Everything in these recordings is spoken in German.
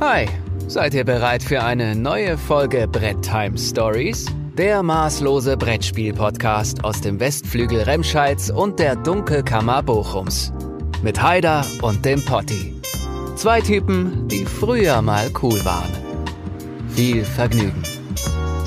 Hi, seid ihr bereit für eine neue Folge Brett Time Stories? Der maßlose Brettspiel-Podcast aus dem Westflügel Remscheids und der Dunkelkammer Bochums. Mit Haider und dem Potti. Zwei Typen, die früher mal cool waren. Viel Vergnügen.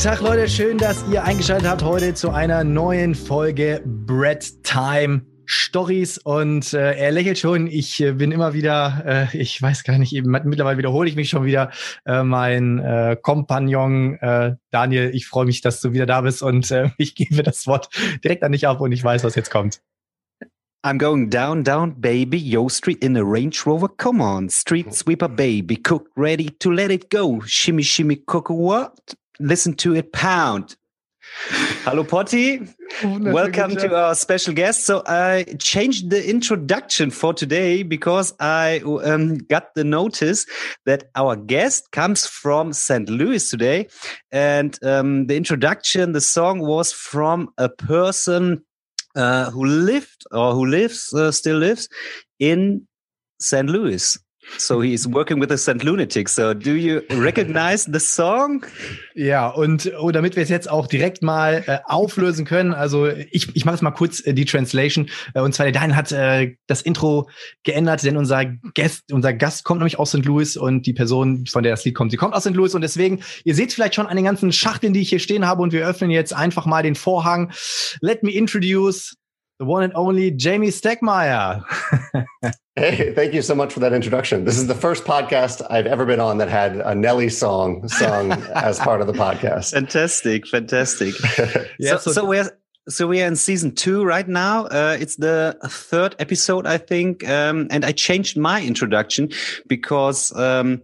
Tag Leute, schön, dass ihr eingeschaltet habt heute zu einer neuen Folge Brett Time Stories und äh, er lächelt schon. Ich äh, bin immer wieder, äh, ich weiß gar nicht, eben mittlerweile wiederhole ich mich schon wieder. Äh, mein äh, Kompagnon äh, Daniel, ich freue mich, dass du wieder da bist und äh, ich gebe das Wort direkt an dich ab und ich weiß, was jetzt kommt. I'm going down, down, baby, Yo Street in a Range Rover. Come on, Street Sweeper, baby, cooked, ready to let it go. Shimmy, shimmy, cook what? Listen to it pound. Hello, Potty. Welcome to our special guest. So I changed the introduction for today because I um, got the notice that our guest comes from St. Louis today. And um, the introduction, the song was from a person uh, who lived or who lives, uh, still lives in St. Louis. So he is working with the St. Lunatics. So do you recognize the song? Ja, und oh, damit wir es jetzt auch direkt mal äh, auflösen können, also ich, ich mache jetzt mal kurz äh, die Translation. Äh, und zwar der Daniel hat äh, das Intro geändert, denn unser Gast, unser Gast kommt nämlich aus St. Louis und die Person, von der das Lied kommt, sie kommt aus St. Louis und deswegen, ihr seht vielleicht schon an den ganzen Schachteln, die ich hier stehen habe und wir öffnen jetzt einfach mal den Vorhang. Let me introduce the one and only Jamie Stegmeyer. hey, thank you so much for that introduction. This is the first podcast I've ever been on that had a Nelly song sung as part of the podcast. Fantastic, fantastic. yeah, so, so, so we're so we are in season two right now. Uh, it's the third episode, I think, um, and I changed my introduction because um,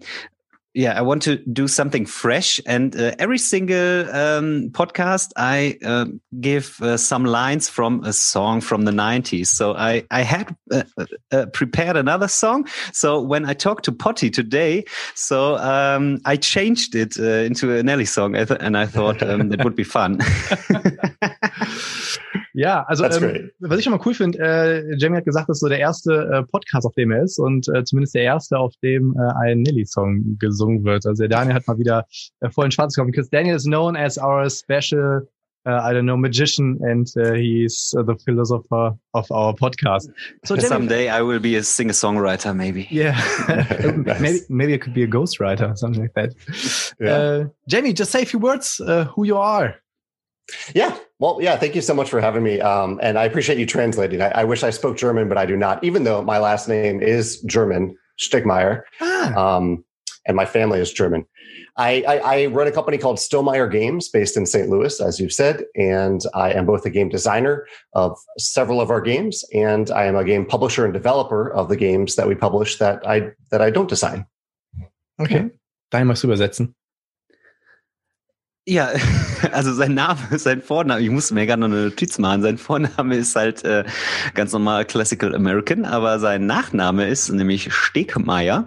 yeah, I want to do something fresh. And uh, every single um, podcast, I uh, give uh, some lines from a song from the 90s. So I, I had uh, uh, prepared another song. So when I talked to Potty today, so um, I changed it uh, into a Nelly song. and I thought um, it would be fun. Ja, also ähm, was ich schon mal cool finde, äh, Jamie hat gesagt, das ist so der erste äh, Podcast, auf dem er ist und äh, zumindest der erste, auf dem äh, ein Nelly-Song gesungen wird. Also der Daniel hat mal wieder äh, voll in Schwarz gekommen, because Daniel is known as our special uh, I don't know, magician, and uh, he's uh, the philosopher of our podcast. So Jamie, someday I will be a singer-songwriter, maybe. Yeah, nice. maybe maybe I could be a ghostwriter, something like that. Yeah. Uh, Jamie, just say a few words. Uh, who you are? Yeah. Well, yeah. Thank you so much for having me. Um, and I appreciate you translating. I, I, wish I spoke German, but I do not, even though my last name is German, Stegmeyer. Ah. Um, and my family is German. I, I, I, run a company called Stillmeyer Games based in St. Louis, as you've said. And I am both a game designer of several of our games, and I am a game publisher and developer of the games that we publish that I, that I don't design. Okay. Du übersetzen? Ja, also sein Name, sein Vorname, ich musste mir gerade noch eine Notiz machen. Sein Vorname ist halt äh, ganz normal Classical American, aber sein Nachname ist nämlich Stegmeier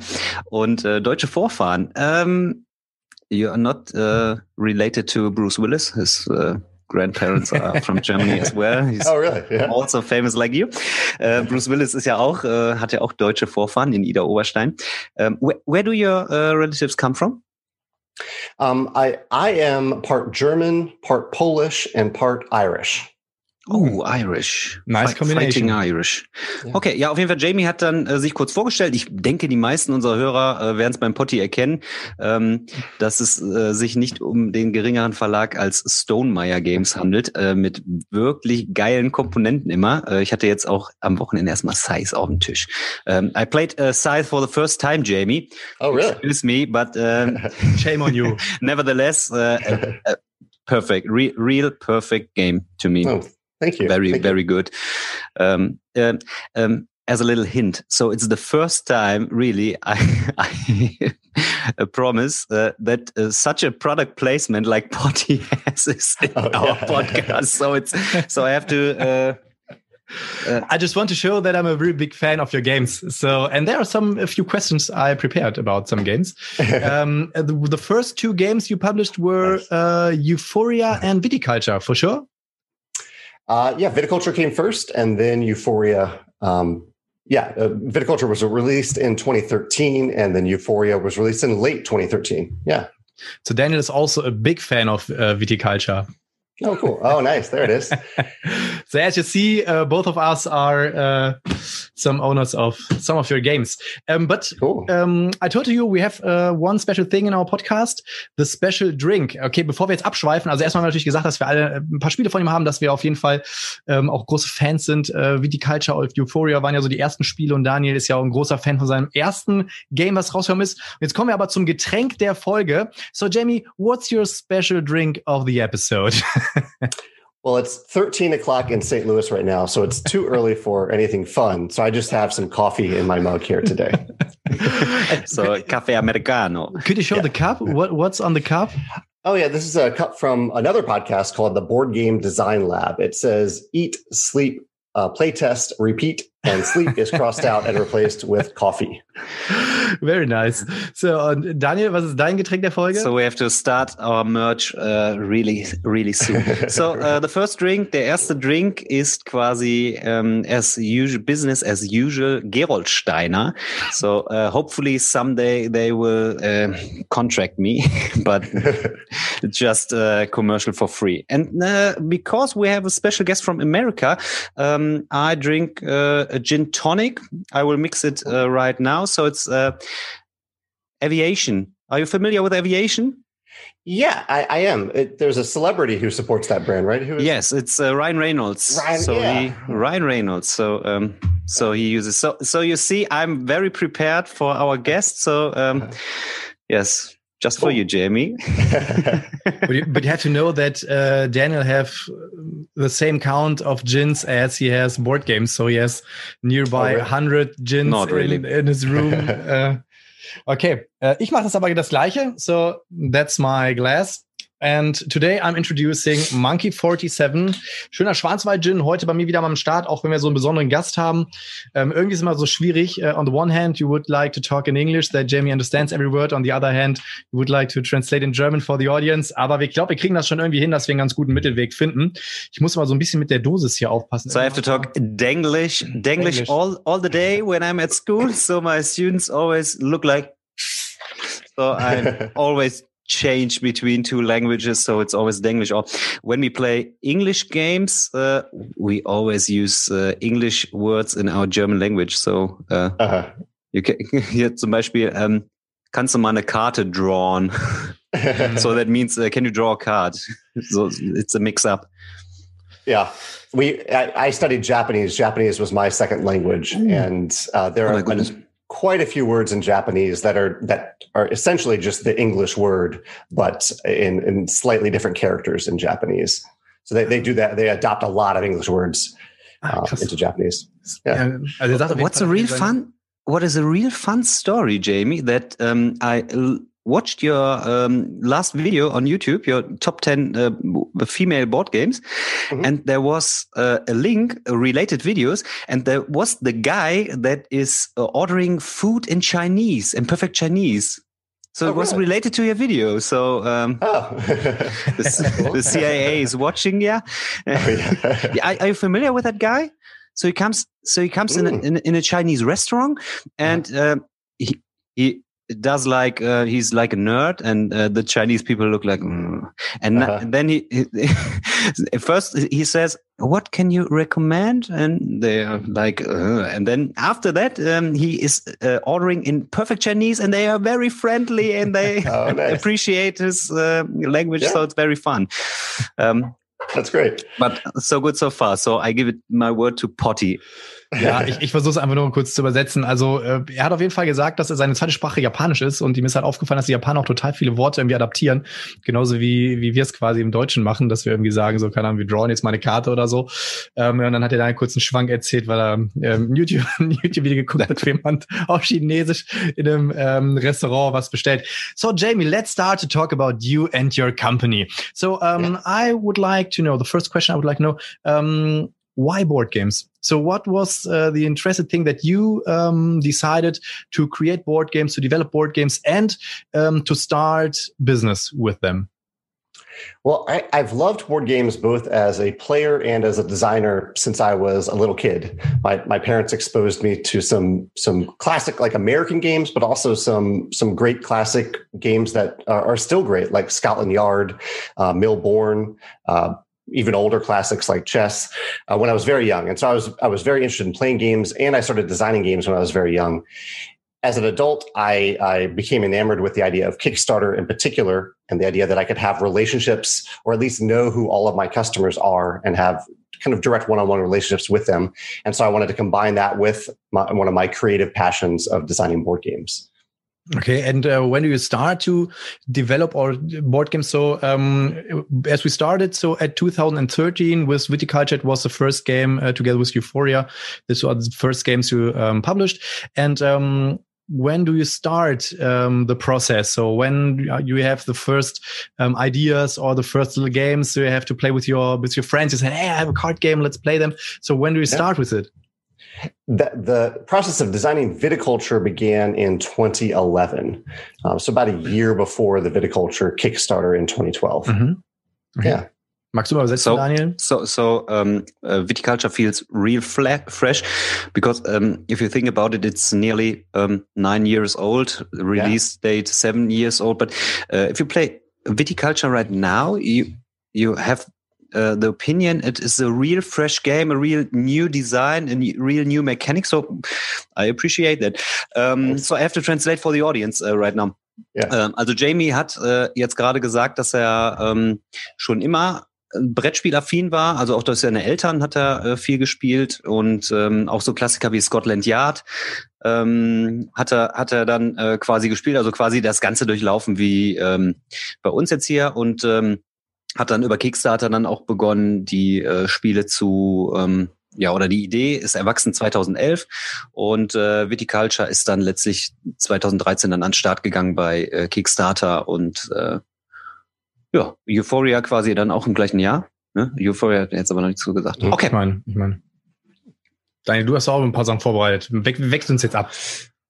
und äh, deutsche Vorfahren. Ähm, you are not uh, related to Bruce Willis, his uh, grandparents are from Germany as well. He's oh, really? Yeah. also famous like you. Uh, Bruce Willis ist ja auch, hat ja auch deutsche Vorfahren in Ida Oberstein. Um, where, where do your uh, relatives come from? Um, I I am part German, part Polish, and part Irish. Oh, Irish. Nice Fight, combination. Fighting Irish. Ja. Okay, ja, auf jeden Fall, Jamie hat dann äh, sich kurz vorgestellt. Ich denke, die meisten unserer Hörer äh, werden es beim Potti erkennen, ähm, dass es äh, sich nicht um den geringeren Verlag als Stonemeyer Games handelt, äh, mit wirklich geilen Komponenten immer. Äh, ich hatte jetzt auch am Wochenende erstmal Size auf dem Tisch. Um, I played uh, Size for the first time, Jamie. Oh, really? Excuse me, but um, shame on you. nevertheless, uh, uh, perfect, re real perfect game to me. Oh. Thank you. Very, Thank very you. good. Um, um, um, as a little hint, so it's the first time, really, I, I promise uh, that uh, such a product placement like Potty has is in oh, our yeah. podcast. So it's so I have to. Uh, uh, I just want to show that I'm a really big fan of your games. So, and there are some a few questions I prepared about some games. um, the, the, first two games you published were nice. uh, Euphoria and Viticulture, for sure. Uh, yeah, viticulture came first, and then Euphoria um, yeah, uh, Viticulture was released in 2013, and then Euphoria was released in late 2013. Yeah. So Daniel is also a big fan of uh, viticulture. Oh, cool. Oh, nice. There it is. so as you see, uh, both of us are uh, some owners of some of your games. Um, but cool. um, I told you, we have uh, one special thing in our podcast, the special drink. Okay, bevor wir jetzt abschweifen, also erstmal haben wir natürlich gesagt, dass wir alle äh, ein paar Spiele von ihm haben, dass wir auf jeden Fall ähm, auch große Fans sind. Äh, wie die Culture of Euphoria waren ja so die ersten Spiele und Daniel ist ja auch ein großer Fan von seinem ersten Game, was rausgekommen ist. Und jetzt kommen wir aber zum Getränk der Folge. So Jamie, what's your special drink of the episode? well, it's 13 o'clock in St. Louis right now, so it's too early for anything fun. So I just have some coffee in my mug here today. so cafe americano. Could you show yeah. the cup? What what's on the cup? Oh yeah, this is a cup from another podcast called the Board Game Design Lab. It says "Eat, sleep, uh, play test, repeat, and sleep is crossed out and replaced with coffee. Very nice. So, uh, Daniel, was ist dein Getränk der Folge? So we have to start our merch uh, really, really soon. so uh, the first drink, der erste Drink ist quasi um, as usual, business as usual, Gerolsteiner. So uh, hopefully someday they will uh, contract me, but just uh, commercial for free. And because we have a special guest from America, um, I drink a gin tonic. I will mix it uh, right now. So it's uh, aviation. Are you familiar with aviation? Yeah, I, I am. It, there's a celebrity who supports that brand, right? Who is yes, it's uh, Ryan Reynolds. Ryan, so yeah. he Ryan Reynolds. So um, so he uses. So so you see, I'm very prepared for our guest. So um, yes, just for you, Jamie. but, you, but, you, have to know that uh, Daniel have the same count of gins as he has board games. So he has nearby oh, really? 100 gins really. in, in, his room. uh, okay, uh, ich mache das aber das gleiche. So that's my glass. And today I'm introducing Monkey 47. Schöner Schwarzwald-Gin, heute bei mir wieder am Start, auch wenn wir so einen besonderen Gast haben. Ähm, irgendwie ist es immer so schwierig. Uh, on the one hand, you would like to talk in English, that Jamie understands every word. On the other hand, you would like to translate in German for the audience. Aber ich glaube, wir kriegen das schon irgendwie hin, dass wir einen ganz guten Mittelweg finden. Ich muss mal so ein bisschen mit der Dosis hier aufpassen. So I have to talk Denglish, Denglish all, all the day when I'm at school. So my students always look like so I'm always change between two languages, so it's always the English. Or when we play English games, uh, we always use uh, English words in our German language. So uh, -huh. you can, hier zum Beispiel um, kannst du mal eine Karte drawn. so that means uh, can you draw a card? so it's a mix up. Yeah, we. I, I, studied Japanese. Japanese was my second language, mm. and uh, there oh are quite a few words in Japanese that are that are essentially just the English word, but in, in slightly different characters in Japanese. So they, they do that. They adopt a lot of English words uh, into Japanese. Yeah. What's a real fun? What is a real fun story, Jamie? That um, I watched your um, last video on YouTube, your top 10 uh, female board games, mm -hmm. and there was uh, a link, uh, related videos, and there was the guy that is uh, ordering food in Chinese, in perfect Chinese. So oh, it was really? related to your video. So um, oh. the, the, CIA is watching. Yeah, oh, yeah. are, are, you familiar with that guy? So he comes. So he comes in a, in, in, a Chinese restaurant, and uh, he he does like uh, he's like a nerd and uh, the chinese people look like mm. and uh-huh. then he, he first he says what can you recommend and they're like uh, and then after that um, he is uh, ordering in perfect chinese and they are very friendly and they oh, nice. appreciate his uh, language yeah. so it's very fun um, that's great but so good so far so i give it my word to potty Ja, ich, ich versuche es einfach nur kurz zu übersetzen. Also äh, er hat auf jeden Fall gesagt, dass er seine zweite Sprache Japanisch ist und ihm ist halt aufgefallen, dass die Japaner auch total viele Worte irgendwie adaptieren. Genauso wie, wie wir es quasi im Deutschen machen, dass wir irgendwie sagen, so, keine Ahnung, wir drawen jetzt mal eine Karte oder so. Ähm, und dann hat er da einen kurzen Schwank erzählt, weil er ähm, YouTube, YouTube-Video geguckt hat, wie jemand auf Chinesisch in einem ähm, Restaurant was bestellt. So, Jamie, let's start to talk about you and your company. So, um, yeah. I would like to know, the first question I would like to know, um, why board games? So, what was uh, the interesting thing that you um, decided to create board games, to develop board games, and um, to start business with them? Well, I, have loved board games both as a player and as a designer since I was a little kid. My my parents exposed me to some some classic like American games, but also some some great classic games that are, are still great, like Scotland Yard, uh, Millborn. Uh, even older classics like chess uh, when I was very young, and so I was I was very interested in playing games, and I started designing games when I was very young as an adult, I, I, became enamored with the idea of Kickstarter in particular, and the idea that I could have relationships or at least know who all of my customers are and have kind of direct one-on-one relationships with them. And so I wanted to combine that with my, one of my creative passions of designing board games. Okay, and uh, when do you start to develop our board games? So, um, as we started, so at 2013 with Viticulture, it was the first game uh, together with Euphoria. This was the first games you um, published, and um, when do you start um, the process? So when you have the first um, ideas or the first little games, so you have to play with your with your friends. You say, "Hey, I have a card game. Let's play them." So when do you yeah. start with it? The, the, process of designing viticulture began in 2011, um, so about a year before the viticulture Kickstarter in 2012. Mm-hmm. Okay. Yeah. Magst du mal übersetzen, so, Daniel? So, so um, uh, viticulture feels real fresh because um, if you think about it, it's nearly um, nine years old. Release yeah. date seven years old. But uh, if you play viticulture right now, you you have uh, the opinion it is a real fresh game, a real new design, a real new mechanic. So I appreciate that. Um, so I have to translate for the audience uh, right now. Ja. Ähm, also Jamie hat äh, jetzt gerade gesagt, dass er ähm, schon immer Brettspielaffin war, also auch durch seine Eltern hat er äh, viel gespielt und ähm, auch so Klassiker wie Scotland Yard ähm, hat er hat er dann äh, quasi gespielt, also quasi das Ganze durchlaufen wie ähm, bei uns jetzt hier und ähm, hat dann über Kickstarter dann auch begonnen, die äh, Spiele zu ähm, ja, oder die Idee ist erwachsen 2011 und äh, Viticulture ist dann letztlich 2013 dann an den Start gegangen bei äh, Kickstarter und äh, ja, Euphoria quasi dann auch im gleichen Jahr. Ne? Euphoria hat jetzt aber noch nichts so gesagt. Okay. Ich meine, ich meine. Daniel, du hast auch ein paar Sachen vorbereitet. We wechseln uns jetzt ab.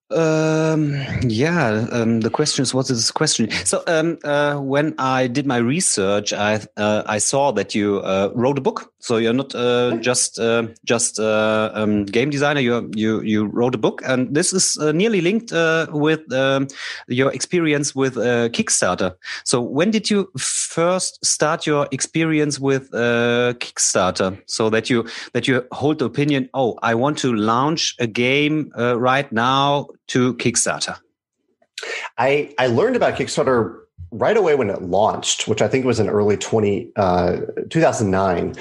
Um, yeah, um, the question is, what is this question? So, um, uh, when I did my research, I uh, I saw that you uh, wrote a book. So you're not uh, just uh, just uh, um, game designer. You you you wrote a book, and this is nearly linked with um, your experience with Kickstarter. So when did you first start your experience with Kickstarter? So that you that you hold the opinion, oh, I want to launch a game right now to Kickstarter? I I learned about Kickstarter right away when it launched, which I think was in early 20, uh, 2009.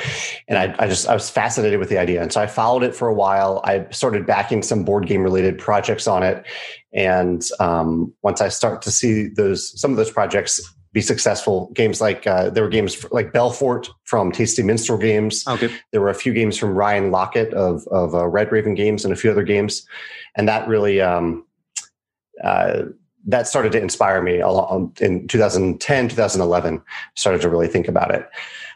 And I, I, just, I was fascinated with the idea. And so I followed it for a while. I started backing some board game related projects on it. And um, once I start to see those, some of those projects be successful, games like, uh, there were games like Belfort from Tasty Minstrel Games. Okay. There were a few games from Ryan Lockett of, of uh, Red Raven Games and a few other games. And that really um, uh, that started to inspire me in 2010 2011 started to really think about it.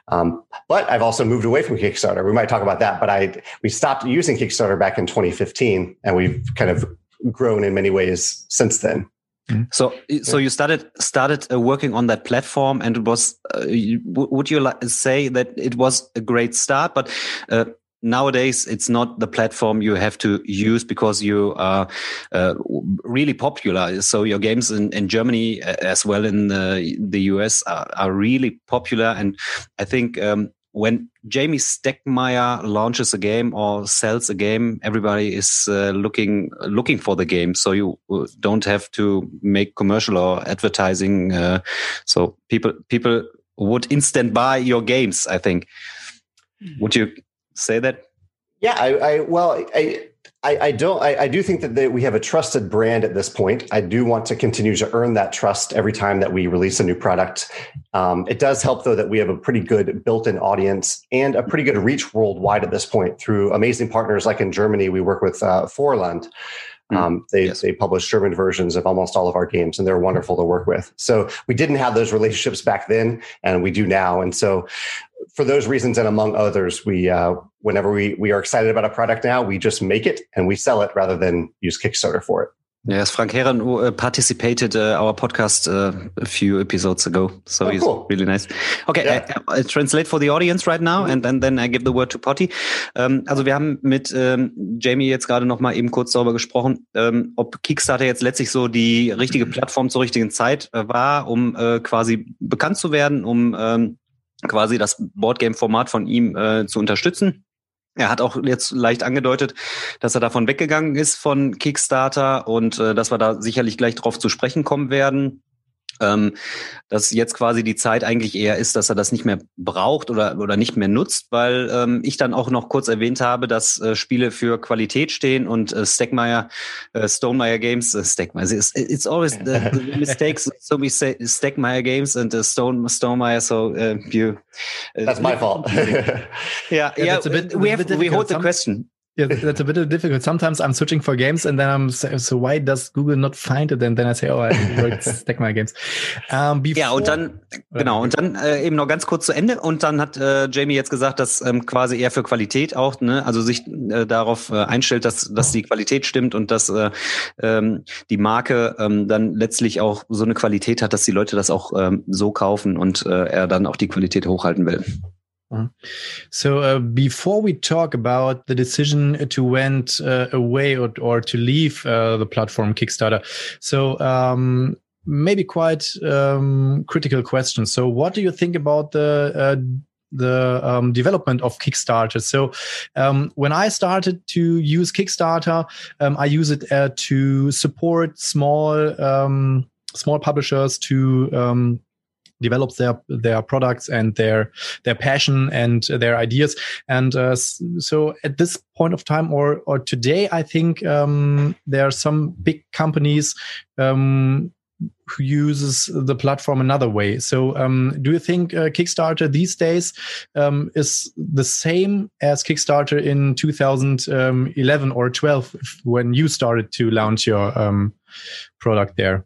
Um, but i've also moved away from kickstarter. We might talk about that but i we stopped using kickstarter back in 2015 and we've kind of grown in many ways since then mm-hmm. so, so you started started uh, working on that platform, and it was. Uh, would you like say that it was a great start? But uh, nowadays it's not the platform you have to use because you are uh, really popular so your games in, in germany as well in the, the us are, are really popular and i think um, when jamie stegmaier launches a game or sells a game everybody is uh, looking looking for the game so you don't have to make commercial or advertising uh, so people people would instant buy your games i think would you say that? Yeah, I, I well, I, I, I don't. I, I, do think that they, we have a trusted brand at this point. I do want to continue to earn that trust every time that we release a new product. Um, it does help though that we have a pretty good built-in audience and a pretty good reach worldwide at this point through amazing partners like in Germany. We work with uh, Forland. Hmm. Um, they yes. they publish German versions of almost all of our games, and they're wonderful to work with. So we didn't have those relationships back then, and we do now. And so for those reasons and among others, we uh, whenever we we are excited about a product now, we just make it and we sell it rather than use Kickstarter for it. Yes, Frank Heron uh, participated uh, our podcast uh, a few episodes ago, so oh, he's cool. really nice. Okay, yeah. I, I, translate for the audience right now, and, and then I give the word to Potty. Ähm, also wir haben mit ähm, Jamie jetzt gerade noch mal eben kurz darüber gesprochen, ähm, ob Kickstarter jetzt letztlich so die richtige Plattform zur richtigen Zeit äh, war, um äh, quasi bekannt zu werden, um ähm, quasi das Boardgame-Format von ihm äh, zu unterstützen. Er hat auch jetzt leicht angedeutet, dass er davon weggegangen ist von Kickstarter und äh, dass wir da sicherlich gleich drauf zu sprechen kommen werden ähm, dass jetzt quasi die Zeit eigentlich eher ist, dass er das nicht mehr braucht oder, oder nicht mehr nutzt, weil ähm, ich dann auch noch kurz erwähnt habe, dass äh, Spiele für Qualität stehen und äh, Stackmeyer, äh, Stonemeyer Games, äh, Stackmeyer, it's, it's always the, the mistakes, so we say Stackmeyer Games and uh, Stone, Stonemeyer, so uh, you... Uh, That's my fault. yeah, yeah, yeah bit, we, have, we hold the question. Yeah, that's a bit difficult. Sometimes I'm searching for games and then I'm so, so why does Google not find it? And then I say, oh, I worked stack my games. Um, before, ja, und dann, genau, und dann äh, eben noch ganz kurz zu Ende. Und dann hat äh, Jamie jetzt gesagt, dass ähm, quasi eher für Qualität auch, ne, also sich äh, darauf äh, einstellt, dass, dass die Qualität stimmt und dass äh, ähm, die Marke ähm, dann letztlich auch so eine Qualität hat, dass die Leute das auch ähm, so kaufen und äh, er dann auch die Qualität hochhalten will. Uh-huh. So uh, before we talk about the decision to went uh, away or, or to leave uh, the platform Kickstarter, so um, maybe quite um, critical question. So what do you think about the uh, the um, development of Kickstarter. So um, when I started to use Kickstarter, um, I use it uh, to support small um, small publishers to um, develops their their products and their their passion and their ideas and uh, so at this point of time or or today i think um, there are some big companies um, who uses the platform another way. So, um, do you think uh, Kickstarter these days um, is the same as Kickstarter in 2011 or 12 when you started to launch your um, product there?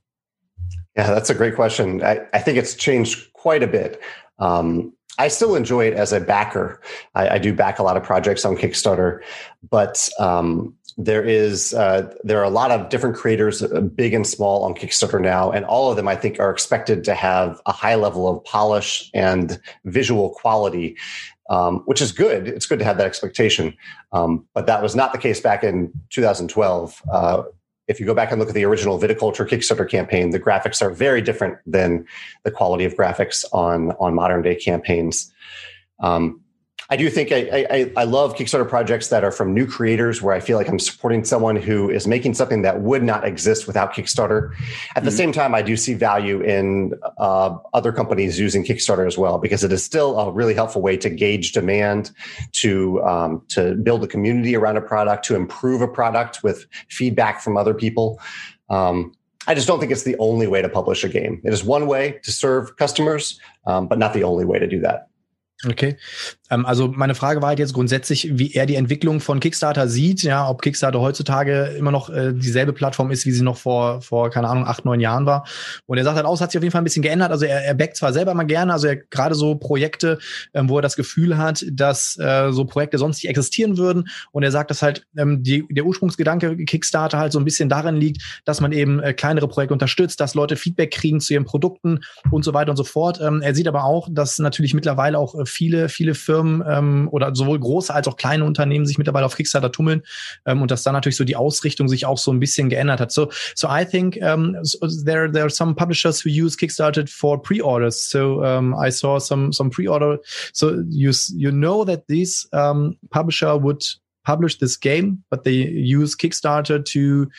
Yeah, that's a great question. I, I think it's changed quite a bit. Um, I still enjoy it as a backer. I, I, do back a lot of projects on Kickstarter, but um, there is uh, there are a lot of different creators, uh, big and small, on Kickstarter now, and all of them I think are expected to have a high level of polish and visual quality, um, which is good. It's good to have that expectation, um, but that was not the case back in 2012. Uh, if you go back and look at the original viticulture Kickstarter campaign, the graphics are very different than the quality of graphics on on modern day campaigns. Um, I do think I, I, I, love Kickstarter projects that are from new creators where I feel like I'm supporting someone who is making something that would not exist without Kickstarter. At mm-hmm. the same time, I do see value in uh, other companies using Kickstarter as well because it is still a really helpful way to gauge demand, to um, to build a community around a product, to improve a product with feedback from other people. Um, I just don't think it's the only way to publish a game. It is one way to serve customers, um, but not the only way to do that. Okay. Ähm, also meine Frage war halt jetzt grundsätzlich, wie er die Entwicklung von Kickstarter sieht, ja, ob Kickstarter heutzutage immer noch äh, dieselbe Plattform ist, wie sie noch vor, vor, keine Ahnung, acht, neun Jahren war. Und er sagt halt aus, hat sich auf jeden Fall ein bisschen geändert. Also er, er backt zwar selber mal gerne, also er gerade so Projekte, ähm, wo er das Gefühl hat, dass äh, so Projekte sonst nicht existieren würden. Und er sagt, dass halt ähm, die, der Ursprungsgedanke Kickstarter halt so ein bisschen darin liegt, dass man eben äh, kleinere Projekte unterstützt, dass Leute Feedback kriegen zu ihren Produkten und so weiter und so fort. Ähm, er sieht aber auch, dass natürlich mittlerweile auch äh, viele, viele Firmen ähm, oder sowohl große als auch kleine Unternehmen sich mittlerweile auf Kickstarter tummeln ähm, und dass da natürlich so die Ausrichtung sich auch so ein bisschen geändert hat. So, so I think um, so there there are some publishers who use Kickstarter for pre-orders. So um, I saw some some pre-order. So you you know that this um, publisher would publish this game, but they use Kickstarter to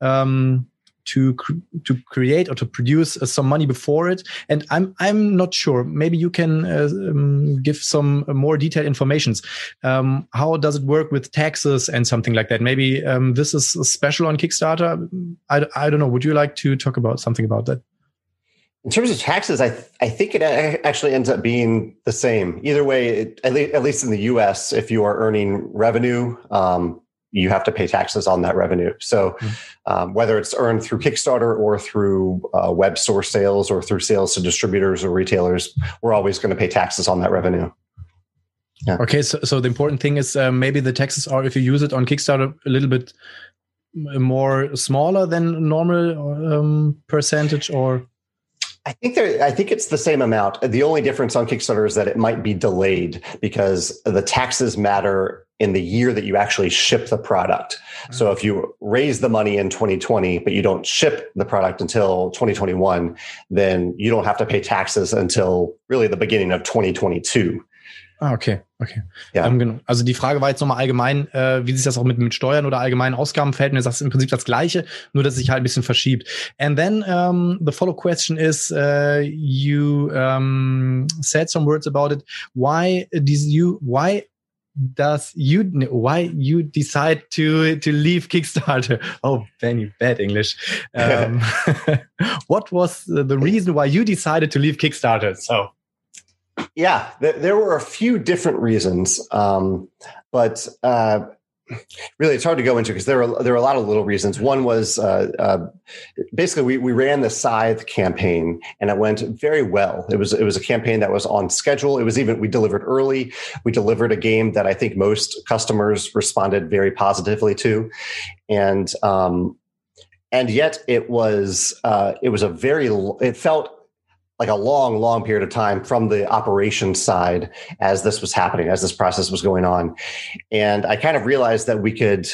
um, to to create or to produce uh, some money before it. And I'm I'm not sure. Maybe you can uh, um, give some more detailed informations. Um, how does it work with taxes and something like that? Maybe um, this is special on Kickstarter. I, I don't know. Would you like to talk about something about that? In terms of taxes, I th- I think it actually ends up being the same. Either way, it, at, le- at, least in the U.S., if you are earning revenue, um, you have to pay taxes on that revenue. So, mm-hmm. Um, whether it's earned through Kickstarter or through uh, web source sales or through sales to distributors or retailers, we're always going to pay taxes on that revenue. Yeah. Okay, so, so the important thing is uh, maybe the taxes are if you use it on Kickstarter a little bit more smaller than normal um, percentage or? I think there. I think it's the same amount. The only difference on Kickstarter is that it might be delayed because the taxes matter in the year that you actually ship the product. Mm-hmm. So if you raise the money in 2020 but you don't ship the product until 2021, then you don't have to pay taxes until really the beginning of 2022. Ah, okay, okay. Ja. Ähm, genau. Also die Frage war jetzt nochmal allgemein, äh, wie sich das auch mit, mit Steuern oder allgemeinen Ausgaben verhält. Und du sagst im Prinzip das Gleiche, nur dass es sich halt ein bisschen verschiebt. And then um, the follow question is, uh, you um, said some words about it. Why did you, why does you why you decide to to leave Kickstarter? Oh, Benny, bad English. Um, what was the reason why you decided to leave Kickstarter? So yeah, th- there were a few different reasons, um, but uh, really, it's hard to go into because there are there are a lot of little reasons. One was uh, uh, basically we we ran the Scythe campaign and it went very well. It was it was a campaign that was on schedule. It was even we delivered early. We delivered a game that I think most customers responded very positively to, and um, and yet it was uh, it was a very it felt like a long, long period of time from the operations side as this was happening, as this process was going on. And I kind of realized that we could,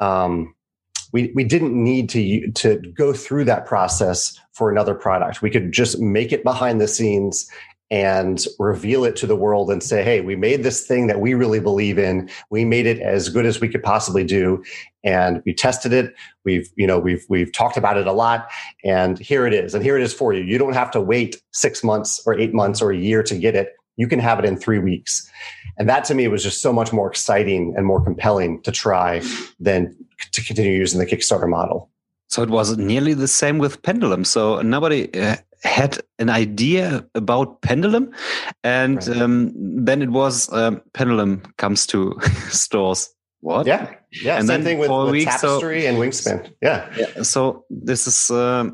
um, we, we didn't need to, to go through that process for another product. We could just make it behind the scenes and reveal it to the world and say, Hey, we made this thing that we really believe in. We made it as good as we could possibly do. And we tested it. We've, you know, we've, we've talked about it a lot and here it is. And here it is for you. You don't have to wait six months or eight months or a year to get it. You can have it in three weeks. And that to me was just so much more exciting and more compelling to try than to continue using the Kickstarter model. So it was nearly the same with Pendulum. So nobody uh, had an idea about Pendulum, and right. um, then it was um, Pendulum comes to stores. What? Yeah, yeah. And same thing with, with Tapestry so, and Wingspan. Yeah. yeah. So this is. Uh,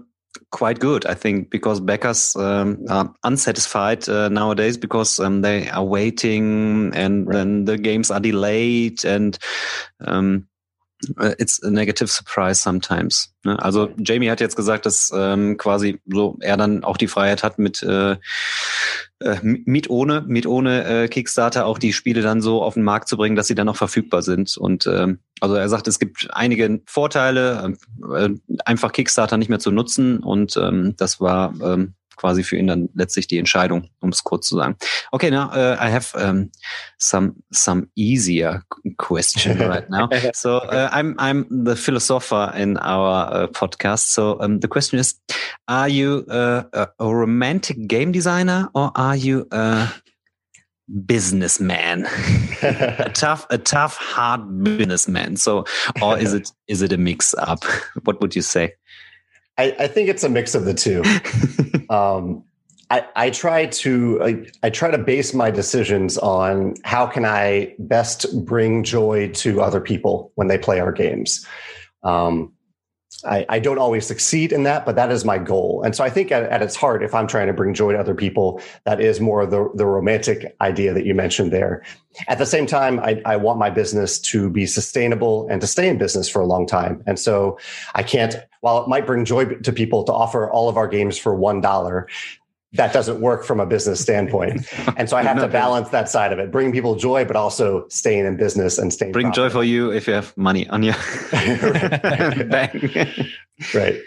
quite good, I think, because backers um, are unsatisfied uh, nowadays because um, they are waiting and right. then the games are delayed and um, it's a negative surprise sometimes. Ne? Also Jamie hat jetzt gesagt, dass ähm, quasi so er dann auch die Freiheit hat mit äh, äh, mit ohne mit ohne äh, Kickstarter auch die Spiele dann so auf den Markt zu bringen, dass sie dann noch verfügbar sind. Und ähm, also er sagt, es gibt einige Vorteile, äh, einfach Kickstarter nicht mehr zu nutzen. Und ähm, das war ähm, quasi für ihn dann letztlich die Entscheidung, um es kurz zu sagen. Okay, now uh, I have um, some some easier question right now. so uh, I'm I'm the philosopher in our uh, podcast. So um, the question is: Are you a, a romantic game designer or are you a businessman a tough a tough hard businessman so or is it is it a mix up what would you say I, I think it's a mix of the two. um, I, I try to I, I, try to base my decisions on how can I best bring joy to other people when they play our games. Um, I, I, don't always succeed in that, but that is my goal. And so I think at, at, its heart, if I'm trying to bring joy to other people, that is more the, the romantic idea that you mentioned there. At the same time, I, I want my business to be sustainable and to stay in business for a long time. And so I can't, while it might bring joy to people to offer all of our games for $1, that doesn't work from a business standpoint. And so I have to balance that side of it, bring people joy, but also staying in business and staying. Bring profitable. joy for you if you have money on you. right.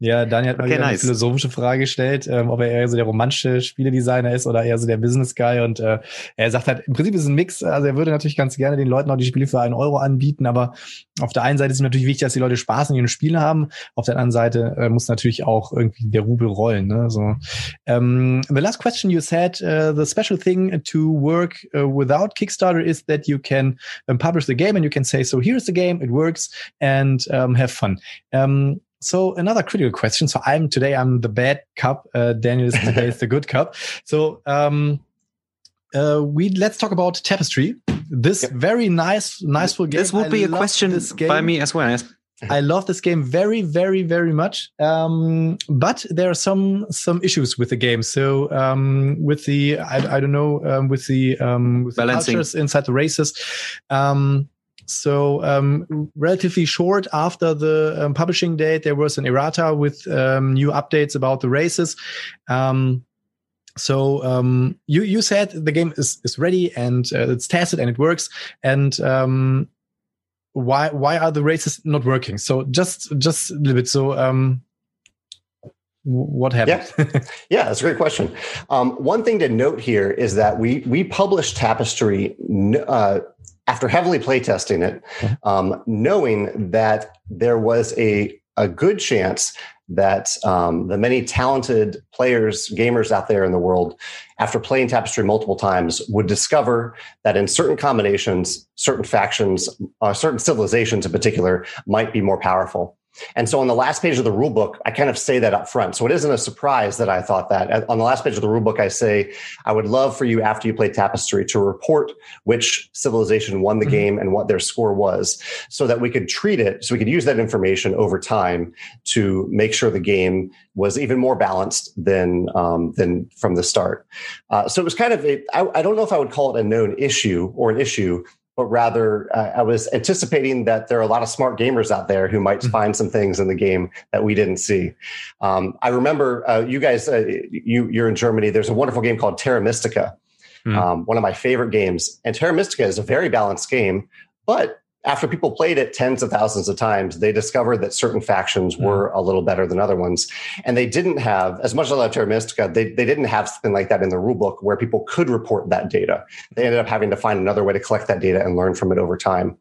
Ja, Daniel hat mal okay, nice. eine philosophische Frage gestellt, ähm, ob er eher so der romantische Spieledesigner ist oder eher so der Business Guy. Und äh, er sagt halt, im Prinzip ist es ein Mix. Also er würde natürlich ganz gerne den Leuten auch die Spiele für einen Euro anbieten, aber auf der einen Seite ist es natürlich wichtig, dass die Leute Spaß in ihren Spielen haben. Auf der anderen Seite äh, muss natürlich auch irgendwie der Rubel rollen. Ne? So, um, ähm, the last question you said, uh, the special thing to work uh, without Kickstarter is that you can um, publish the game and you can say, so here's the game, it works, and um, have fun. Um, so another critical question. So I'm today I'm the bad cup. Uh, Daniel is today is the good cup. So um, uh, we let's talk about Tapestry. This yep. very nice, nice game. This would be I a question by me as well. Yes. I love this game very, very, very much. Um, but there are some some issues with the game. So um, with the I, I don't know um, with the um, with the cultures inside the races. Um, so um, relatively short after the um, publishing date, there was an errata with um, new updates about the races. Um, so um, you you said the game is is ready and uh, it's tested and it works. And um, why why are the races not working? So just just a little bit. So what happened? Yeah, yeah, that's a great question. Um, one thing to note here is that we we published Tapestry uh, after heavily playtesting it, mm-hmm. um, knowing that there was a a good chance that um, the many talented players, gamers out there in the world, after playing Tapestry multiple times, would discover that in certain combinations, certain factions, uh, certain civilizations in particular, might be more powerful. And so on the last page of the rule book, I kind of say that up front. So it isn't a surprise that I thought that. On the last page of the rule book, I say, I would love for you after you play Tapestry to report which civilization won the mm-hmm. game and what their score was so that we could treat it, so we could use that information over time to make sure the game was even more balanced than um, than from the start. Uh, so it was kind of a, I, I don't know if I would call it a known issue or an issue, but rather uh, I was anticipating that there are a lot of smart gamers out there who might mm-hmm. find some things in the game that we didn't see. Um, I remember uh, you guys, uh, you you're in Germany. There's a wonderful game called Terra Mystica, mm. um, one of my favorite games. And Terra Mystica is a very balanced game, but after people played it tens of thousands of times, they discovered that certain factions mm. were a little better than other ones. And they didn't have, as much as I love Terra Mystica, they, they didn't have something like that in the rulebook where people could report that data. They ended up having to find another way to collect that data and learn from it over time.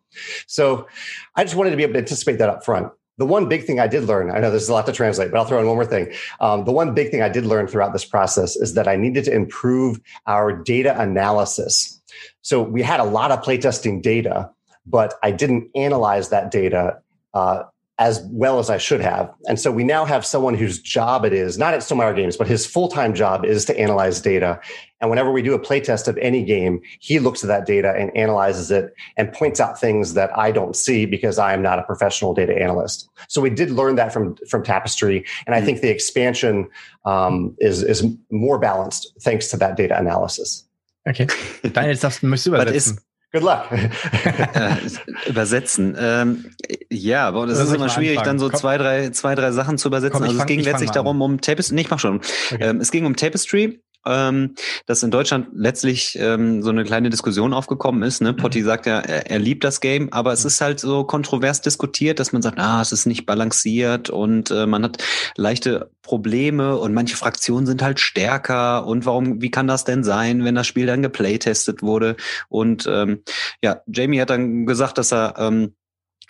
So I just wanted to be able to anticipate that up front. The one big thing I did learn, I know there's a lot to translate, but I'll throw in one more thing. Um, the one big thing I did learn throughout this process is that I needed to improve our data analysis. So we had a lot of playtesting data, but I didn't analyze that data uh, as well as I should have. And so we now have someone whose job it is, not at Stonemaier Games, but his full time job is to analyze data. And whenever we do a playtest of any game, he looks at that data and analyzes it and points out things that I don't see because I am not a professional data analyst. So we did learn that from from Tapestry, and I mm-hmm. think the expansion um, is is more balanced thanks to that data analysis. Okay, Daniel, darfst, möchtest du übersetzen? Good luck. Übersetzen. Ähm, ja, aber das, das ist immer schwierig, anfangen. dann so zwei drei, zwei, drei Sachen zu übersetzen. Komm, also fang, es ging letztlich darum, um Tapestry. Nee, ich mach schon. Okay. Ähm, es ging um Tapestry ähm, dass in Deutschland letztlich ähm, so eine kleine Diskussion aufgekommen ist. Ne? Potti mhm. sagt ja, er, er, liebt das Game, aber es mhm. ist halt so kontrovers diskutiert, dass man sagt, ah, es ist nicht balanciert und äh, man hat leichte Probleme und manche Fraktionen sind halt stärker und warum, wie kann das denn sein, wenn das Spiel dann geplaytestet wurde? Und ähm, ja, Jamie hat dann gesagt, dass er ähm,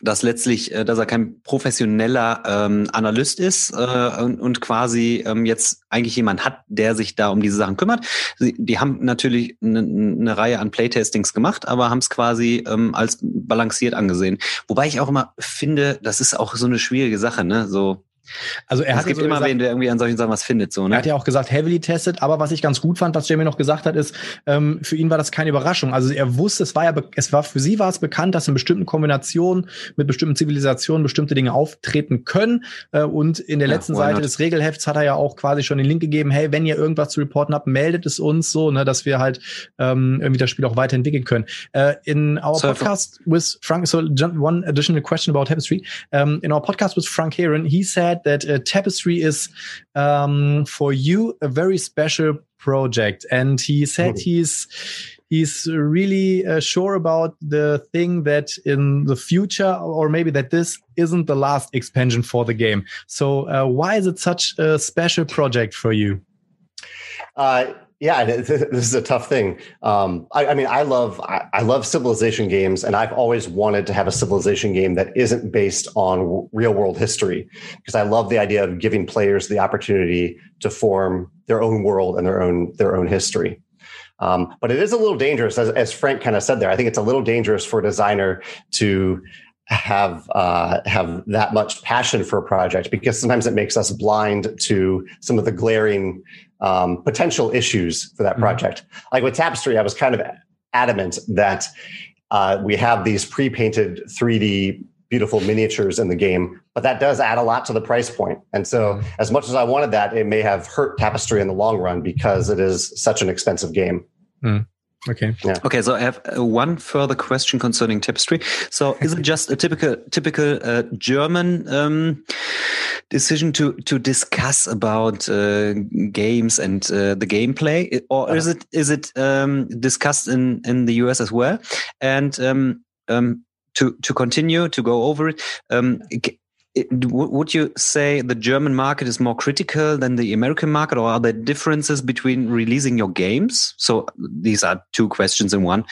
dass letztlich, äh, dass er kein professioneller ähm, Analyst ist äh, und, und quasi ähm, jetzt eigentlich jemand hat, der sich da um diese Sachen kümmert. Sie, die haben natürlich eine, eine Reihe an Playtestings gemacht, aber haben es quasi ähm, als balanciert angesehen. Wobei ich auch immer finde, das ist auch so eine schwierige Sache, ne? So also er es hat gibt immer gesagt, wen, der irgendwie an solchen Sachen was findet. So, ne? Er hat ja auch gesagt, heavily tested, aber was ich ganz gut fand, was Jamie noch gesagt hat, ist, ähm, für ihn war das keine Überraschung. Also er wusste, es war ja, es war für sie war es bekannt, dass in bestimmten Kombinationen mit bestimmten Zivilisationen bestimmte Dinge auftreten können. Äh, und in der ja, letzten Seite not? des Regelhefts hat er ja auch quasi schon den Link gegeben, hey, wenn ihr irgendwas zu reporten habt, meldet es uns so, ne, dass wir halt ähm, irgendwie das Spiel auch weiterentwickeln können. Äh, in our so podcast with Frank, so one additional question about Tapestry. Um, in our podcast with Frank Heron, he said that uh, Tapestry is um, for you a very special project, and he said he's he's really uh, sure about the thing that in the future, or maybe that this isn't the last expansion for the game. So, uh, why is it such a special project for you? Uh, yeah, this is a tough thing. Um, I, I, mean, I love I, I, love civilization games, and I've always wanted to have a civilization game that isn't based on real world history because I love the idea of giving players the opportunity to form their own world and their own their own history. Um, but it is a little dangerous, as, as Frank kind of said there. I think it's a little dangerous for a designer to have uh, have that much passion for a project because sometimes it makes us blind to some of the glaring um, potential issues for that mm-hmm. project. Mm-hmm. Like with Tapestry, I was kind of adamant that uh, we have these pre-painted 3D beautiful miniatures in the game, but that does add a lot to the price point. And so, mm-hmm. as much as I wanted that, it may have hurt Tapestry in the long run because it is such an expensive game. Mm. Okay. Yeah. Okay. So I have uh, one further question concerning Tapestry. So is it just a typical typical uh, German um, decision to to discuss about uh, games and uh, the gameplay, or is it is it um, discussed in in the US as well? And um, um, to to continue to go over it, um, would you say the German market is more critical than the American market, or are there differences between releasing your games? So these are two questions in one.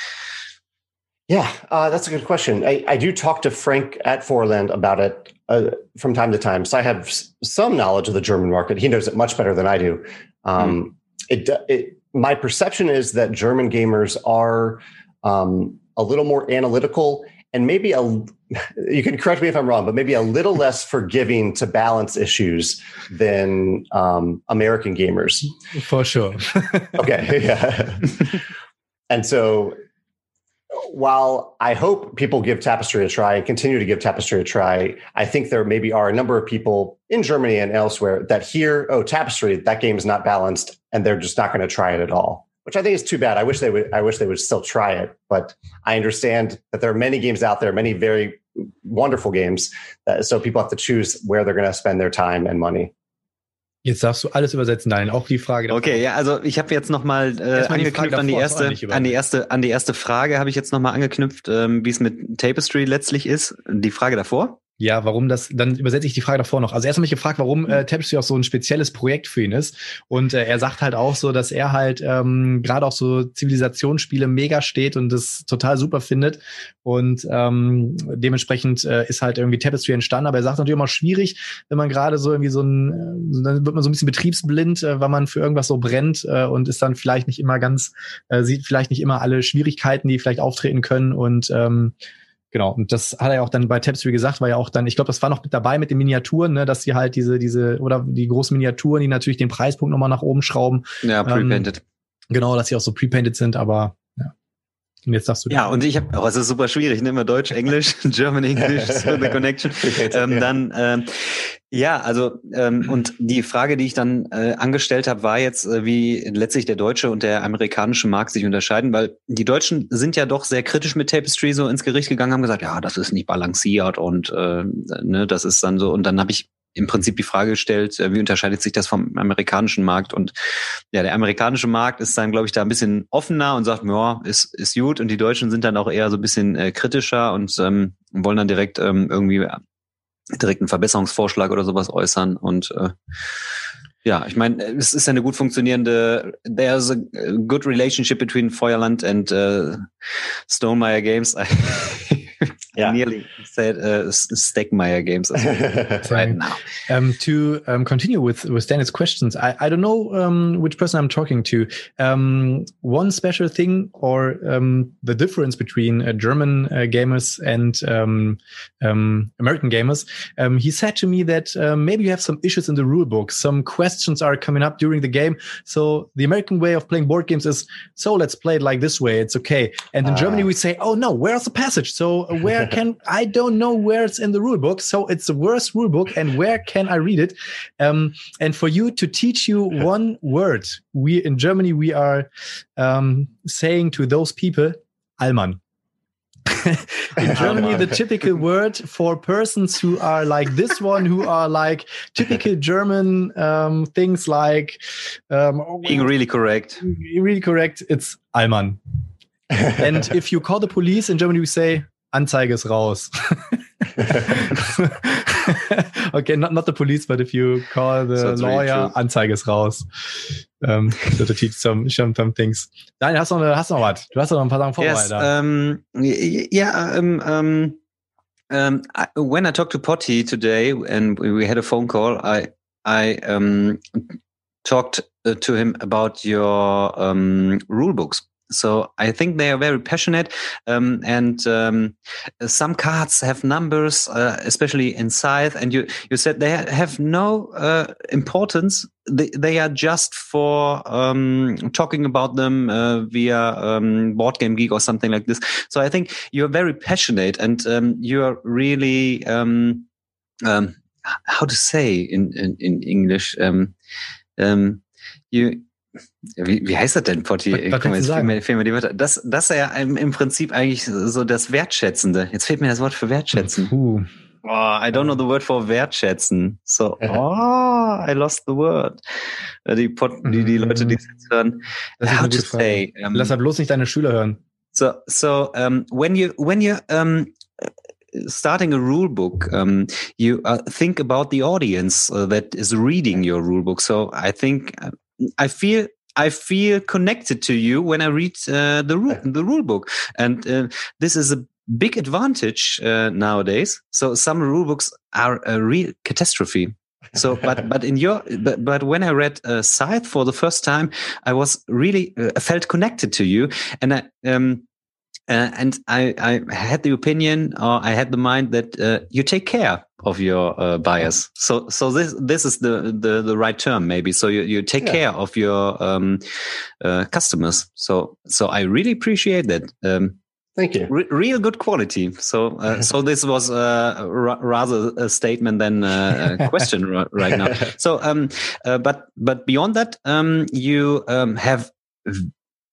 Yeah, uh, that's a good question. I, I, do talk to Frank at Forland about it uh, from time to time. So I have some knowledge of the German market. He knows it much better than I do. Um, mm. it, it, my perception is that German gamers are um, a little more analytical and maybe a you can correct me if I'm wrong, but maybe a little less forgiving to balance issues than um, American gamers. For sure. okay. Yeah. and so while I hope people give Tapestry a try and continue to give Tapestry a try, I think there maybe are a number of people in Germany and elsewhere that hear, oh, Tapestry, that game is not balanced, and they're just not going to try it at all which I think is too bad. I wish they would. I wish they would still try it, but I understand that there are many games out there, many very wonderful games. That, so people have to choose where they're going to spend their time and money. Jetzt darfst du alles übersetzen, nein, auch die Frage. Okay, ja, also ich habe jetzt nochmal äh, angeknüpft an die erste, an die erste, an die erste Frage habe ich jetzt nochmal angeknüpft, ähm, wie es mit Tapestry letztlich ist. Die Frage davor. Ja, warum das, dann übersetze ich die Frage davor noch. Also erst habe ich gefragt, warum äh, Tapestry auch so ein spezielles Projekt für ihn ist. Und äh, er sagt halt auch so, dass er halt ähm, gerade auch so Zivilisationsspiele mega steht und das total super findet. Und ähm, dementsprechend äh, ist halt irgendwie Tapestry entstanden. Aber er sagt natürlich immer schwierig, wenn man gerade so irgendwie so ein, äh, dann wird man so ein bisschen betriebsblind, äh, weil man für irgendwas so brennt äh, und ist dann vielleicht nicht immer ganz, äh, sieht vielleicht nicht immer alle Schwierigkeiten, die vielleicht auftreten können und ähm, Genau, und das hat er ja auch dann bei Tapestry gesagt, war ja auch dann, ich glaube, das war noch mit dabei mit den Miniaturen, ne, dass sie halt diese, diese, oder die großen Miniaturen, die natürlich den Preispunkt nochmal nach oben schrauben. Ja, prepainted. Ähm, genau, dass sie auch so prepainted sind, aber. Und jetzt sagst du. Ja, und ich habe, oh, es ist super schwierig, ne? immer Deutsch, Englisch, German, English, so the connection. ähm, dann, ähm, ja, also ähm, und die Frage, die ich dann äh, angestellt habe, war jetzt, äh, wie letztlich der deutsche und der amerikanische Markt sich unterscheiden, weil die Deutschen sind ja doch sehr kritisch mit Tapestry so ins Gericht gegangen, haben gesagt, ja, das ist nicht balanciert und äh, ne, das ist dann so. Und dann habe ich im Prinzip die Frage gestellt, äh, wie unterscheidet sich das vom amerikanischen Markt? Und ja, der amerikanische Markt ist dann, glaube ich, da ein bisschen offener und sagt, ja, ist, ist gut. Und die Deutschen sind dann auch eher so ein bisschen äh, kritischer und ähm, wollen dann direkt ähm, irgendwie direkt einen Verbesserungsvorschlag oder sowas äußern. Und äh, ja, ich meine, es ist eine gut funktionierende, there's a good relationship between Feuerland and uh, Stonemeyer Games. yeah. nearly said uh, Stegmeyer games right now. Um, to um, continue with with Dennis' questions, I, I don't know um, which person I'm talking to. Um, one special thing or um, the difference between uh, German uh, gamers and um, American gamers. he said to me that uh, maybe you have some issues in the rule book. Some questions are coming up during the game. So the American way of playing board games is so let's play it like this way. It's okay. And in Germany we say, oh no, where's the passage? So uh, where can I don't know where it's in the rule book, so it's the worst rule book, and where can I read it? Um, and for you to teach you one word, we in Germany we are um, saying to those people, Alman. in Germany, the typical word for persons who are like this one, who are like typical German um, things like um, being really correct. Really correct. It's Alman. and if you call the police in Germany, we say Anzeige ist raus. okay, not, not the police, but if you call the so lawyer, Anzeige ist raus. Um, so to teach some, some, some things. Nein, hast du noch, hast noch was? Du hast noch ein paar Sachen vorbereitet. Yes, um, yeah, um, um, um, I, when I talked to Potty today and we had a phone call, I, I um, talked uh, to him about your um, rule books so I think they are very passionate, um, and um, some cards have numbers, uh, especially in size. And you you said they have no uh, importance. They, they are just for um, talking about them uh, via um, Board Game Geek or something like this. So I think you're very passionate, and um, you are really um, how to say in in, in English. you wie, wie heißt das denn, Potti? Was, was Komm, jetzt fehlen mir, fehlen mir die Wörter. Das, das ist ja im, Prinzip eigentlich so das Wertschätzende. Jetzt fehlt mir das Wort für wertschätzen. Puh. Oh, I don't know the word for wertschätzen. So, oh, I lost the word. Äh, die, Pod, die, die Leute, die es jetzt hören. How to say. Um, Lass halt bloß nicht deine Schüler hören. So, so um, when you when you um, starting a rule book, um, you uh, think about the audience uh, that is reading your rule book. So I think I feel I feel connected to you when I read uh, the rule the rule book, and uh, this is a big advantage uh, nowadays. So some rule books are a real catastrophe. So, but but in your but but when I read uh, Scythe for the first time, I was really uh, felt connected to you, and I um uh, and I, I had the opinion or I had the mind that uh, you take care of your uh, buyers. So, so this this is the, the, the right term maybe. So you, you take yeah. care of your um, uh, customers. So so I really appreciate that. Um, Thank you. Re real good quality. So, uh, so this was uh, rather a statement than a question right now. So, um, uh, but but beyond that, um, you um, have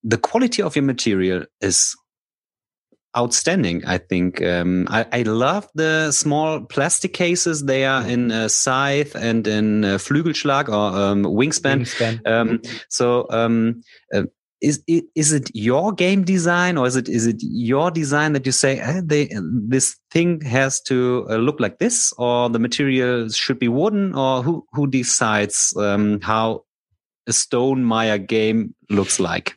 the quality of your material is outstanding. I think um, I, I, love the small plastic cases. They are in uh, Scythe and in uh, Flügelschlag or um, Wingspan. Wingspan. Um, so um, uh, is is it your game design or is it is it your design that you say eh, they, this thing has to uh, look like this or the material should be wooden or who who decides um, how a Stonemaier game looks like?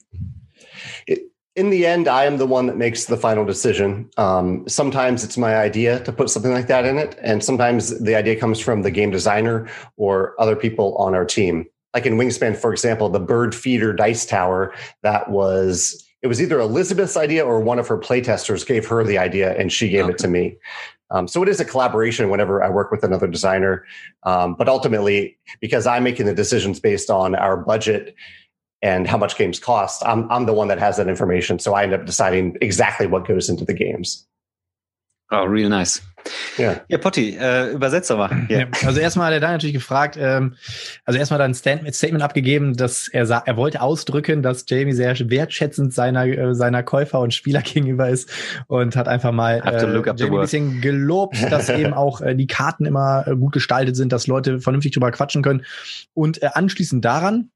In the end, I am the one that makes the final decision. Um, sometimes it's my idea to put something like that in it, and sometimes the idea comes from the game designer or other people on our team. Like in Wingspan, for example, the bird feeder dice tower that was it was either Elizabeth's idea or one of her playtesters gave her the idea and she gave okay. it to me. Um, so it is a collaboration whenever I work with another designer. Um, but ultimately, because I'm making the decisions based on our budget and how much games cost. I'm I'm the one that has that information, so I end up deciding exactly what goes into the games. Oh, real nice. Ja, ja Potti, äh, übersetzer mal. Yeah. Also erstmal hat er da natürlich gefragt, ähm, also erstmal dann ein Statement, Statement abgegeben, dass er sah, er wollte ausdrücken, dass Jamie sehr wertschätzend seiner äh, seiner Käufer und Spieler gegenüber ist und hat einfach mal äh, Jamie ein bisschen gelobt, dass eben auch äh, die Karten immer äh, gut gestaltet sind, dass Leute vernünftig drüber quatschen können und äh, anschließend daran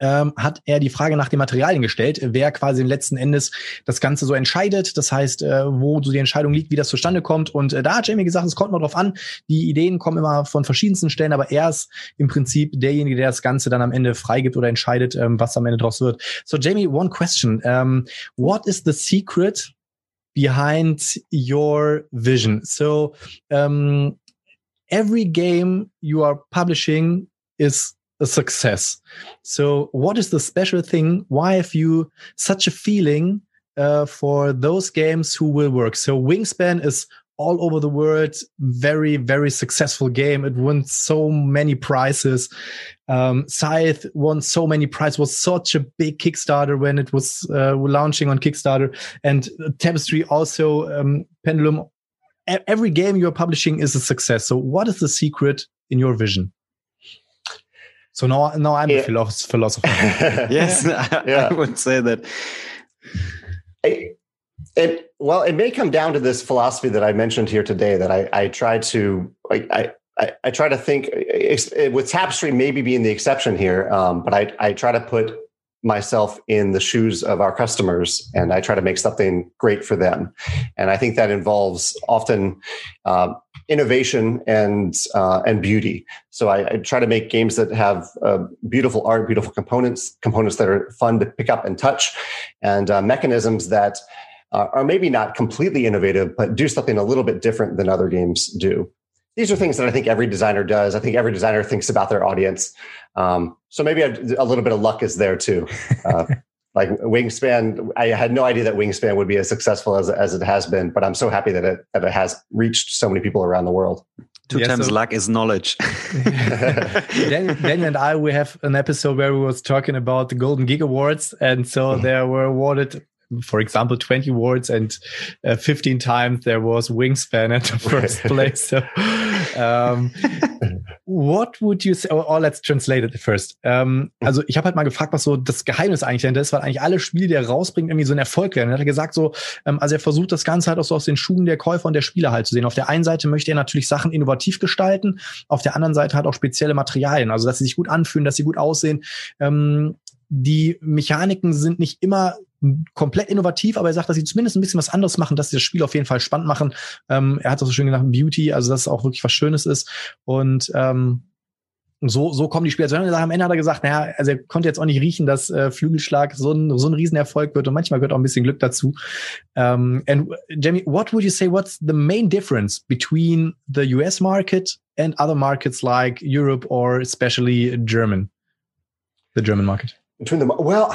ähm, hat er die Frage nach den Materialien gestellt, wer quasi letzten Endes das Ganze so entscheidet. Das heißt, äh, wo so die Entscheidung liegt, wie das zustande kommt. Und äh, da hat Jamie gesagt, es kommt noch drauf an. Die Ideen kommen immer von verschiedensten Stellen, aber er ist im Prinzip derjenige, der das Ganze dann am Ende freigibt oder entscheidet, ähm, was am Ende draus wird. So, Jamie, one question. Um, what is the secret behind your vision? So, um, every game you are publishing is a success. So, what is the special thing? Why have you such a feeling uh, for those games who will work? So, Wingspan is all over the world, very, very successful game. It won so many prizes. Um, Scythe won so many prizes, was such a big Kickstarter when it was uh, launching on Kickstarter. And Tapestry also, um, Pendulum, every game you're publishing is a success. So, what is the secret in your vision? So now, now I'm yeah. a philosopher. yes, I, yeah. I would say that. I, it well, it may come down to this philosophy that I mentioned here today. That I, I try to I, I, I try to think eh, eh, eh, with tapestry maybe being the exception here, um, but I I try to put myself in the shoes of our customers and I try to make something great for them. And I think that involves often uh, innovation and uh, and beauty. So I, I, try to make games that have uh, beautiful art, beautiful components, components that are fun to pick up and touch, and uh, mechanisms that uh, are maybe not completely innovative, but do something a little bit different than other games do these are things that I think every designer does. I think every designer thinks about their audience. Um, so maybe a, a, little bit of luck is there too. Uh, like Wingspan, I had no idea that Wingspan would be as successful as, as it has been, but I'm so happy that it, that it has reached so many people around the world. Two yeah, times so, luck is knowledge. Daniel, Daniel, and I, we have an episode where we was talking about the Golden Gig Awards. And so mm-hmm. there were awarded for example, 20 awards and uh, 15 times there was Wingspan at the first place. So, um, what would you say? Or, or let's translate it first. Um, also ich habe halt mal gefragt, was so das Geheimnis eigentlich denn ist, weil eigentlich alle Spiele, die er rausbringt, irgendwie so ein Erfolg werden. Und er hat gesagt so, ähm, also er versucht das Ganze halt auch so aus den Schuhen der Käufer und der Spieler halt zu sehen. Auf der einen Seite möchte er natürlich Sachen innovativ gestalten, auf der anderen Seite halt auch spezielle Materialien, also dass sie sich gut anfühlen, dass sie gut aussehen. Ähm, die Mechaniken sind nicht immer komplett innovativ, aber er sagt, dass sie zumindest ein bisschen was anderes machen, dass sie das Spiel auf jeden Fall spannend machen. Ähm, er hat auch so schön genannt Beauty, also dass es auch wirklich was Schönes ist. Und ähm, so, so kommen die Spiele. Also am Ende hat er gesagt, naja, also er konnte jetzt auch nicht riechen, dass äh, Flügelschlag so ein, so ein Riesenerfolg wird und manchmal gehört auch ein bisschen Glück dazu. Um, and Jamie, what would you say, what's the main difference between the US market and other markets like Europe or especially German, the German market? Between them, well,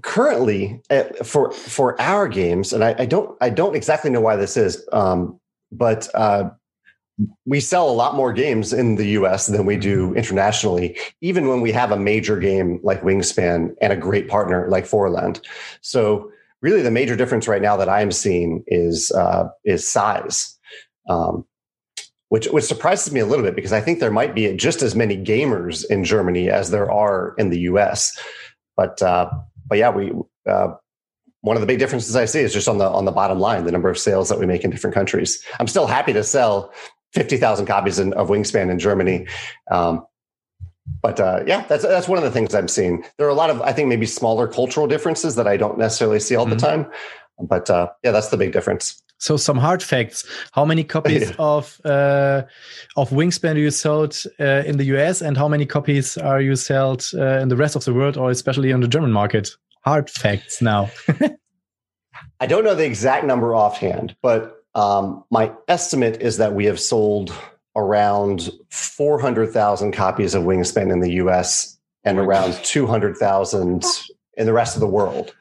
currently uh, for for our games, and I, I, don't I don't exactly know why this is, um, but uh, we sell a lot more games in the US than we do internationally, even when we have a major game like Wingspan and a great partner like Forland. So really the major difference right now that I'm seeing is uh, is size. Um, which, which surprises me a little bit because I think there might be just as many gamers in Germany as there are in the US. But uh, but yeah, we uh, one of the big differences I see is just on the on the bottom line, the number of sales that we make in different countries. I'm still happy to sell 50,000 copies in, of Wingspan in Germany. Um, but uh, yeah, that's that's one of the things I'm seeing. There are a lot of I think maybe smaller cultural differences that I don't necessarily see all mm-hmm. the time. But uh, yeah, that's the big difference. So some hard facts: How many copies yeah. of uh, of Wingspan do you sold uh, in the US, and how many copies are you sold uh, in the rest of the world, or especially on the German market? Hard facts now. I don't know the exact number offhand, but um, my estimate is that we have sold around 400,000 copies of Wingspan in the US and around 200,000 in the rest of the world.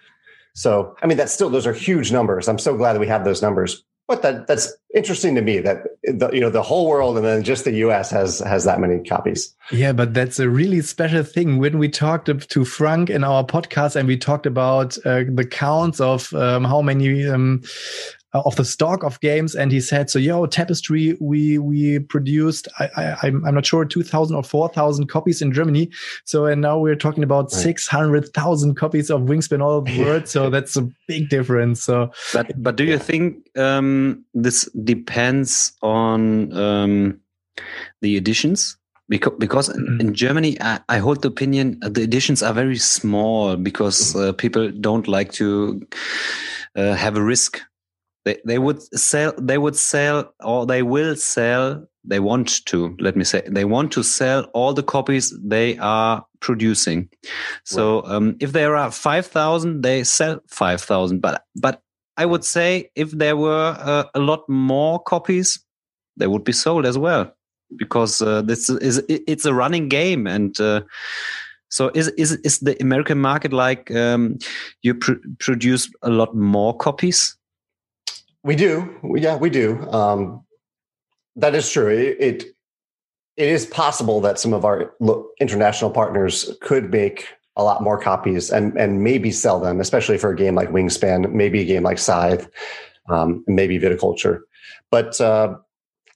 So, I mean, that's still, those are huge numbers. I'm so glad that we have those numbers. But that that's interesting to me that the, you know the whole world and then just the U.S. has has that many copies. Yeah, but that's a really special thing. When we talked to Frank in our podcast and we talked about uh, the counts of um, how many um, uh, of the stock of games and he said so yo tapestry we we produced i, I i'm i'm not sure 2000 or 4000 copies in germany. So and now we're talking about right. 600000 copies of wingspan all over the world. So that's a big difference. So but but do you think um this depends on um the editions? Because because mm-hmm. in Germany, I, I, hold the opinion uh, the editions are very small because uh, people don't like to uh, have a risk they they would sell they would sell or they will sell they want to let me say they want to sell all the copies they are producing. So right. um, if there are 5000 they sell 5000 but but i would say if there were uh, a lot more copies they would be sold as well. Because uh, this is it's a running game and uh, so is is is the American market like um, you pr produce a lot more copies we do. Yeah, we do. Um, that is true. It, it, it is possible that some of our international partners could make a lot more copies and and maybe sell them, especially for a game like Wingspan, maybe a game like Scythe, um, maybe Viticulture. But uh,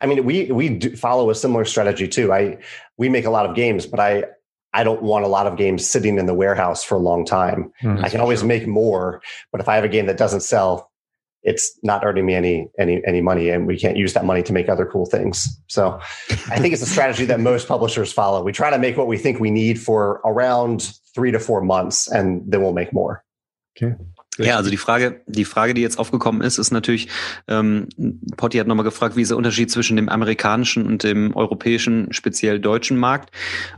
I mean, we we follow a similar strategy too. I we make a lot of games, but I I don't want a lot of games sitting in the warehouse for a long time. Mm, I can always true. make more, but if I have a game that doesn't sell, it's not earning me any any any money and we can't use that money to make other cool things. So i think it's a strategy that most publishers follow. We try to make what we think we need for around three to four months and then we'll make more. Okay Ja, also die Frage, die Frage, die jetzt aufgekommen ist, ist natürlich, ähm, Potti hat nochmal gefragt, wie ist der Unterschied zwischen dem amerikanischen und dem europäischen, speziell deutschen Markt?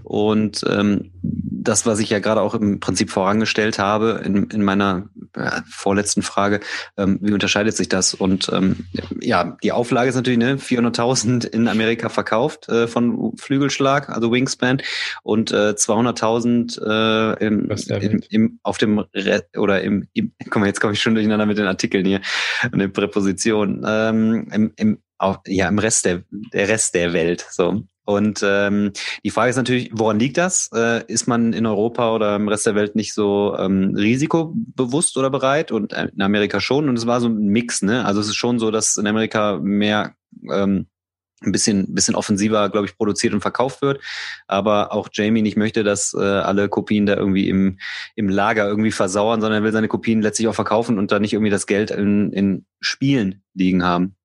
Und ähm, das, was ich ja gerade auch im Prinzip vorangestellt habe in, in meiner äh, vorletzten Frage, ähm, wie unterscheidet sich das? Und ähm, ja, die Auflage ist natürlich ne, 400.000 in Amerika verkauft äh, von Flügelschlag, also Wingspan, und äh, 200.000 äh, im, im, im, auf dem Re oder im, im guck mal, jetzt komme ich schon durcheinander mit den Artikeln hier und den Präpositionen. Ähm, im, im, auch, ja, im Rest der, der Rest der Welt. So. Und ähm, die Frage ist natürlich, woran liegt das? Äh, ist man in Europa oder im Rest der Welt nicht so ähm, risikobewusst oder bereit? Und äh, in Amerika schon. Und es war so ein Mix, ne? Also es ist schon so, dass in Amerika mehr ähm, ein bisschen, bisschen offensiver, glaube ich, produziert und verkauft wird. Aber auch Jamie nicht möchte, dass äh, alle Kopien da irgendwie im, im Lager irgendwie versauern, sondern er will seine Kopien letztlich auch verkaufen und da nicht irgendwie das Geld in, in Spielen liegen haben.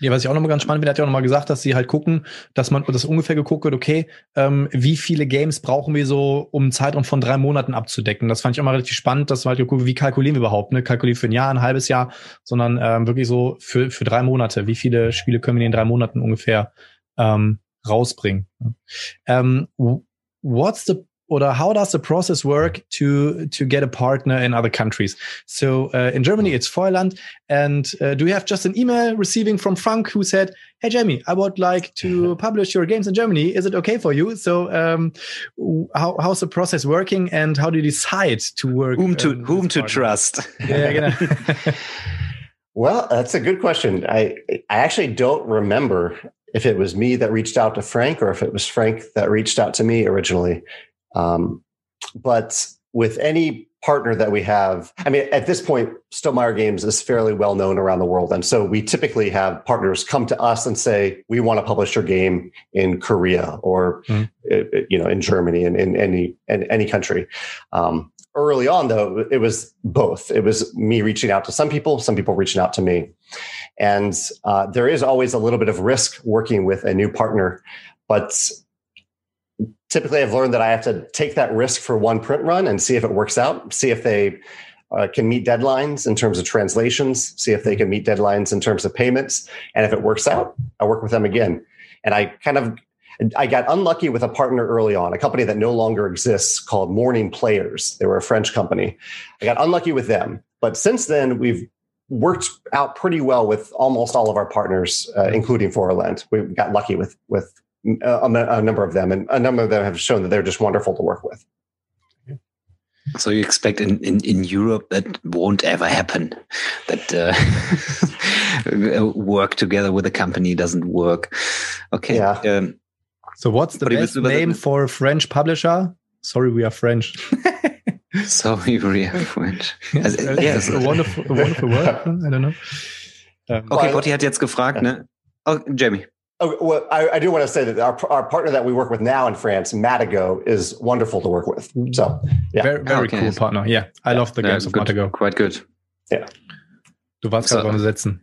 Ja, was ich auch nochmal ganz spannend finde, hat ja auch nochmal gesagt, dass sie halt gucken, dass man das ungefähr geguckt wird, okay, ähm, wie viele Games brauchen wir so, um einen Zeitraum von drei Monaten abzudecken. Das fand ich auch mal relativ spannend, dass wir halt gucken, wie kalkulieren wir überhaupt, ne? Kalkulieren für ein Jahr, ein halbes Jahr, sondern ähm, wirklich so für, für drei Monate. Wie viele Spiele können wir in drei Monaten ungefähr ähm, rausbringen? Ähm, what's the or how does the process work to to get a partner in other countries? So uh, in Germany, it's Feuerland, and uh, do you have just an email receiving from Frank who said, "Hey Jamie, I would like to publish your games in Germany. Is it okay for you?" So um, how how's the process working, and how do you decide to work? Whom to um, whom to trust? Yeah, know. well, that's a good question. I I actually don't remember if it was me that reached out to Frank or if it was Frank that reached out to me originally. Um, but with any partner that we have, I mean, at this point, Stonemaier Games is fairly well known around the world. And so we typically have partners come to us and say, we want to publish your game in Korea or, mm. you know, in Germany and in any, in any country. Um, early on though, it was both. It was me reaching out to some people, some people reaching out to me. And uh, there is always a little bit of risk working with a new partner, but typically I've learned that I have to take that risk for one print run and see if it works out, see if they uh, can meet deadlines in terms of translations, see if they can meet deadlines in terms of payments. And if it works out, I work with them again. And I kind of I got unlucky with a partner early on, a company that no longer exists called Morning Players. They were a French company. I got unlucky with them. But since then, we've worked out pretty well with almost all of our partners, uh, including Forland. We got lucky with with a, a, number of them, and a number of them have shown that they're just wonderful to work with. So you expect in, in, in Europe that won't ever happen, that uh, work together with a company doesn't work. Okay. Yeah. Um, so what's the best name for a French publisher? Sorry, we are French. Sorry, we are French. yes, yes. a wonderful, a wonderful word. I don't know. Um, okay, Botti hat jetzt gefragt, ne? Oh, Jamie. Oh, well, I, I, do want to say that our, our partner that we work with now in France, Matago, is wonderful to work with. So, yeah. Very, very okay. cool partner. Yeah, I yeah. love the games of good. Matago. Quite good. Yeah. Du warst so. gerade beim Setzen.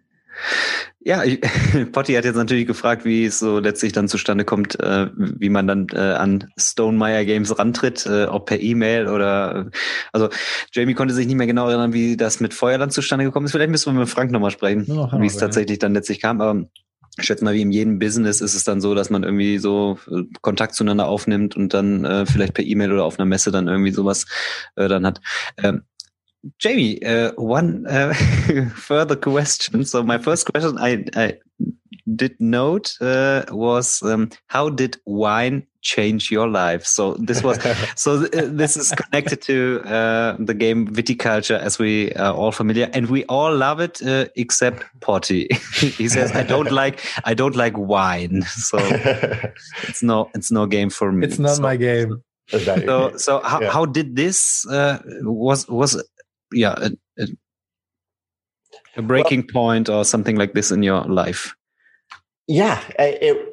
Ja, Potti hat jetzt natürlich gefragt, wie es so letztlich dann zustande kommt, äh, wie man dann äh, an Stonemeyer Games rantritt, äh, ob per E-Mail oder also Jamie konnte sich nicht mehr genau erinnern, wie das mit Feuerland zustande gekommen ist. Vielleicht müssen wir mit Frank nochmal sprechen, ja, wie es tatsächlich dann letztlich kam. Aber ich schätze mal, wie in jedem Business ist es dann so, dass man irgendwie so äh, Kontakt zueinander aufnimmt und dann äh, vielleicht per E-Mail oder auf einer Messe dann irgendwie sowas äh, dann hat. Ähm, Jamie, uh, one uh, further question. So my first question I, I did note uh, was um, how did wine change your life? So this was so th this is connected to uh, the game Viticulture, as we are all familiar, and we all love it uh, except Potty. he says, "I don't like I don't like wine, so it's no it's no game for me. It's not so, my game." So so how, yeah. how did this uh, was was yeah a, a, a breaking well, point or something like this in your life yeah it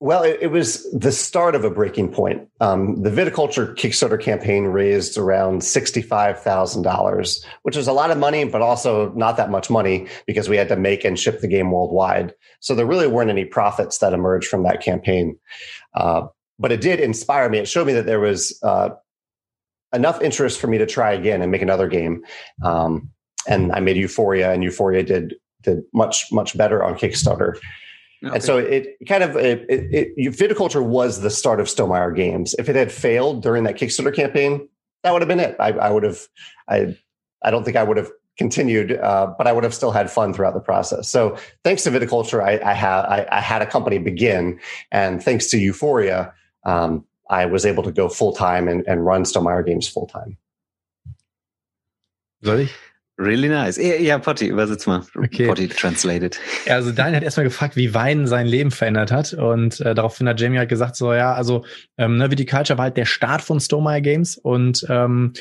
well, it, it, was the start of a breaking point. Um, the viticulture Kickstarter campaign raised around $65,000, which was a lot of money, but also not that much money because we had to make and ship the game worldwide. So there really weren't any profits that emerged from that campaign. Uh, but it did inspire me. It showed me that there was uh, enough interest for me to try again and make another game. Um, and I made Euphoria, and Euphoria did did much much better on Kickstarter. Okay. And so it kind of it, it, it, viticulture was the start of Stonemaier Games. If it had failed during that Kickstarter campaign, that would have been it. I, I would have I I don't think I would have continued, uh, but I would have still had fun throughout the process. So thanks to viticulture, I, I had I, I, had a company begin, and thanks to Euphoria, um, I was able to go full time and, and run Stonemaier Games full time. Soll ich? Really nice. Ja, Potti, übersetz mal. Okay. Potti translated. Also Daniel hat erstmal gefragt, wie Wein sein Leben verändert hat. Und äh, daraufhin hat Jamie halt gesagt, so ja, also ähm, ne, Viticulture war halt der Start von Stonemaier Games und ähm,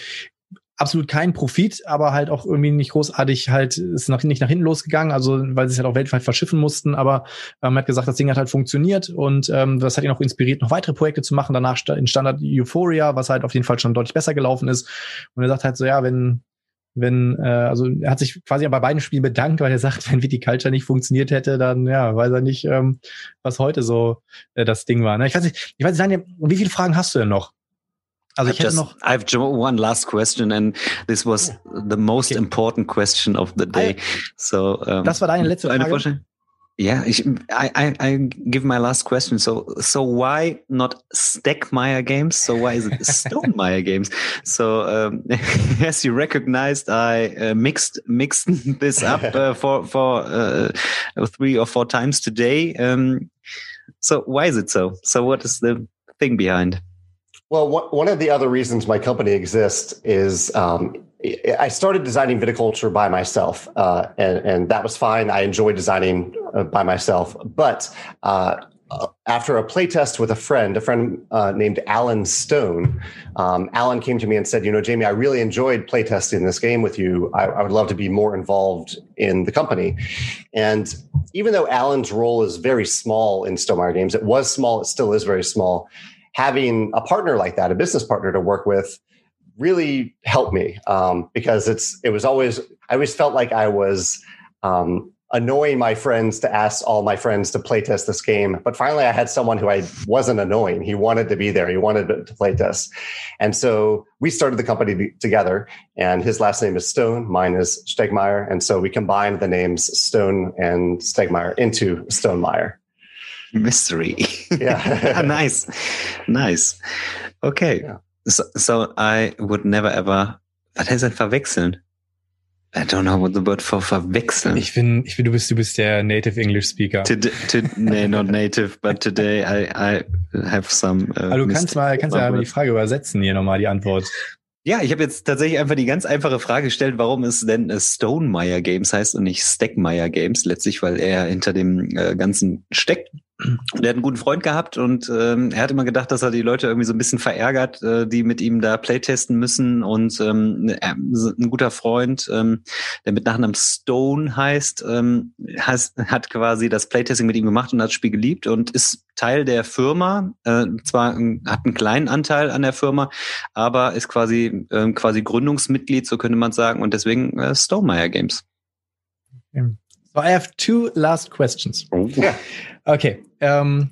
absolut keinen Profit, aber halt auch irgendwie nicht großartig halt, ist nach, nicht nach hinten losgegangen, also weil sie es halt auch weltweit verschiffen mussten, aber ähm, hat gesagt, das Ding hat halt funktioniert und ähm, das hat ihn auch inspiriert, noch weitere Projekte zu machen. Danach entstand halt Euphoria, was halt auf jeden Fall schon deutlich besser gelaufen ist. Und er sagt halt so, ja, wenn, wenn, äh, also er hat sich quasi bei beiden Spielen bedankt, weil er sagt, wenn Viticulture nicht funktioniert hätte, dann ja, weiß er nicht, ähm, was heute so äh, das Ding war. Ne? Ich weiß nicht, ich weiß nicht, Daniel, wie viele Fragen hast du denn noch? Also ich hätte noch. I've one last question, and this was the most okay. important question of the day. So um, das war deine letzte Frage. Yeah, I, I, I give my last question. So, so why not Steckmeyer Games? So why is it Stonemeyer Games? So, um, as you recognized, I uh, mixed mixed this up uh, for for uh, three or four times today. Um, so, why is it so? So, what is the thing behind? Well, one of the other reasons my company exists is um, I started designing viticulture by myself, uh, and, and, that was fine. I enjoyed designing uh, by myself. But uh, after a playtest with a friend, a friend uh, named Alan Stone, um, Alan came to me and said, "You know, Jamie, I really enjoyed playtesting this game with you. I, I would love to be more involved in the company." And even though Alan's role is very small in Stonemaier Games, it was small. It still is very small having a partner like that, a business partner to work with, really helped me um, because it's it was always I always felt like I was um, annoying my friends to ask all my friends to play test this game. But finally, I had someone who I wasn't annoying. He wanted to be there. He wanted to, play test, and so we started the company together. And his last name is Stone. Mine is Stegmeyer, and so we combined the names Stone and Stegmeyer into Stonemeyer mystery. Yeah. nice. Nice. Okay. Yeah. So, so I would never ever, was heißt denn verwechseln? I don't know what the word for verwechseln. Ich bin, ich bin, du bist, du bist der native English speaker. Today, to, nee, not native, but today I, I have some. Uh, also du kannst mal, kannst ja die Frage übersetzen hier nochmal die Antwort. Ja, ich habe jetzt tatsächlich einfach die ganz einfache Frage gestellt, warum es denn Stonemeyer Games heißt und nicht Steckmeyer Games, letztlich, weil er hinter dem äh, Ganzen steckt. Und er hat einen guten Freund gehabt und ähm, er hat immer gedacht, dass er die Leute irgendwie so ein bisschen verärgert, äh, die mit ihm da Playtesten müssen. Und ähm, ein guter Freund, ähm, der mit Nachnamen Stone heißt, ähm, has, hat quasi das Playtesting mit ihm gemacht und hat das Spiel geliebt und ist Teil der Firma. Äh, zwar hat einen kleinen Anteil an der Firma, aber ist quasi äh, quasi Gründungsmitglied, so könnte man sagen. Und deswegen äh, Stonemeyer Games. So I have two last questions. Oh. Okay. Um,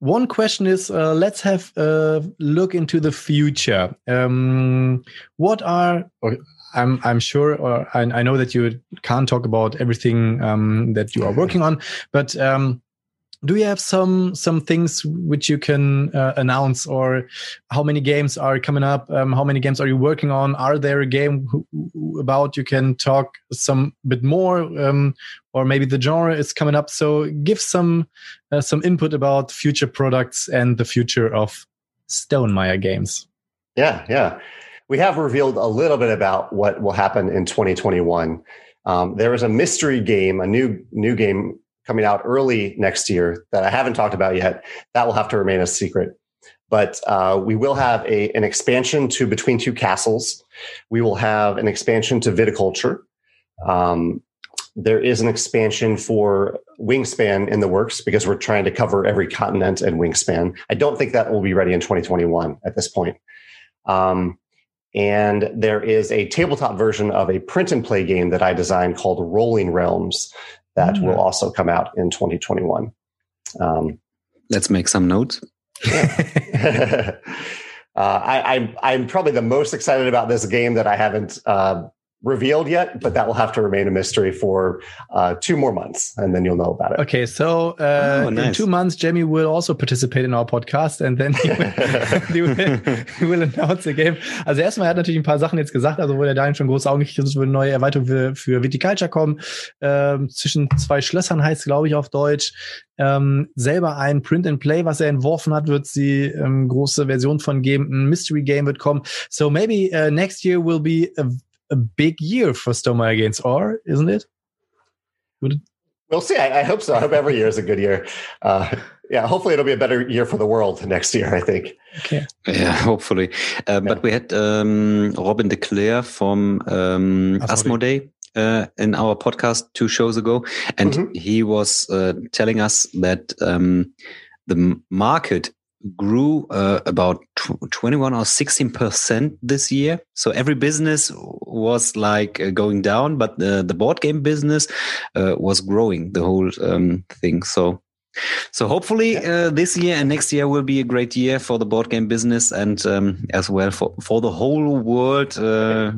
one question is uh, let's have a look into the future. Um, what are, or I'm, I'm sure, or I, I, know that you can't talk about everything um, that you are working on, but um, do you have some some things which you can uh, announce or how many games are coming up? Um, how many games are you working on? Are there a game about you can talk some bit more um, or maybe the genre is coming up? So give some uh, some input about future products and the future of Stone stonemeyer games. Yeah yeah. We have revealed a little bit about what will happen in 2021 um, there is a mystery game a new new game coming out early next year that I haven't talked about yet. That will have to remain a secret. But uh, we will have a, an expansion to Between Two Castles. We will have an expansion to Viticulture. Um, there is an expansion for Wingspan in the works because we're trying to cover every continent and Wingspan. I don't think that will be ready in 2021 at this point. Um, and there is a tabletop version of a print and play game that I designed called Rolling Realms that mm-hmm. will also come out in 2021. Um, Let's make some notes. Yeah. uh, I, I'm I'm probably the most excited about this game that I haven't uh, revealed yet, but that will have to remain a mystery for uh, two more months, and then you'll know about it. Okay, so uh, oh, nice. in two months, Jamie will also participate in our podcast, and then he will, he will, he will announce the game. Also erstmal, er hat natürlich ein paar Sachen jetzt gesagt, also wo der Daniel schon große Augen gekriegt hat, es wird eine neue Erweiterung für, für Viticulture kommen. Ähm, zwischen zwei Schlössern heißt glaube ich, auf Deutsch. Ähm, selber ein Print and Play, was er entworfen hat, wird sie ähm, große Version von geben. Ein Mystery Game wird kommen. So maybe uh, next year will be a a big year for Stoma against R, isn't it? Would it? We'll see. I, I, hope so. I hope every year is a good year. Uh, yeah, hopefully it'll be a better year for the world next year. I think. Okay. Yeah, hopefully. Uh, yeah. But we had um, Robin de Clare from um, Asmodee uh, in our podcast two shows ago, and mm-hmm. he was uh, telling us that um, the market grew uh, about tw 21 or 16 percent this year. So every business was like uh, going down, but the, the board game business uh, was growing the whole um, thing. So. So hopefully uh, this year and next year will be a great year for the board game business and um, as well for, for the whole world uh,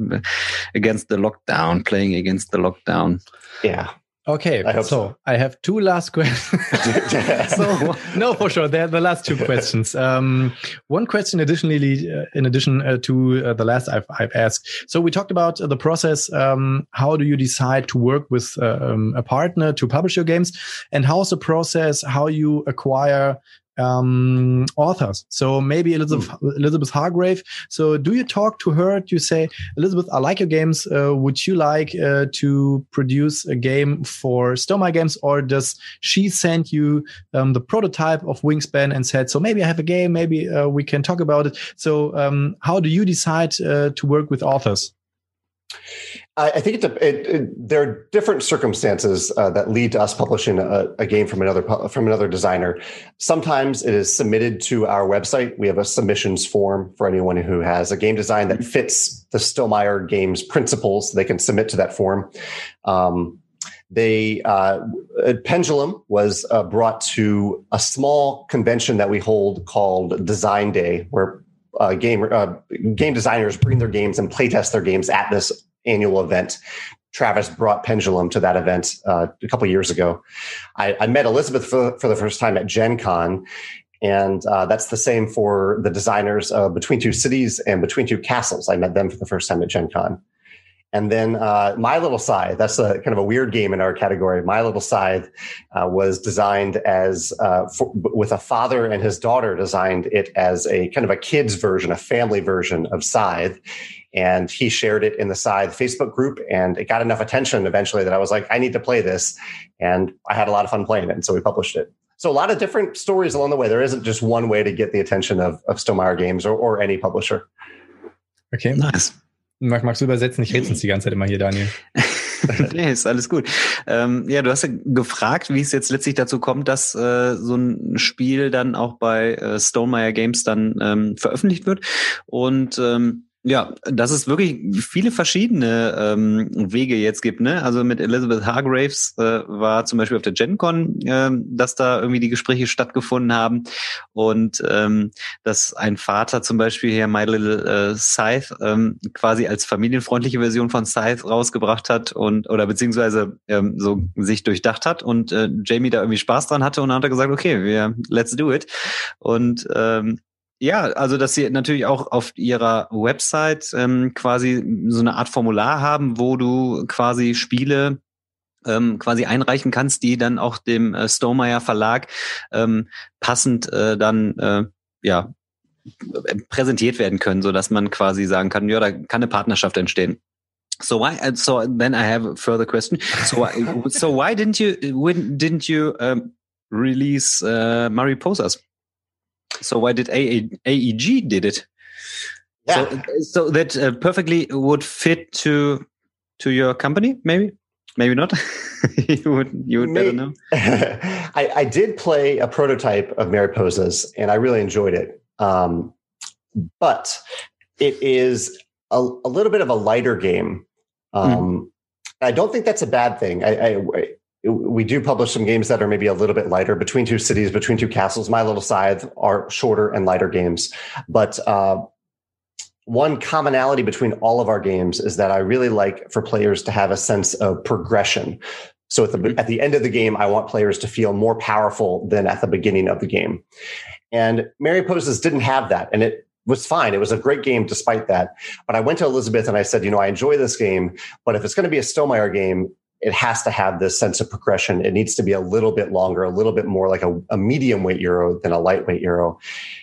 against the lockdown, playing against the lockdown. Yeah, Okay, I so, so, I have two last questions. so no, for sure, they're the last two questions. Um, one question, additionally, uh, in addition uh, to uh, the last I've, I've asked. So we talked about the process. Um, how do you decide to work with uh, um, a partner to publish your games, and how's the process? How you acquire um, authors. So maybe Elizabeth, mm. Elizabeth Hargrave. So do you talk to her? Do you say, Elizabeth, I like your games. Uh, would you like uh, to produce a game for Stonemaier Games, or does she send you um, the prototype of Wingspan and said, so maybe I have a game, maybe uh, we can talk about it. So um, how do you decide uh, to work with authors? I think it, it, it, there are different circumstances uh, that lead to us publishing a, a, game from another from another designer. Sometimes it is submitted to our website. We have a submissions form for anyone who has a game design that fits the Stillmeyer Games principles. They can submit to that form. Um, they uh, Pendulum was uh, brought to a small convention that we hold called Design Day, where uh, game uh, game designers bring their games and playtest their games at this annual event. Travis brought Pendulum to that event uh, a couple years ago. I, I, met Elizabeth for, for, the first time at Gen Con, and uh, that's the same for the designers of Between Two Cities and Between Two Castles. I met them for the first time at Gen Con. And then uh, My Little Scythe, that's a kind of a weird game in our category. My Little Scythe uh, was designed as, uh, for, with a father and his daughter designed it as a kind of a kid's version, a family version of Scythe. And he shared it in the Scythe Facebook group and it got enough attention eventually that I was like, I need to play this. And I had a lot of fun playing it. And so we published it. So a lot of different stories along the way. There isn't just one way to get the attention of, of Stonemaier Games or, or any publisher. Okay, nice. Magst du übersetzen? Ich rede uns die ganze Zeit immer hier, Daniel. nee, ist alles gut. Ähm, ja, du hast ja gefragt, wie es jetzt letztlich dazu kommt, dass äh, so ein Spiel dann auch bei äh, Stonemaier Games dann ähm, veröffentlicht wird. Und ähm, ja, dass es wirklich viele verschiedene ähm, Wege jetzt gibt. Ne? Also mit Elizabeth Hargraves äh, war zum Beispiel auf der GenCon, äh, dass da irgendwie die Gespräche stattgefunden haben und ähm, dass ein Vater zum Beispiel hier My Little äh, Scythe ähm, quasi als familienfreundliche Version von Scythe rausgebracht hat und oder beziehungsweise ähm, so sich durchdacht hat und äh, Jamie da irgendwie Spaß dran hatte und dann hat er gesagt, okay, wir let's do it und ähm, ja, also dass sie natürlich auch auf ihrer Website ähm, quasi so eine Art Formular haben, wo du quasi Spiele ähm, quasi einreichen kannst, die dann auch dem äh, Stonemaier Verlag ähm, passend äh, dann äh, ja präsentiert werden können, so dass man quasi sagen kann, ja, da kann eine Partnerschaft entstehen. So why? Uh, so then I have a further question. So so why didn't you didn't you um, release uh, Mariposas? So why did AEG did it? Yeah. So, so that uh, perfectly would fit to to your company, maybe, maybe not. you would you would Maybe. better know. I, I did play a prototype of Mariposas, and I really enjoyed it. Um, but it is a, a, little bit of a lighter game. Hmm. Um, mm. I don't think that's a bad thing. I, I, we do publish some games that are maybe a little bit lighter between two cities between two castles my little scythe are shorter and lighter games but uh, one commonality between all of our games is that i really like for players to have a sense of progression so at the mm-hmm. at the end of the game i want players to feel more powerful than at the beginning of the game and mariposas didn't have that and it was fine. It was a great game despite that. But I went to Elizabeth and I said, you know, I enjoy this game, but if it's going to be a Stonemaier game, it has to have this sense of progression. It needs to be a little bit longer, a little bit more like a, a medium weight euro than a lightweight euro.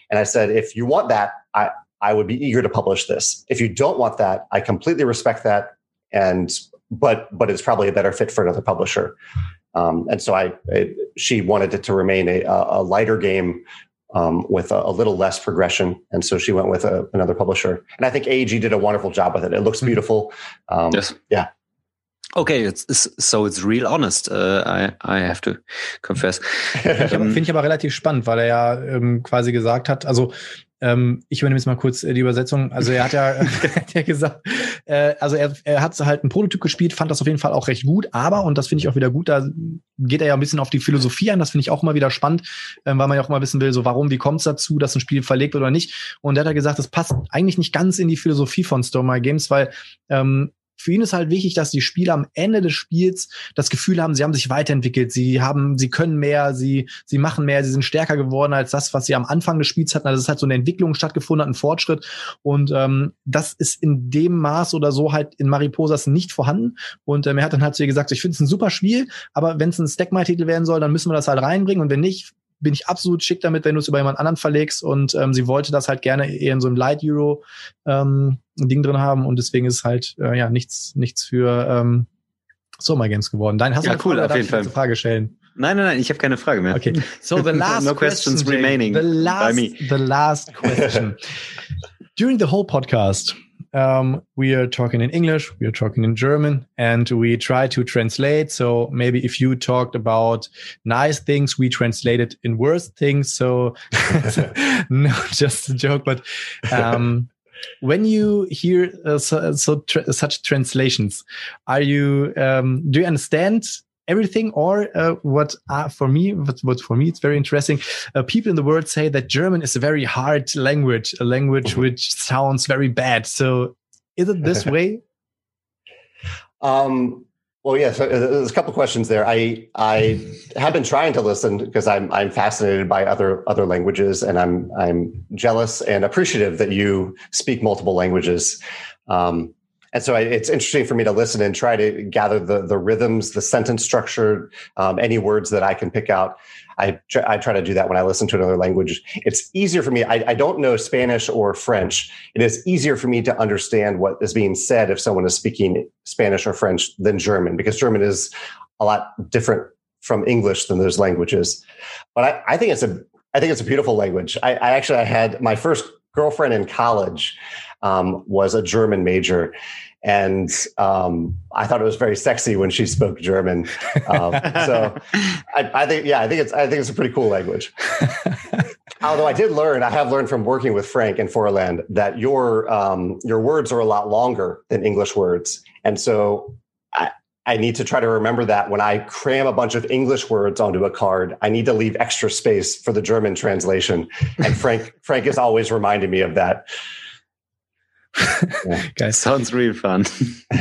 And I said, if you want that, I, I would be eager to publish this. If you don't want that, I completely respect that. And but but it's probably a better fit for another publisher. Um, and so I, it, she wanted it to remain a, a lighter game um, with a, a, little less progression. And so she went with a, another publisher. And I think AEG did a wonderful job with it. It looks mm-hmm. beautiful. Um, yes. Yeah. Okay, it's, it's, so it's real honest. Uh, I, I have to confess. Finde ich aber relativ spannend, weil er ja ähm, quasi gesagt hat, also ähm, ich übernehme jetzt mal kurz äh, die Übersetzung. Also er hat ja, hat ja gesagt, äh, also er, er hat halt einen Prototyp gespielt, fand das auf jeden Fall auch recht gut, aber, und das finde ich auch wieder gut, da geht er ja ein bisschen auf die Philosophie an, das finde ich auch immer wieder spannend, ähm, weil man ja auch mal wissen will, so warum, wie kommt es dazu, dass ein Spiel verlegt oder nicht. Und er hat ja gesagt, das passt eigentlich nicht ganz in die Philosophie von Stormy Games, weil ähm, für ihn ist halt wichtig, dass die Spieler am Ende des Spiels das Gefühl haben, sie haben sich weiterentwickelt, sie haben, sie können mehr, sie, sie machen mehr, sie sind stärker geworden als das, was sie am Anfang des Spiels hatten. Also es ist halt so eine Entwicklung stattgefunden, hat ein Fortschritt. Und ähm, das ist in dem Maß oder so halt in Mariposas nicht vorhanden. Und ähm, er hat dann halt zu ihr gesagt, ich finde es ein super Spiel, aber wenn es ein Stackmine-Titel werden soll, dann müssen wir das halt reinbringen. Und wenn nicht, bin ich absolut schick damit, wenn du es über jemand anderen verlegst. Und ähm, sie wollte das halt gerne eher in so einem Light Euro ähm, Ding drin haben. Und deswegen ist halt äh, ja nichts, nichts für ähm, Summer Games geworden. Dein hast ja, du cool, auf jeden Fall. Eine Frage stellen. Nein, nein, nein, ich habe keine Frage mehr. Okay. So the last no questions question, remaining the last, by me. The last question. During the whole podcast, um, we are talking in English, we are talking in German, and we try to translate. So maybe if you talked about nice things, we translated in worse things. So no, just a joke. But um, when you hear uh, so, so such translations, are you um, do you understand everything or uh, what uh, for me what, what, for me it's very interesting uh, people in the world say that german is a very hard language a language mm-hmm. which sounds very bad so is it this way um well, yeah. So uh, there's a couple questions there. I I have been trying to listen because I'm I'm fascinated by other other languages, and I'm I'm jealous and appreciative that you speak multiple languages. Um, and so I, it's interesting for me to listen and try to gather the the rhythms, the sentence structure, um, any words that I can pick out. I try, I try to do that when I listen to another language. It's easier for me. I, I don't know Spanish or French. It is easier for me to understand what is being said if someone is speaking Spanish or French than German, because German is a lot different from English than those languages. But I, I think it's a I think it's a beautiful language. I, I actually I had my first girlfriend in college um, was a German major. And um, I thought it was very sexy when she spoke German. Um, so I, I, think, yeah, I think it's, I think it's a pretty cool language. Although I did learn, I have learned from working with Frank and Forland that your um, your words are a lot longer than English words, and so I, I need to try to remember that when I cram a bunch of English words onto a card, I need to leave extra space for the German translation. And Frank Frank is always reminding me of that. Yeah. Guys, sounds really fun.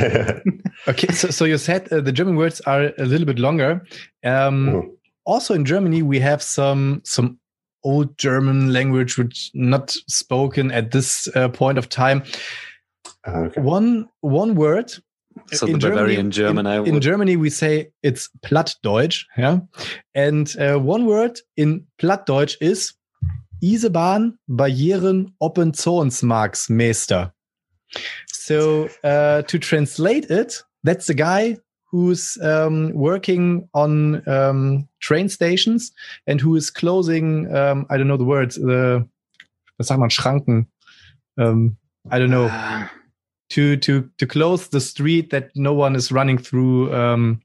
okay, so so you said uh, the German words are a little bit longer. Um, mm. Also in Germany, we have some some old German language which not spoken at this uh, point of time. Okay. One one word. So in the Bavarian German, in, in, Germany, we say it's Plattdeutsch, yeah, and uh, one word in Plattdeutsch is Isebahn Barrieren Open Oppenzonsmarksmeester. So uh, to translate it, that's the guy who's um, working on um, train stations and who is closing. Um, I don't know the words. The was sagt man Schranken? Um, I don't know. Uh. To to to close the street that no one is running through. Um,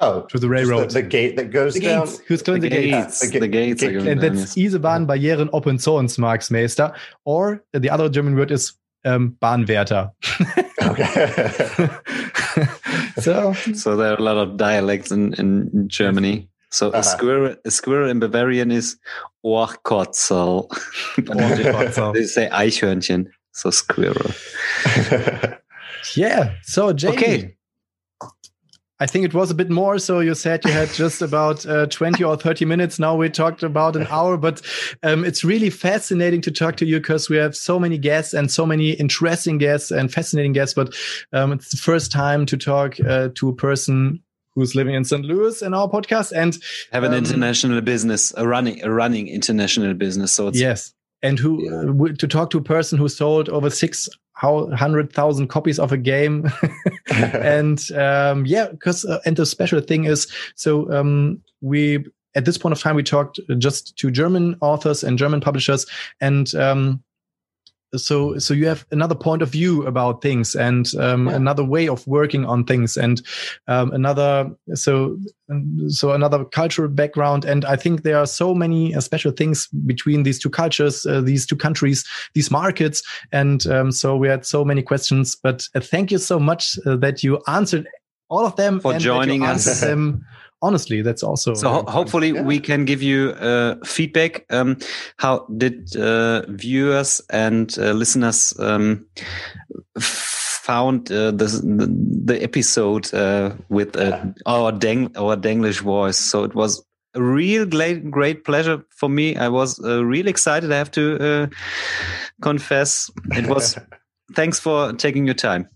Oh, to the railroad. The, the, gate that goes the down. Gates. Who's closing the, the gates? gates? The, the gates. Gate, and down, that's yes. Isebahn Barrieren Oppenzonsmarksmeister. Or the other German word is um, Bahnwärter. okay. so, so there are a lot of dialects in, in Germany. So uh-huh. a squirrel, a squirrel in Bavarian is Ohrkotzel. they say Eichhörnchen. So squirrel. yeah. So Jamie. Okay. I think it was a bit more. So you said you had just about uh, 20 or 30 minutes. Now we talked about an hour, but um, it's really fascinating to talk to you because we have so many guests and so many interesting guests and fascinating guests. But um, it's the first time to talk uh, to a person who's living in St. Louis in our podcast and have an um, international business, a running, a running international business. So it's yes, and who uh, to talk to a person who sold over six hundred thousand copies of a game, and um, yeah, because uh, and the special thing is so um, we at this point of time we talked just to German authors and German publishers, and um, so so you have another point of view about things and um, yeah. another way of working on things and um, another so so another cultural background. And i think there are so many uh, special things between these two cultures uh, these two countries these markets. And um, so we had so many questions but uh, thank you so much uh, that you answered all of them for joining us. them honestly, that's also so. Ho hopefully, yeah. we can give you uh, feedback. Um, how did uh, viewers and uh, listeners um, found uh, the, the episode uh, with uh, our Deng our Denglish voice? So it was a real great great pleasure for me. I was real excited. I have to confess, it was. thanks for taking your time.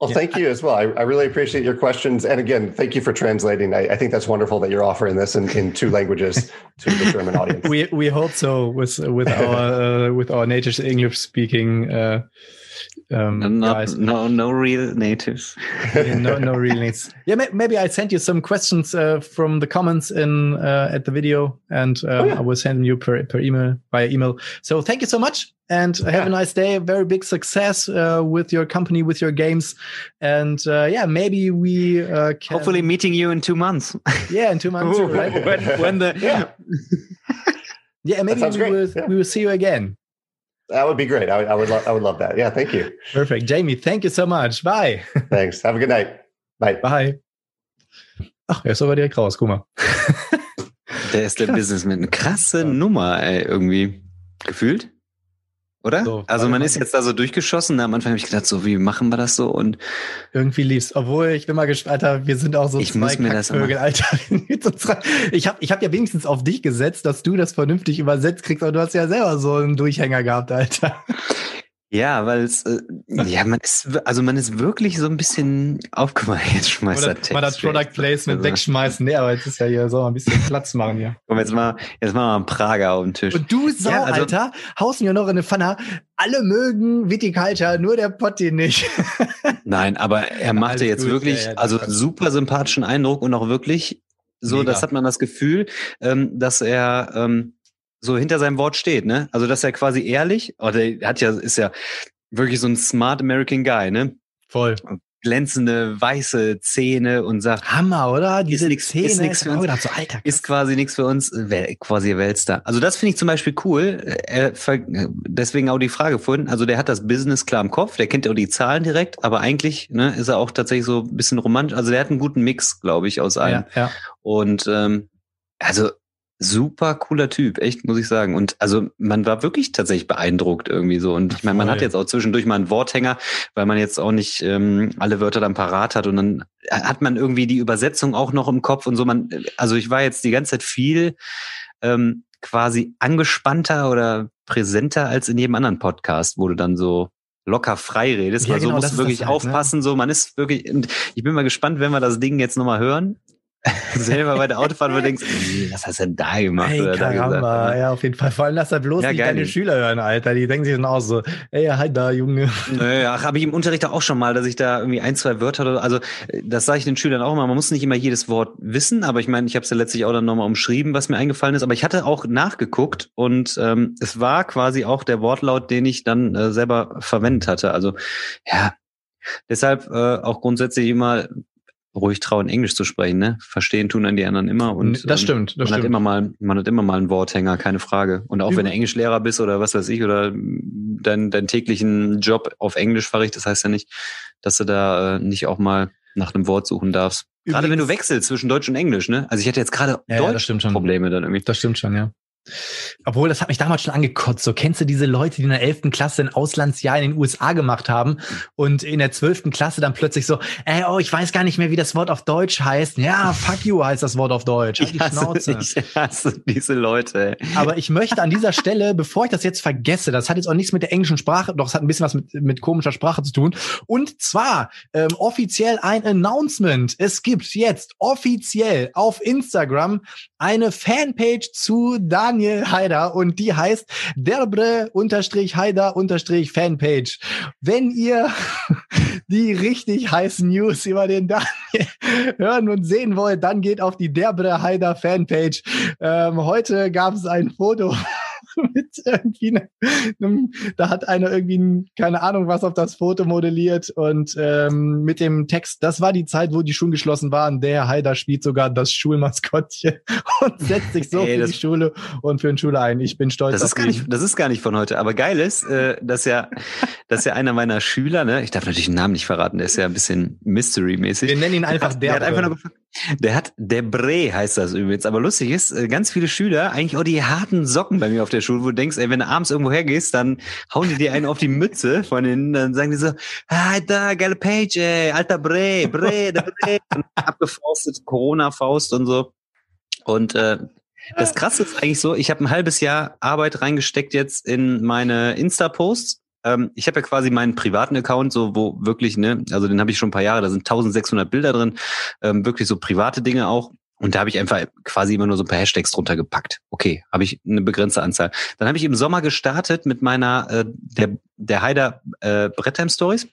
Well, yeah. thank you as well. I, I, really appreciate your questions. And again, thank you for translating. I, I, think that's wonderful that you're offering this in, in two languages to the German audience. We we hope so with with our uh, with our native English speaking uh, um, Not, guys. No, no real natives. yeah, no, no real natives. Yeah, may, maybe I sent you some questions uh, from the comments in uh, at the video, and um, oh, yeah. I will send them you per per email via email. So thank you so much, and yeah. have a nice day. Very big success uh, with your company, with your games, and uh, yeah, maybe we uh, can hopefully meeting you in two months. Yeah, in two months, Ooh, right? when, when the yeah. yeah, maybe we will, we will see you again. That would be great. I, I would love. I would love that. Yeah. Thank you. Perfect, Jamie. Thank you so much. Bye. Thanks. Have a good night. Bye. Bye. Ach, er ist aber direkt raus. Guck mal. Der ist der Businessman. Krasse Nummer, ey, irgendwie. Gefühlt? Oder? So, also man ist jetzt da so durchgeschossen. Am Anfang habe ich gedacht, so wie machen wir das so? Und irgendwie lief's. Obwohl ich bin mal gespannt, Alter, wir sind auch so ich zwei muss mir Kackvögel, das Alter. ich habe ich hab ja wenigstens auf dich gesetzt, dass du das vernünftig übersetzt kriegst, aber du hast ja selber so einen Durchhänger gehabt, Alter. Ja, weil es, äh, ja, man ist, also man ist wirklich so ein bisschen aufgemacht. Jetzt schmeißt er Text. Mal das Product Placement also. wegschmeißen. Nee, aber jetzt ist ja hier so ein bisschen Platz machen hier. Komm, jetzt mal, jetzt machen wir mal einen Prager auf den Tisch. Und du Sau, ja, also, Alter, haust mir noch in eine Pfanne. Alle mögen Viticulture, nur der Potti nicht. Nein, aber er machte jetzt gut, wirklich, ja, also super sympathischen Eindruck und auch wirklich so, Mega. das hat man das Gefühl, ähm, dass er, ähm, so hinter seinem Wort steht, ne? Also dass er quasi ehrlich, oder er hat ja, ist ja wirklich so ein smart American Guy, ne? Voll. Glänzende weiße Zähne und sagt Hammer, oder? Diese ist nix, Zähne ist nix für uns. Gedacht, so, Alter, ist quasi nichts für uns, quasi Weltstar. Also das finde ich zum Beispiel cool. Er, deswegen auch die Frage vorhin. Also der hat das Business klar im Kopf, der kennt auch die Zahlen direkt, aber eigentlich ne, ist er auch tatsächlich so ein bisschen romantisch. Also der hat einen guten Mix, glaube ich, aus allem. Ja, ja. Und ähm, also super cooler Typ, echt, muss ich sagen. Und also man war wirklich tatsächlich beeindruckt irgendwie so. Und ich meine, man hat jetzt auch zwischendurch mal einen Worthänger, weil man jetzt auch nicht ähm, alle Wörter dann parat hat. Und dann hat man irgendwie die Übersetzung auch noch im Kopf und so. Man, also ich war jetzt die ganze Zeit viel ähm, quasi angespannter oder präsenter als in jedem anderen Podcast, wo du dann so locker frei redest, ja, weil genau, musst du wirklich halt, ne? aufpassen, ne? so man ist wirklich, ich bin mal gespannt, wenn wir das Ding jetzt nochmal hören, selber bei der Autofahrt, wo du denkst, was hast du denn da gemacht? Hey, Karamba, ja, auf jeden Fall. Vor allem lass er bloß ja, nicht deine Schüler hören, Alter. Die denken sich dann auch so, ey, halt da, Junge. Naja, ach, habe ich im Unterricht auch schon mal, dass ich da irgendwie ein, zwei Wörter oder also das sage ich den Schülern auch immer, man muss nicht immer jedes Wort wissen, aber ich meine, ich habe es ja letztlich auch dann nochmal umschrieben, was mir eingefallen ist, aber ich hatte auch nachgeguckt und ähm, es war quasi auch der Wortlaut, den ich dann äh, selber verwendet hatte. Also ja, Deshalb äh, auch grundsätzlich immer ruhig trauen, Englisch zu sprechen, ne? Verstehen tun dann die anderen immer und das stimmt. Das man stimmt. hat immer mal, man hat immer mal einen Worthänger, keine Frage. Und auch Über wenn du Englischlehrer bist oder was weiß ich oder deinen dein täglichen Job auf Englisch verrichtest, das heißt ja nicht, dass du da äh, nicht auch mal nach einem Wort suchen darfst. Gerade wenn du wechselst zwischen Deutsch und Englisch, ne? Also ich hatte jetzt gerade ja, Deutsch ja, Probleme dann irgendwie. Das stimmt schon, ja. Obwohl, das hat mich damals schon angekotzt. So, kennst du diese Leute, die in der 11. Klasse ein Auslandsjahr in den USA gemacht haben und in der 12. Klasse dann plötzlich so, ey, oh, ich weiß gar nicht mehr, wie das Wort auf Deutsch heißt. Ja, fuck you heißt das Wort auf Deutsch. Halt die hasse, Schnauze. Ich hasse diese Leute. Aber ich möchte an dieser Stelle, bevor ich das jetzt vergesse, das hat jetzt auch nichts mit der englischen Sprache, doch es hat ein bisschen was mit, mit komischer Sprache zu tun. Und zwar ähm, offiziell ein Announcement. Es gibt jetzt offiziell auf Instagram eine Fanpage zu Dan Daniel Haider und die heißt derbre-haider-fanpage. Wenn ihr die richtig heißen News über den Daniel hören und sehen wollt, dann geht auf die derbre Haider Fanpage. Ähm, heute gab es ein Foto mit irgendwie ne, einem, da hat einer irgendwie keine Ahnung was auf das Foto modelliert und ähm, mit dem Text, das war die Zeit, wo die Schulen geschlossen waren. Der Haider spielt sogar das Schulmaskottchen und setzt sich so Ey, für die Schule und für den Schule ein. Ich bin stolz. Das ist gar nicht, das ist gar nicht von heute. Aber geil ist, äh, dass ja, dass ja einer meiner Schüler, ne, ich darf natürlich den Namen nicht verraten, der ist ja ein bisschen Mystery-mäßig. Wir nennen ihn einfach der. Der hat einfach nur der hat Debre heißt das übrigens. Aber lustig ist, äh, ganz viele Schüler, eigentlich auch die harten Socken bei mir auf der Schule, wo du denkst, ey, wenn du abends irgendwo hergehst, dann hauen die dir einen auf die Mütze von denen, dann sagen die so, Alter, geile Page, ey, alter Bre, Bre, der Bre. Abgefaustet, Corona-Faust und so. Und äh, das Krasse ist eigentlich so, ich habe ein halbes Jahr Arbeit reingesteckt jetzt in meine Insta-Posts ähm, ich habe ja quasi meinen privaten Account, so wo wirklich, ne, also den habe ich schon ein paar Jahre, da sind 1600 Bilder drin, ähm, wirklich so private Dinge auch. Und da habe ich einfach quasi immer nur so ein paar Hashtags drunter gepackt. Okay, habe ich eine begrenzte Anzahl. Dann habe ich im Sommer gestartet mit meiner äh, der der Heider äh, Brettheim Stories.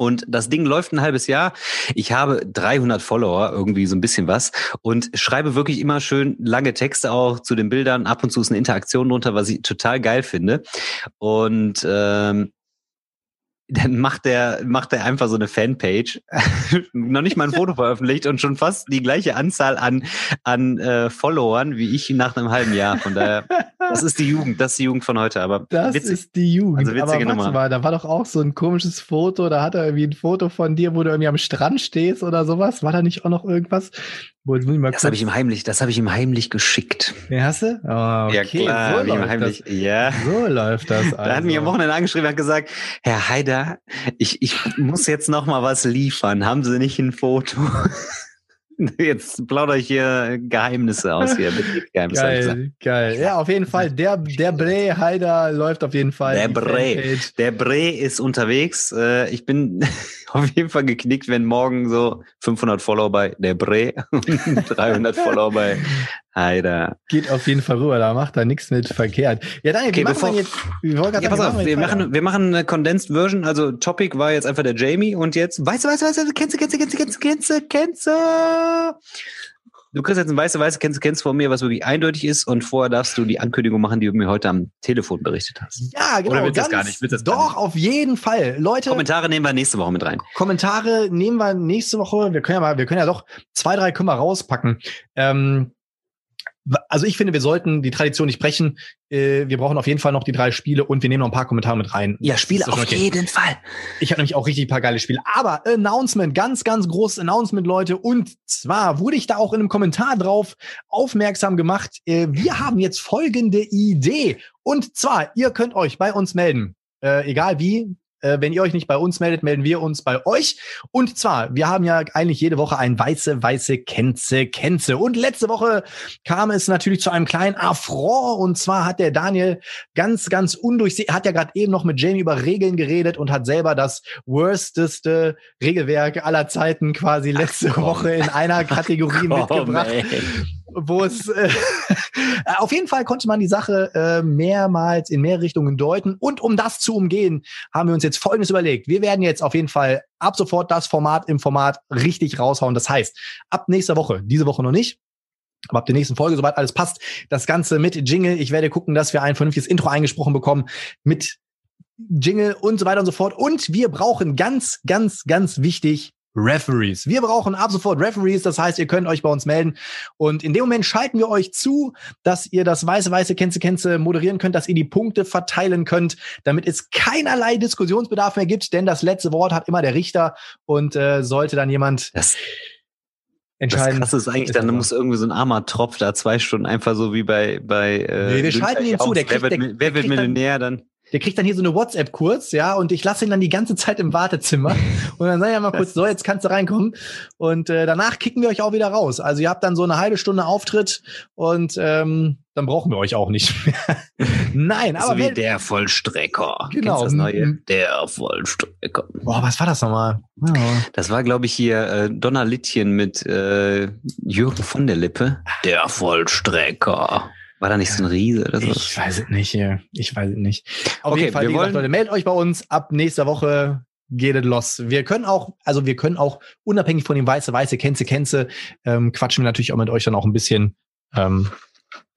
Und das Ding läuft ein halbes Jahr. Ich habe 300 Follower, irgendwie so ein bisschen was. Und schreibe wirklich immer schön lange Texte auch zu den Bildern. Ab und zu ist eine Interaktion drunter, was ich total geil finde. Und ähm, dann macht der macht er einfach so eine Fanpage, noch nicht mal ein Foto veröffentlicht und schon fast die gleiche Anzahl an an äh, Followern wie ich nach einem halben Jahr. Von daher, das ist die Jugend, das ist die Jugend von heute. Aber das witzig, ist die Jugend. Also witzige aber Nummer. Mal, da war doch auch so ein komisches Foto. Da hat er irgendwie ein Foto von dir, wo du irgendwie am Strand stehst oder sowas. War da nicht auch noch irgendwas? das habe ich ihm heimlich, das habe ich ihm heimlich geschickt. Ja, hast du? Oh, okay. Ja klar, so heimlich. Das. Ja. So läuft das. Also. Da hat mich am Wochenende angeschrieben und gesagt, Herr Haider, ich, ich muss jetzt noch mal was liefern. Haben Sie nicht ein Foto? Jetzt plaudere ich hier Geheimnisse aus hier. Geheimnisse geil, geil. Ja, auf jeden Fall. Der, der Bre Haider läuft auf jeden Fall. Der Bre. Der Bre ist unterwegs. Äh, ich bin auf jeden Fall geknickt, wenn morgen so 500 Follower bei der Bre und 300 Follower bei Heider. Geht auf jeden Fall rüber, da macht er nichts mit verkehrt. Ja, Daniel, okay, wir jetzt? Wir ja, sagen, pass auf, wir machen, wir machen eine Condensed Version. Also Topic war jetzt einfach der Jamie und jetzt, weißt du, weißt du, weißt du, kennst du, kennst du, kennst du, kennst du, kennst du, kennst du. Du kriegst jetzt ein weiße, weiße, kennst du, kennst von mir, was wirklich eindeutig ist und vorher darfst du die Ankündigung machen, die du mir heute am Telefon berichtet hast. Ja, genau. Oder willst du das gar nicht? Willst das doch, nicht? auf jeden Fall. Leute. Kommentare nehmen wir nächste Woche mit rein. Kommentare nehmen wir nächste Woche. Wir können ja mal, wir können ja doch zwei, drei können wir rauspacken. Ähm, also ich finde, wir sollten die Tradition nicht brechen. Äh, wir brauchen auf jeden Fall noch die drei Spiele und wir nehmen noch ein paar Kommentare mit rein. Ja, Spiele auf okay. jeden Fall. Ich habe nämlich auch richtig ein paar geile Spiele. Aber Announcement, ganz, ganz großes Announcement, Leute. Und zwar wurde ich da auch in einem Kommentar drauf aufmerksam gemacht. Äh, wir haben jetzt folgende Idee. Und zwar, ihr könnt euch bei uns melden. Äh, egal wie, äh, wenn ihr euch nicht bei uns meldet, melden wir uns bei euch. Und zwar, wir haben ja eigentlich jede Woche ein weiße, weiße Kenze, Kenze. Und letzte Woche kam es natürlich zu einem kleinen Affront. Und zwar hat der Daniel ganz, ganz undurchsichtig, hat ja gerade eben noch mit Jamie über Regeln geredet und hat selber das worsteste Regelwerk aller Zeiten quasi letzte Ach, Woche in einer Kategorie Ach, komm, mitgebracht. Ey wo es äh, auf jeden Fall konnte man die Sache äh, mehrmals in mehr Richtungen deuten. Und um das zu umgehen, haben wir uns jetzt Folgendes überlegt. Wir werden jetzt auf jeden Fall ab sofort das Format im Format richtig raushauen. Das heißt, ab nächster Woche, diese Woche noch nicht, aber ab der nächsten Folge, soweit alles passt, das Ganze mit Jingle. Ich werde gucken, dass wir ein vernünftiges Intro eingesprochen bekommen mit Jingle und so weiter und so fort. Und wir brauchen ganz, ganz, ganz wichtig Referees. Wir brauchen ab sofort Referees, das heißt, ihr könnt euch bei uns melden und in dem Moment schalten wir euch zu, dass ihr das weiße weiße Kenze Kenze moderieren könnt, dass ihr die Punkte verteilen könnt, damit es keinerlei Diskussionsbedarf mehr gibt, denn das letzte Wort hat immer der Richter und äh, sollte dann jemand das entscheiden. Das krasse ist eigentlich, dann muss irgendwie so ein armer Tropf da zwei Stunden einfach so wie bei bei äh, nee, wir schalten ihn zu, der kriegt, wer wird, der, wer wird Millionär dann der kriegt dann hier so eine WhatsApp kurz, ja, und ich lasse ihn dann die ganze Zeit im Wartezimmer. Und dann sage ich mal kurz, so, jetzt kannst du reinkommen. Und äh, danach kicken wir euch auch wieder raus. Also ihr habt dann so eine halbe Stunde Auftritt und ähm, dann brauchen wir euch auch nicht mehr. Nein, aber. So wie der Vollstrecker. Genau. das neue? Der Vollstrecker. Boah, was war das nochmal? Ja. Das war, glaube ich, hier äh, Donnerlittchen mit äh, Jürgen von der Lippe. Der Vollstrecker. War da nicht so ein Riese oder so? Ich weiß es nicht. ja. Ich weiß es nicht. Auf Okay, jeden Fall, wir wie gesagt, wollen- Leute, meldet euch bei uns. Ab nächster Woche geht es los. Wir können auch, also wir können auch unabhängig von dem Weiße, Weiße, Kenze, Kenze, ähm, quatschen wir natürlich auch mit euch dann auch ein bisschen ähm,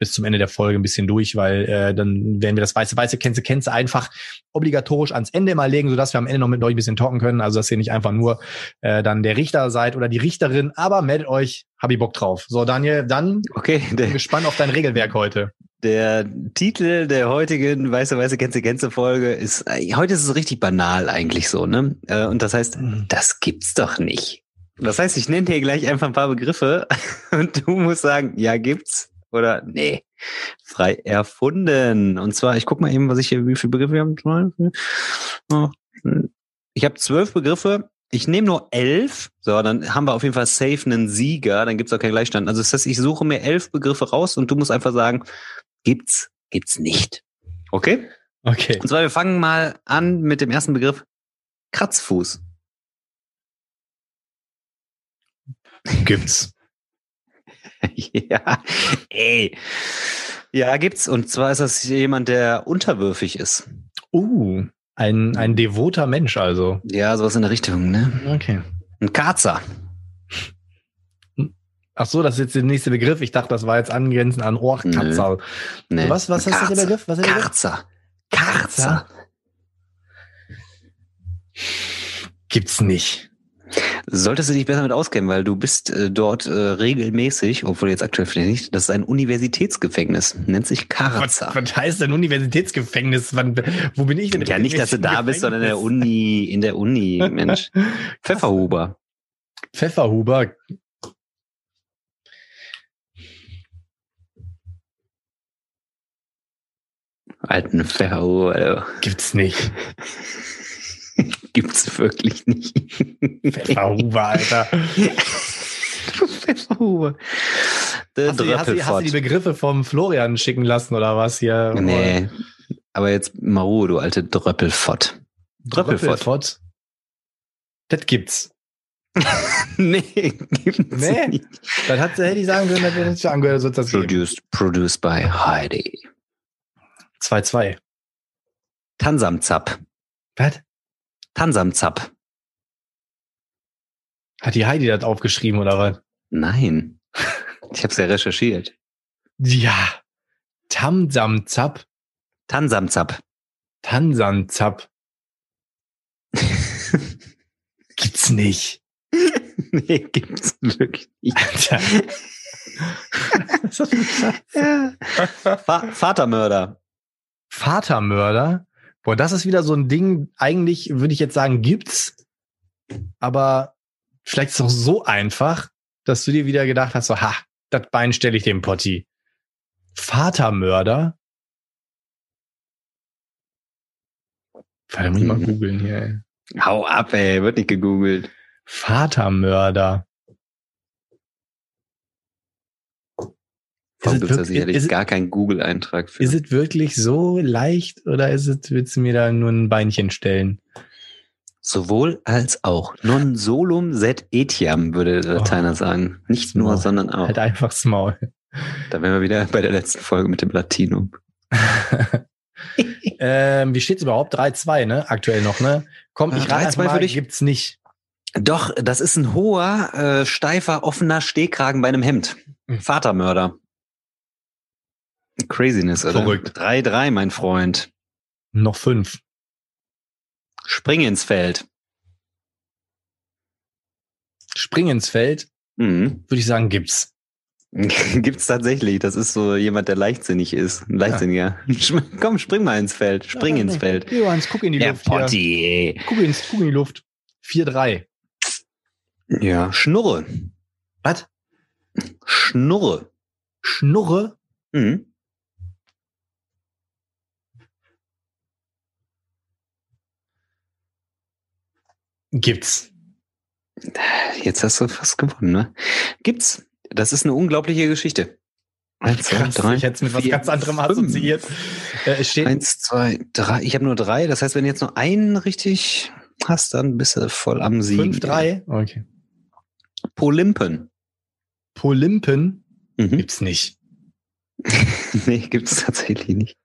bis zum Ende der Folge ein bisschen durch, weil äh, dann werden wir das Weiße, Weiße, Kenze, Kenze einfach obligatorisch ans Ende immer legen, sodass wir am Ende noch mit euch ein bisschen talken können. Also dass ihr nicht einfach nur äh, dann der Richter seid oder die Richterin, aber meldet euch, hab ich Bock drauf. So, Daniel, dann Okay, bin der, gespannt auf dein Regelwerk heute. der Titel der heutigen Weiße, Weiße, Gänse, Gänse Folge ist, äh, heute ist es richtig banal eigentlich so, ne? Äh, Und das heißt, das gibt's doch nicht. Das heißt, ich nenne dir gleich einfach ein paar Begriffe und du musst sagen, ja, gibt's oder nee. Frei erfunden. Und zwar, ich guck mal eben, was ich hier, wie viele Begriffe wir haben. Ich habe zwölf Begriffe. Ich nehme nur elf. So, dann haben wir auf jeden Fall safe einen Sieger. Dann gibt's auch keinen Gleichstand. Also das heißt, ich suche mir elf Begriffe raus und du musst einfach sagen, gibt's, gibt's nicht. Okay? Okay. Und zwar, wir fangen mal an mit dem ersten Begriff. Kratzfuß. Gibt's. ja, ey. Ja, gibt's. Und zwar ist das jemand, der unterwürfig ist. Uh, ein, ein devoter Mensch also. Ja, sowas in der Richtung, ne? Okay. Ein Karzer. Ach so, das ist jetzt der nächste Begriff. Ich dachte, das war jetzt angrenzend an Ohrkatzer. Nee. Was, was ist der Karzer. Begriff? Was ist der Begriff? Karzer. Karzer. Gibt's nicht. Solltest du dich besser mit auskennen, weil du bist äh, dort äh, regelmäßig, obwohl jetzt aktuell vielleicht nicht, das ist ein Universitätsgefängnis, nennt sich Was, Karzer. was heißt denn Universitätsgefängnis? Wann, wo bin ich denn? Ja, nicht, dass du da bist, sondern in der Uni, in der Uni, Mensch. Pfefferhuber. Pfefferhuber. Alten Pfefferhuber. Alter. Gibt's nicht. Gibt's wirklich nicht. Pfefferhuber, Alter. Pfefferhuber. Der Hast du, die- hast, du, hast du die Begriffe vom Florian schicken lassen oder was hier? Nee. Aber jetzt mal Ruhe, du alte Dröppelfott. Dröppelfott. Dröppelfott. Das gibt's. nee, gibt's Nee. nicht. Dann hat, hätte ich sagen können, dass wir das schon angehört, so das geben. Produced, produced by Heidi. 2-2. Tansamzap. Was? Tansamzap. Hat die Heidi das aufgeschrieben oder was? Nein. Ich hab's ja recherchiert. Ja. Tamsamzap. Tansamzap. Tansanzap. Gibt's nicht. nee, gibt's wirklich nicht. Alter. Ja. Vatermörder. Vatermörder. Boah, das ist wieder so ein Ding, eigentlich würde ich jetzt sagen, gibt's. Aber vielleicht ist es auch so einfach, dass du dir wieder gedacht hast, so, ha, das Bein stelle ich dem Potti. Vatermörder? Warte, muss ich mal Mhm. googeln hier. Ey. Hau ab, ey, wird nicht gegoogelt. Vatermörder. Warum Ist es da sicherlich ist es- gar keinen Google-Eintrag für? Ist es wirklich so leicht oder ist es, willst du mir da nur ein Beinchen stellen? Sowohl als auch. Non solum sed etiam, würde der Lateiner sagen. Nicht nur, sondern auch. Halt einfach das Maul. Da wären wir wieder bei der letzten Folge mit dem Latinum. ähm, wie steht's überhaupt? 3-2, ne? Aktuell noch, ne? Komm, ich Ja, rate 3-2 einfach mal, für dich. gibt's nicht. Doch, das ist ein hoher, äh, steifer, offener Stehkragen bei einem Hemd. Mhm. Vatermörder. Craziness, oder? Verrückt. 3-3, mein Freund. Noch fünf. Spring ins Feld. Spring ins Feld, Mhm. würde ich sagen, gibt's. Gibt's tatsächlich. Das ist so jemand, der leichtsinnig ist. Leichtsinniger. Schm- Komm, spring mal ins Feld. Spring ins Feld. Johannes, guck in die Der Luft. Potti. Guck, ins, guck in die Luft. 4-3. Ja, Schnurre. Was? Schnurre. Schnurre? Mhm. Gibt's. Jetzt hast du fast gewonnen, ne? Gibt's. Das ist eine unglaubliche Geschichte. Eins, zwei, drei, ich hätte es mit was vier, ganz anderem fünf. assoziiert. Äh, steht, Eins, zwei, drei. Ich habe nur drei. Das heißt, wenn du jetzt nur einen richtig hast, dann bist du voll am Siegen. 5-3. Okay. Polympen. Polympen Mhm. gibt's nicht. nee, gibt es tatsächlich nicht.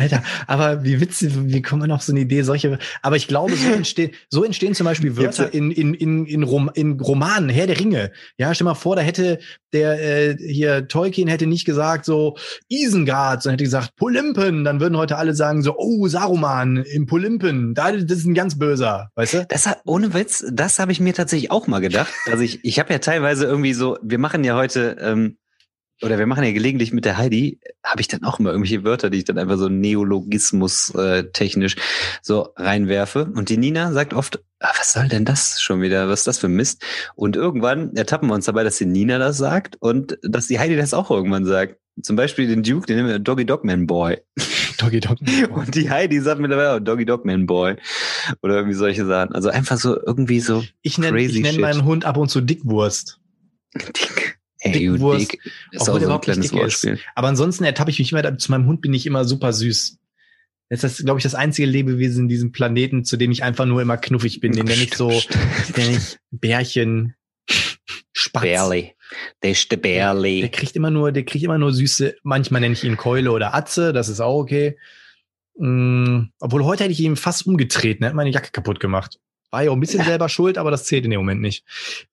Alter, aber wie witzig, wie kommt man auf so eine Idee, solche, aber ich glaube, so entstehen, so entstehen zum Beispiel Wörter in, in, in, in, Rom, in Romanen, Herr der Ringe. Ja, stell mal vor, da hätte der, äh, hier, Tolkien hätte nicht gesagt so Isengard, sondern hätte gesagt Polympen, dann würden heute alle sagen so, oh, Saruman im Polympen, da, das ist ein ganz böser, weißt du? Das hat, ohne Witz, das habe ich mir tatsächlich auch mal gedacht. Also ich, ich habe ja teilweise irgendwie so, wir machen ja heute, ähm, oder wir machen ja gelegentlich mit der Heidi, habe ich dann auch immer irgendwelche Wörter, die ich dann einfach so Neologismus äh, technisch so reinwerfe. Und die Nina sagt oft, ah, was soll denn das schon wieder? Was ist das für Mist? Und irgendwann ertappen wir uns dabei, dass die Nina das sagt und dass die Heidi das auch irgendwann sagt. Zum Beispiel den Duke, den nennen wir Doggy Dogman Boy. Doggy Dogman Boy. Und die Heidi sagt mir dabei auch Doggy Dogman Boy. Oder irgendwie solche Sachen. Also einfach so irgendwie so. Ich nenne ich nenn meinen Hund ab und zu Dickwurst. Dick. Dickwurst, dick. Ist auch so ein kleines Wortspiel. Aber ansonsten ertappe ich mich immer, zu meinem Hund bin ich immer super süß. Das ist, glaube ich, das einzige Lebewesen in diesem Planeten, zu dem ich einfach nur immer knuffig bin. Den nenne ich so, den nenne ich Bärchen, Spatz. Bärli. Der ist der Bärli. Der kriegt immer nur, der kriegt immer nur süße, manchmal nenne ich ihn Keule oder Atze, das ist auch okay. Mhm, obwohl heute hätte ich ihn fast umgetreten, er hat meine Jacke kaputt gemacht. War ja auch ein bisschen ja. selber schuld, aber das zählt in dem Moment nicht.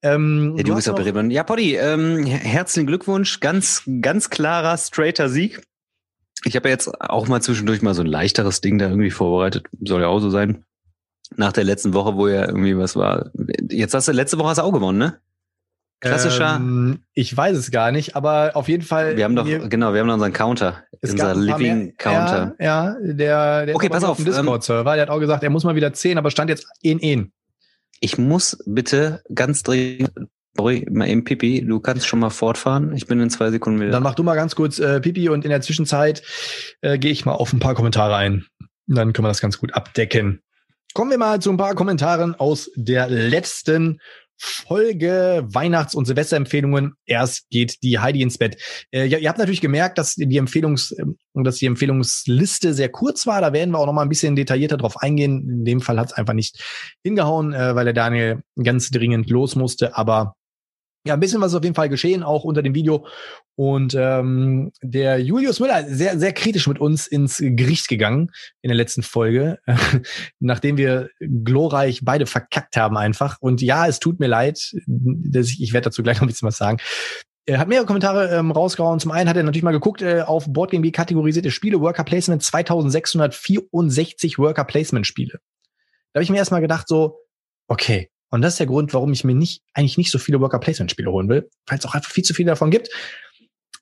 Ähm, ja, du, du bist auch. Ja, Poddy, ähm, herzlichen Glückwunsch. Ganz, ganz klarer, straighter Sieg. Ich habe ja jetzt auch mal zwischendurch mal so ein leichteres Ding da irgendwie vorbereitet. Soll ja auch so sein. Nach der letzten Woche, wo ja irgendwie was war. Jetzt hast du letzte Woche hast du auch gewonnen, ne? Klassischer. Ähm, ich weiß es gar nicht, aber auf jeden Fall. Wir haben doch, wir, genau, wir haben noch unseren Counter. Unser Living mehr, Counter. Ja, ja, der, der okay, pass auf, auf dem Discord-Server. Der hat auch gesagt, er muss mal wieder 10, aber stand jetzt in in. Ich muss bitte ganz dringend, sorry, mal eben Pipi, du kannst schon mal fortfahren. Ich bin in zwei Sekunden wieder. Dann mach du mal ganz kurz äh, Pipi und in der Zwischenzeit äh, gehe ich mal auf ein paar Kommentare ein. Dann können wir das ganz gut abdecken. Kommen wir mal zu ein paar Kommentaren aus der letzten Folge Weihnachts- und Silvesterempfehlungen. Erst geht die Heidi ins Bett. Äh, ja, ihr habt natürlich gemerkt, dass die Empfehlungs, äh, dass die Empfehlungsliste sehr kurz war. Da werden wir auch noch mal ein bisschen detaillierter drauf eingehen. In dem Fall hat es einfach nicht hingehauen, äh, weil der Daniel ganz dringend los musste. Aber ja, ein bisschen was ist auf jeden Fall geschehen, auch unter dem Video. Und ähm, der Julius Müller, sehr, sehr kritisch mit uns ins Gericht gegangen in der letzten Folge, nachdem wir glorreich beide verkackt haben einfach. Und ja, es tut mir leid, dass ich, ich werde dazu gleich noch ein bisschen was sagen. Er hat mehrere Kommentare ähm, rausgehauen. Zum einen hat er natürlich mal geguckt äh, auf BoardGameB kategorisierte Spiele, Worker Placement 2664 Worker Placement Spiele. Da habe ich mir erstmal gedacht so, okay, und das ist der Grund, warum ich mir nicht, eigentlich nicht so viele Worker Placement Spiele holen will, weil es auch einfach viel zu viele davon gibt.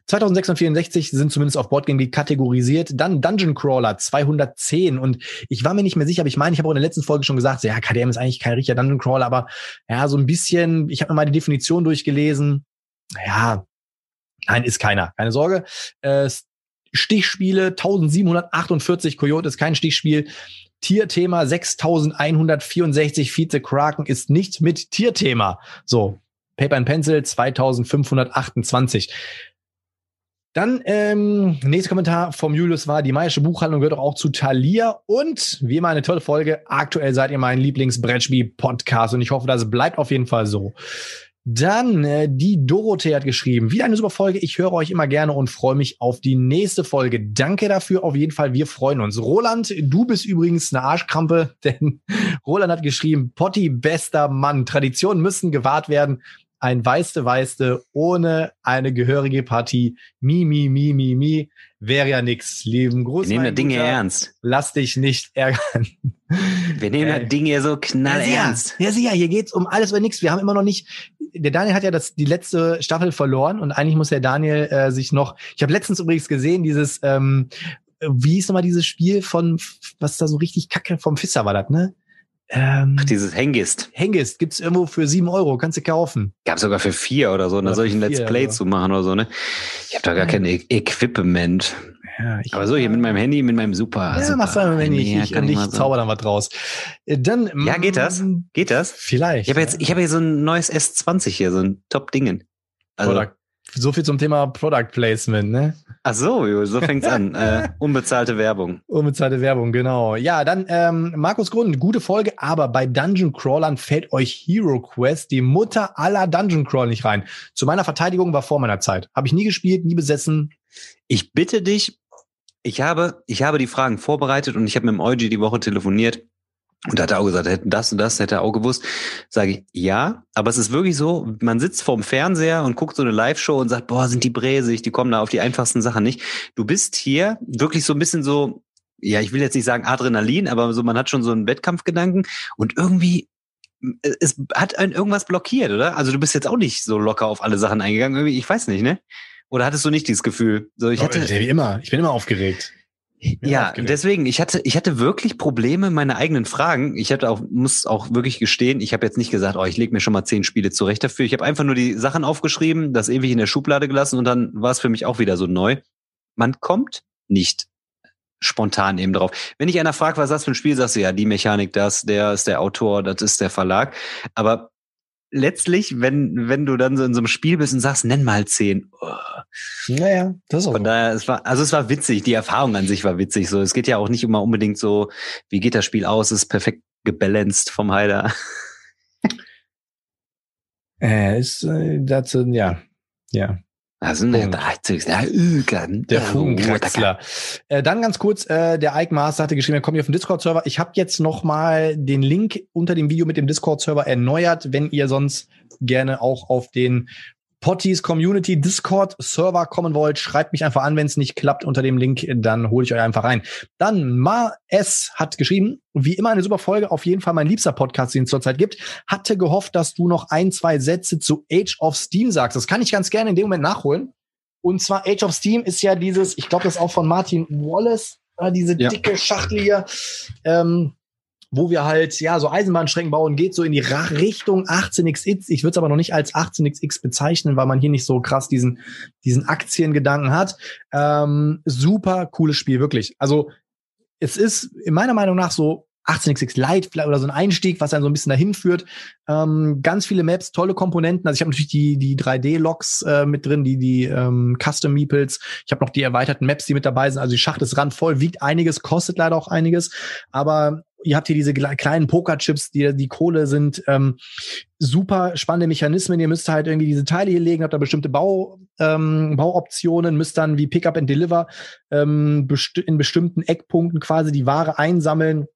2664 sind zumindest auf Boardgame kategorisiert. Dann Dungeon Crawler 210. Und ich war mir nicht mehr sicher, aber ich meine, ich habe auch in der letzten Folge schon gesagt, so, ja, KDM ist eigentlich kein richtiger Dungeon Crawler, aber ja, so ein bisschen, ich habe mir mal die Definition durchgelesen. Ja, nein, ist keiner. Keine Sorge. Äh, Stichspiele 1748 Coyote ist kein Stichspiel. Tierthema 6164 Vize Kraken ist nicht mit Tierthema. So, Paper and Pencil 2528. Dann ähm, nächster Kommentar vom Julius war, die Maische Buchhandlung gehört auch zu Thalia und wie immer eine tolle Folge. Aktuell seid ihr mein Lieblings-Brettspiel-Podcast und ich hoffe, das bleibt auf jeden Fall so. Dann äh, die Dorothee hat geschrieben, wieder eine super Folge. Ich höre euch immer gerne und freue mich auf die nächste Folge. Danke dafür auf jeden Fall. Wir freuen uns. Roland, du bist übrigens eine Arschkrampe, denn Roland hat geschrieben, Potti bester Mann. Traditionen müssen gewahrt werden. Ein Weißte Weißte ohne eine gehörige Partie. Mi, mi, mi, mi, mi. Wäre ja nix. Lieben Gruß. Wir nehmen das Ding hier ernst. Lass dich nicht ärgern. Wir nehmen das Ding hier so knall ernst. Ja, sicher. Hier geht's um alles oder nichts. Wir haben immer noch nicht, der Daniel hat ja das, die letzte Staffel verloren und eigentlich muss der Daniel äh, sich noch, ich habe letztens übrigens gesehen, dieses, ähm, wie hieß nochmal dieses Spiel von, was da so richtig kacke vom Fisser war das, ne? Ähm, Ach, dieses Hengist. Hengist gibt's irgendwo für sieben Euro, kannst du kaufen. Gab sogar für vier oder so, da soll ich ein Let's Play also. zu machen oder so, ne? Ich habe da gar ja. kein e Equipment. Ja, ich Aber so, hier mit meinem Handy, mit meinem Super. Ja, super machst du mal Handy, ich, ich, und ich so. zauber dann was draus. Äh, dann, ja, geht das? Mm, geht das? Vielleicht. Ich habe jetzt, ich habe hier so ein neues S20 hier, so ein Top-Dingen. Also, Oder So viel zum Thema Product Placement, ne? Ach so, so fängt's an. Äh, unbezahlte Werbung. Unbezahlte Werbung, genau. Ja, dann ähm, Markus Grund, gute Folge, aber bei Dungeon Crawlern fällt euch Hero Quest, die Mutter aller Dungeon Crawl, nicht rein. Zu meiner Verteidigung war vor meiner Zeit. Habe ich nie gespielt, nie besessen. Ich bitte dich, ich habe, ich habe die Fragen vorbereitet und ich habe mit dem Eugi die Woche telefoniert. Und da hat er auch gesagt, hätten das und das, hätte er auch gewusst. Sage ich, ja, aber es ist wirklich so, man sitzt vorm Fernseher und guckt so eine Live-Show und sagt, boah, sind die bräsig, die kommen da auf die einfachsten Sachen nicht. Du bist hier wirklich so ein bisschen so, ja, ich will jetzt nicht sagen Adrenalin, aber so, man hat schon so einen Wettkampfgedanken und irgendwie, es hat ein irgendwas blockiert, oder? Also du bist jetzt auch nicht so locker auf alle Sachen eingegangen, irgendwie, ich weiß nicht, ne? Oder hattest du nicht dieses Gefühl? So, ich hatte, wie immer, ich bin immer aufgeregt. Ja, deswegen, ich hatte, ich hatte wirklich Probleme, meine eigenen Fragen. Ich hatte auch, muss auch wirklich gestehen, ich habe jetzt nicht gesagt, oh, ich lege mir schon mal zehn Spiele zurecht dafür. Ich habe einfach nur die Sachen aufgeschrieben, das ewig in der Schublade gelassen und dann war es für mich auch wieder so neu. Man kommt nicht spontan eben drauf. Wenn ich einer fragt, was ist das für ein Spiel, sagst du, ja, die Mechanik, das, der ist der Autor, das ist der Verlag. Aber letztlich, wenn, wenn du dann so in so einem Spiel bist und sagst, nenn mal zehn. Oh. Naja, das ist auch. Von daher, es war, also es war witzig, die Erfahrung an sich war witzig. So, es geht ja auch nicht immer unbedingt so, wie geht das Spiel aus, es ist perfekt gebalanced vom Heider. Äh, ist äh, dazu, ja, ja. Also ne, der Fugenkraxler. Äh, dann ganz kurz, äh, der Ike Master hatte geschrieben, er kommt hier auf den Discord-Server. Ich habe jetzt noch mal den Link unter dem Video mit dem Discord-Server erneuert, wenn ihr sonst gerne auch auf den Potties Community Discord Server kommen wollt, schreibt mich einfach an, wenn es nicht klappt unter dem Link, dann hole ich euch einfach rein. Dann Ma S hat geschrieben, wie immer eine super Folge, auf jeden Fall mein liebster Podcast, den es zurzeit gibt. Hatte gehofft, dass du noch ein, zwei Sätze zu Age of Steam sagst. Das kann ich ganz gerne in dem Moment nachholen. Und zwar Age of Steam ist ja dieses, ich glaube, das ist auch von Martin Wallace, diese ja. dicke Schachtel hier. Ähm, wo wir halt ja so Eisenbahnstrecken bauen, geht so in die Richtung 18xx. Ich würde es aber noch nicht als 18xx bezeichnen, weil man hier nicht so krass diesen diesen Aktiengedanken hat. Ähm, super cooles Spiel, wirklich. Also es ist in meiner Meinung nach so 18xx Lite oder so ein Einstieg, was dann so ein bisschen dahin führt. Ähm, ganz viele Maps, tolle Komponenten. Also ich habe natürlich die die 3D-Logs äh, mit drin, die die ähm, Custom Meeples. Ich habe noch die erweiterten Maps, die mit dabei sind. Also die Schacht ist randvoll, wiegt einiges, kostet leider auch einiges. Aber ihr habt hier diese kleinen Pokerchips, die die Kohle sind. Ähm, super spannende Mechanismen. Ihr müsst halt irgendwie diese Teile hier legen, habt da bestimmte Bau, ähm, Bauoptionen, müsst dann wie Pickup and Deliver ähm, besti in bestimmten Eckpunkten quasi die Ware einsammeln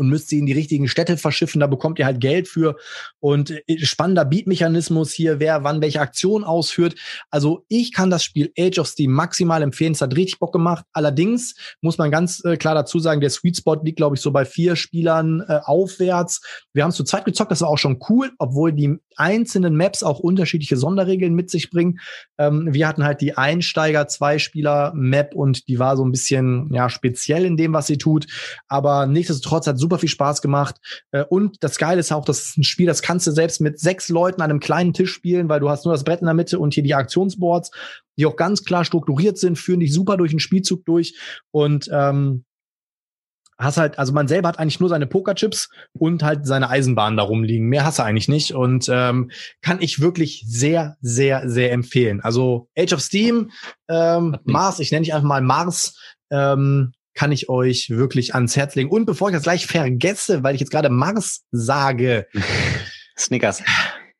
und müsst sie in die richtigen Städte verschiffen. Da bekommt ihr halt Geld für. Und äh, spannender Beat-Mechanismus hier, wer wann welche Aktion ausführt. Also ich kann das Spiel Age of Steam maximal empfehlen. Es hat richtig Bock gemacht. Allerdings muss man ganz äh, klar dazu sagen, der Sweet Spot liegt, glaube ich, so bei vier Spielern äh, aufwärts. Wir haben es zu zweit gezockt, das war auch schon cool, obwohl die einzelnen Maps auch unterschiedliche Sonderregeln mit sich bringen. Ähm, wir hatten halt die Einsteiger Zwei-Spieler-Map und die war so ein bisschen ja speziell in dem, was sie tut. Aber nichtsdestotrotz hat super viel Spaß gemacht. Äh, und das Geile ist auch, das ist ein Spiel, das kannst du selbst mit sechs Leuten an einem kleinen Tisch spielen, weil du hast nur das Brett in der Mitte und hier die Aktionsboards, die auch ganz klar strukturiert sind, führen dich super durch den Spielzug durch. Und ähm, hast halt, also man selber hat eigentlich nur seine Pokerchips und halt seine Eisenbahn da rumliegen. Mehr hast du eigentlich nicht und ähm, kann ich wirklich sehr, sehr, sehr empfehlen. Also Age of Steam, ähm, Mars, ich nenne dich einfach mal Mars, ähm, kann ich euch wirklich ans Herz legen. Und bevor ich das gleich vergesse, weil ich jetzt gerade Mars sage. Snickers.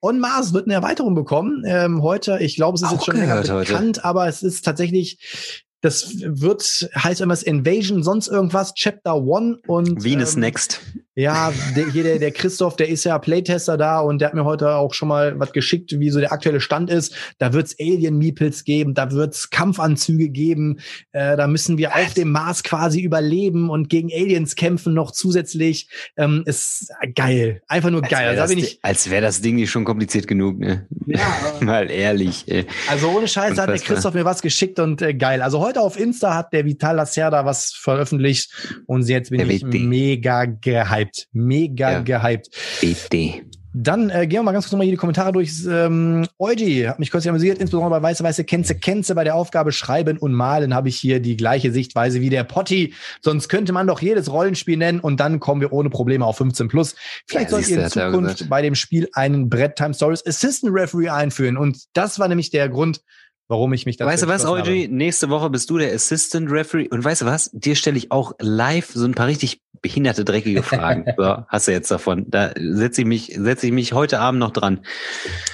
On Mars wird eine Erweiterung bekommen. Ähm, heute, ich glaube, es ist Auch jetzt schon länger bekannt, heute. aber es ist tatsächlich das wird, heißt immer Invasion, sonst irgendwas, Chapter One und Venus ähm, Next. Ja, der, hier der, der Christoph, der ist ja Playtester da und der hat mir heute auch schon mal was geschickt, wie so der aktuelle Stand ist. Da wird's Alien Meeples geben, da wird's Kampfanzüge geben, äh, da müssen wir auf dem Mars quasi überleben und gegen Aliens kämpfen noch zusätzlich. Ähm, ist geil, einfach nur als geil. Also, das, als wäre das Ding nicht schon kompliziert genug, ne? Ja, mal ehrlich. Ey. Also ohne Scheiß hat der Christoph mir was geschickt und äh, geil. Also heute auf Insta hat der Vital Lacerda was veröffentlicht und jetzt bin der ich mega gehypt gehypt. Mega ja. gehypt. Bitte. Dann äh, gehen wir mal ganz kurz nochmal hier die Kommentare durch. Ähm, Eugi hat mich kurz amüsiert, insbesondere bei Weiße Weiße Kenze Kenze. Bei der Aufgabe Schreiben und Malen habe ich hier die gleiche Sichtweise wie der Potti. Sonst könnte man doch jedes Rollenspiel nennen und dann kommen wir ohne Probleme auf 15 plus. Vielleicht ja, sollt ihr in Zukunft bei dem Spiel einen Brett Time Stories Assistant Referee einführen. Und das war nämlich der Grund, warum ich mich da Weißt du was, OG? Nächste Woche bist du der Assistant Referee und weißt du was? Dir stelle ich auch live so ein paar richtig behinderte, dreckige Fragen. so, hast du jetzt davon. Da setze ich mich, setze ich mich heute Abend noch dran.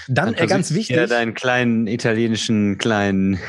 Dann, Dann äh, ganz wichtig. Ja, deinen kleinen italienischen kleinen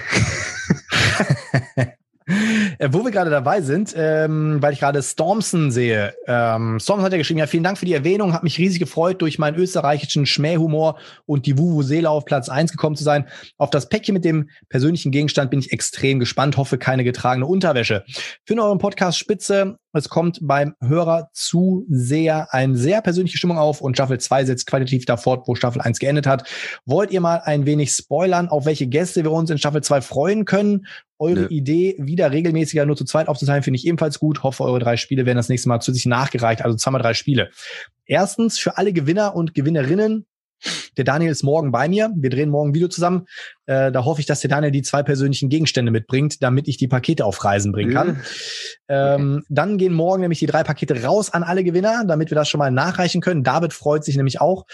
wo wir gerade dabei sind, ähm, weil ich gerade Stormson sehe. Ähm, Stormson hat ja geschrieben, ja, vielen Dank für die Erwähnung, hat mich riesig gefreut, durch meinen österreichischen Schmähhumor und die Wuvu-Seele auf Platz eins gekommen zu sein. Auf das Päckchen mit dem persönlichen Gegenstand bin ich extrem gespannt, hoffe keine getragene Unterwäsche. Für euren Podcast Spitze es kommt beim Hörer zu sehr eine sehr persönliche Stimmung auf und Staffel 2 setzt qualitativ da fort, wo Staffel 1 geendet hat. Wollt ihr mal ein wenig spoilern, auf welche Gäste wir uns in Staffel 2 freuen können? Eure Nö. Idee, wieder regelmäßiger nur zu zweit aufzuteilen, finde ich ebenfalls gut. Hoffe, eure drei Spiele werden das nächste Mal zu sich nachgereicht, also zweimal drei Spiele. Erstens, für alle Gewinner und Gewinnerinnen der Daniel ist morgen bei mir. Wir drehen morgen ein Video zusammen. Äh, da hoffe ich, dass der Daniel die zwei persönlichen Gegenstände mitbringt, damit ich die Pakete auf Reisen bringen kann. Ähm, dann gehen morgen nämlich die drei Pakete raus an alle Gewinner, damit wir das schon mal nachreichen können. David freut sich nämlich auch.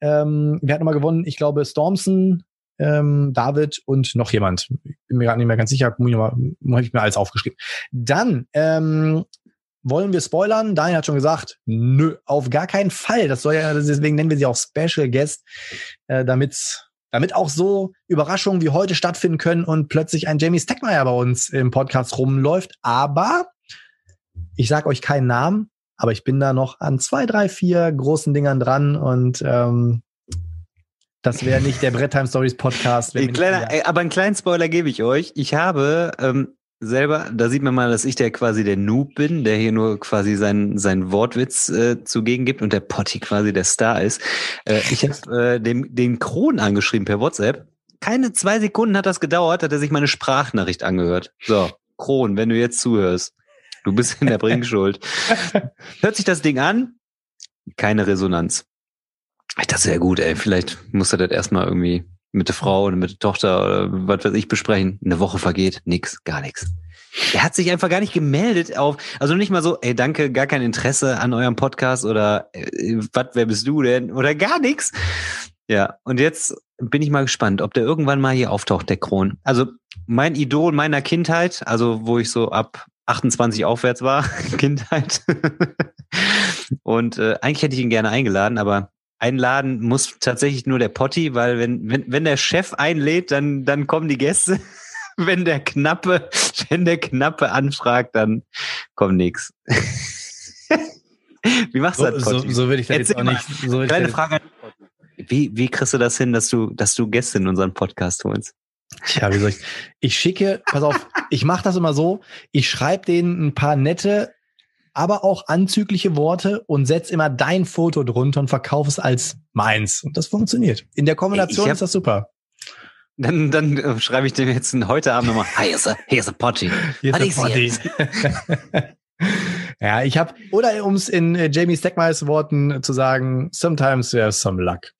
Ähm, wir hatten mal gewonnen, ich glaube, Stormson, ähm, David und noch jemand. Bin mir gerade nicht mehr ganz sicher, habe ich mir alles aufgeschrieben. Dann ähm, wollen wir spoilern? Daniel hat schon gesagt, nö, auf gar keinen Fall. Das soll ja, deswegen nennen wir sie auch Special Guest, äh, damit damit auch so Überraschungen wie heute stattfinden können und plötzlich ein Jamie Steckmeier bei uns im Podcast rumläuft. Aber ich sage euch keinen Namen, aber ich bin da noch an zwei, drei, vier großen Dingern dran und ähm, das wäre nicht der Brett Time Stories Podcast. Kleiner, aber einen kleinen Spoiler gebe ich euch. Ich habe ähm, selber. Da sieht man mal, dass ich der quasi der Noob bin, der hier nur quasi seinen sein Wortwitz äh, zugegen gibt und der Potti quasi der Star ist. Äh, ich habe äh, dem, den Kron angeschrieben per WhatsApp. Keine zwei Sekunden hat das gedauert, hat er sich meine Sprachnachricht angehört. So, Kron, wenn du jetzt zuhörst, du bist in der Bringschuld. Hört sich das Ding an? Keine Resonanz. Ich dachte, sehr gut, ey. Vielleicht muss er das erstmal irgendwie mit der Frau oder mit der Tochter oder was weiß ich besprechen. Eine Woche vergeht, nix, gar nichts. Er hat sich einfach gar nicht gemeldet auf, also nicht mal so, ey, danke, gar kein Interesse an eurem Podcast oder äh, was, wer bist du denn? Oder gar nichts. Ja, und jetzt bin ich mal gespannt, ob der irgendwann mal hier auftaucht, der Kron. Also mein Idol meiner Kindheit, also wo ich so ab 28 aufwärts war, Kindheit. und äh, eigentlich hätte ich ihn gerne eingeladen, aber einladen muss tatsächlich nur der Potti, weil wenn, wenn, wenn der Chef einlädt, dann, dann kommen die Gäste. wenn der Knappe, wenn der Knappe anfragt, dann kommt nichts. wie machst du so, das, Potti? So, so würde ich das jetzt auch nicht. So Kleine Frage. Wie, wie kriegst du das hin, dass du, dass du Gäste in unseren Podcast holst? Tja, wie soll ich? Ich schicke, pass auf, ich mache das immer so, ich schreibe denen ein paar nette aber auch anzügliche Worte und setz immer dein Foto drunter und verkauf es als meins. Und das funktioniert. In der Kombination hab, ist das super. Dann, dann äh, schreibe ich dem jetzt heute Abend nochmal, here's a, here's a potty. Here's a potty. ja, ich habe, oder um es in äh, Jamie Steckmeyers Worten zu sagen, sometimes there's some luck.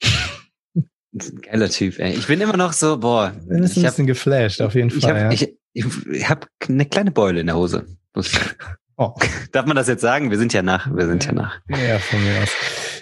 Geiler Typ, ey. Ich bin immer noch so, boah. Dann ist ein bisschen geflasht, auf jeden Fall. Ich habe ja. ich, ich hab eine kleine Beule in der Hose. Oh. Darf man das jetzt sagen? Wir sind ja nach. Wir sind ja nach. Ja, von mir aus.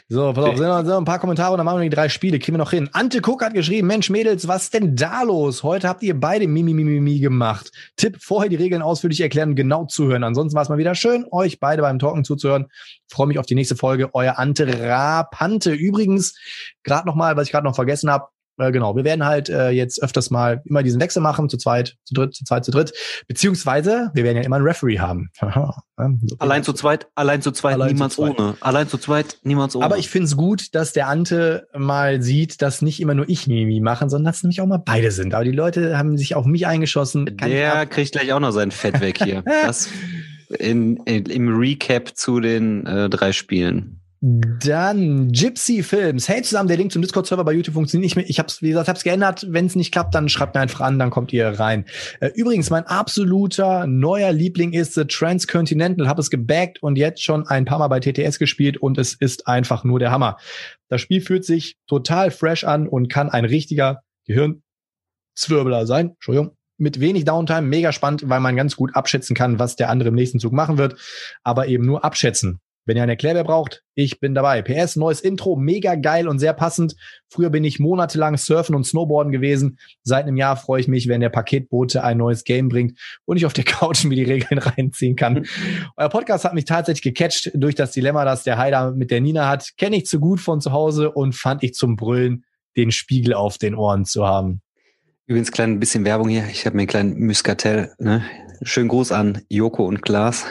So, pass auf, sind noch, sind noch ein paar Kommentare und dann machen wir die drei Spiele. Kriegen wir noch hin. Ante Cook hat geschrieben, Mensch, Mädels, was denn da los? Heute habt ihr beide Mimi, Mimi, Mimi gemacht. Tipp, vorher die Regeln ausführlich erklären und genau zuhören. Ansonsten war es mal wieder schön, euch beide beim Talken zuzuhören. Freue mich auf die nächste Folge. Euer Ante Rapante. Übrigens, gerade nochmal, was ich gerade noch vergessen habe, äh, genau, wir werden halt äh, jetzt öfters mal immer diesen Wechsel machen, zu zweit, zu dritt, zu zweit, zu dritt. Beziehungsweise, wir werden ja immer einen Referee haben. allein zu zweit, allein zu zweit, allein niemals zu zweit. ohne. Allein zu zweit, niemals ohne. Aber ich finde es gut, dass der Ante mal sieht, dass nicht immer nur ich Mimi machen, sondern dass nämlich auch mal beide sind. Aber die Leute haben sich auf mich eingeschossen. Kann der kriegt gleich auch noch sein Fett weg hier. das in, in, im Recap zu den äh, drei Spielen. Dann Gypsy Films. Hey zusammen, der Link zum Discord-Server bei YouTube funktioniert nicht mehr. Ich hab's, wie gesagt, hab's geändert. Wenn es nicht klappt, dann schreibt mir einfach an, dann kommt ihr rein. Äh, übrigens, mein absoluter neuer Liebling ist The Transcontinental. Hab es gebaggt und jetzt schon ein paar Mal bei TTS gespielt und es ist einfach nur der Hammer. Das Spiel fühlt sich total fresh an und kann ein richtiger Gehirnzwirbler sein. Entschuldigung mit wenig Downtime, mega spannend, weil man ganz gut abschätzen kann, was der andere im nächsten Zug machen wird, aber eben nur abschätzen. Wenn ihr eine Erklärbär braucht, ich bin dabei. PS, neues Intro, mega geil und sehr passend. Früher bin ich monatelang surfen und snowboarden gewesen. Seit einem Jahr freue ich mich, wenn der Paketbote ein neues Game bringt und ich auf der Couch mir die Regeln reinziehen kann. Euer Podcast hat mich tatsächlich gecatcht durch das Dilemma, das der Heider mit der Nina hat. Kenne ich zu gut von zu Hause und fand ich zum Brüllen, den Spiegel auf den Ohren zu haben. Übrigens, klein bisschen Werbung hier. Ich habe mir einen kleinen Muscatel. Ne? Schönen Gruß an Joko und Glas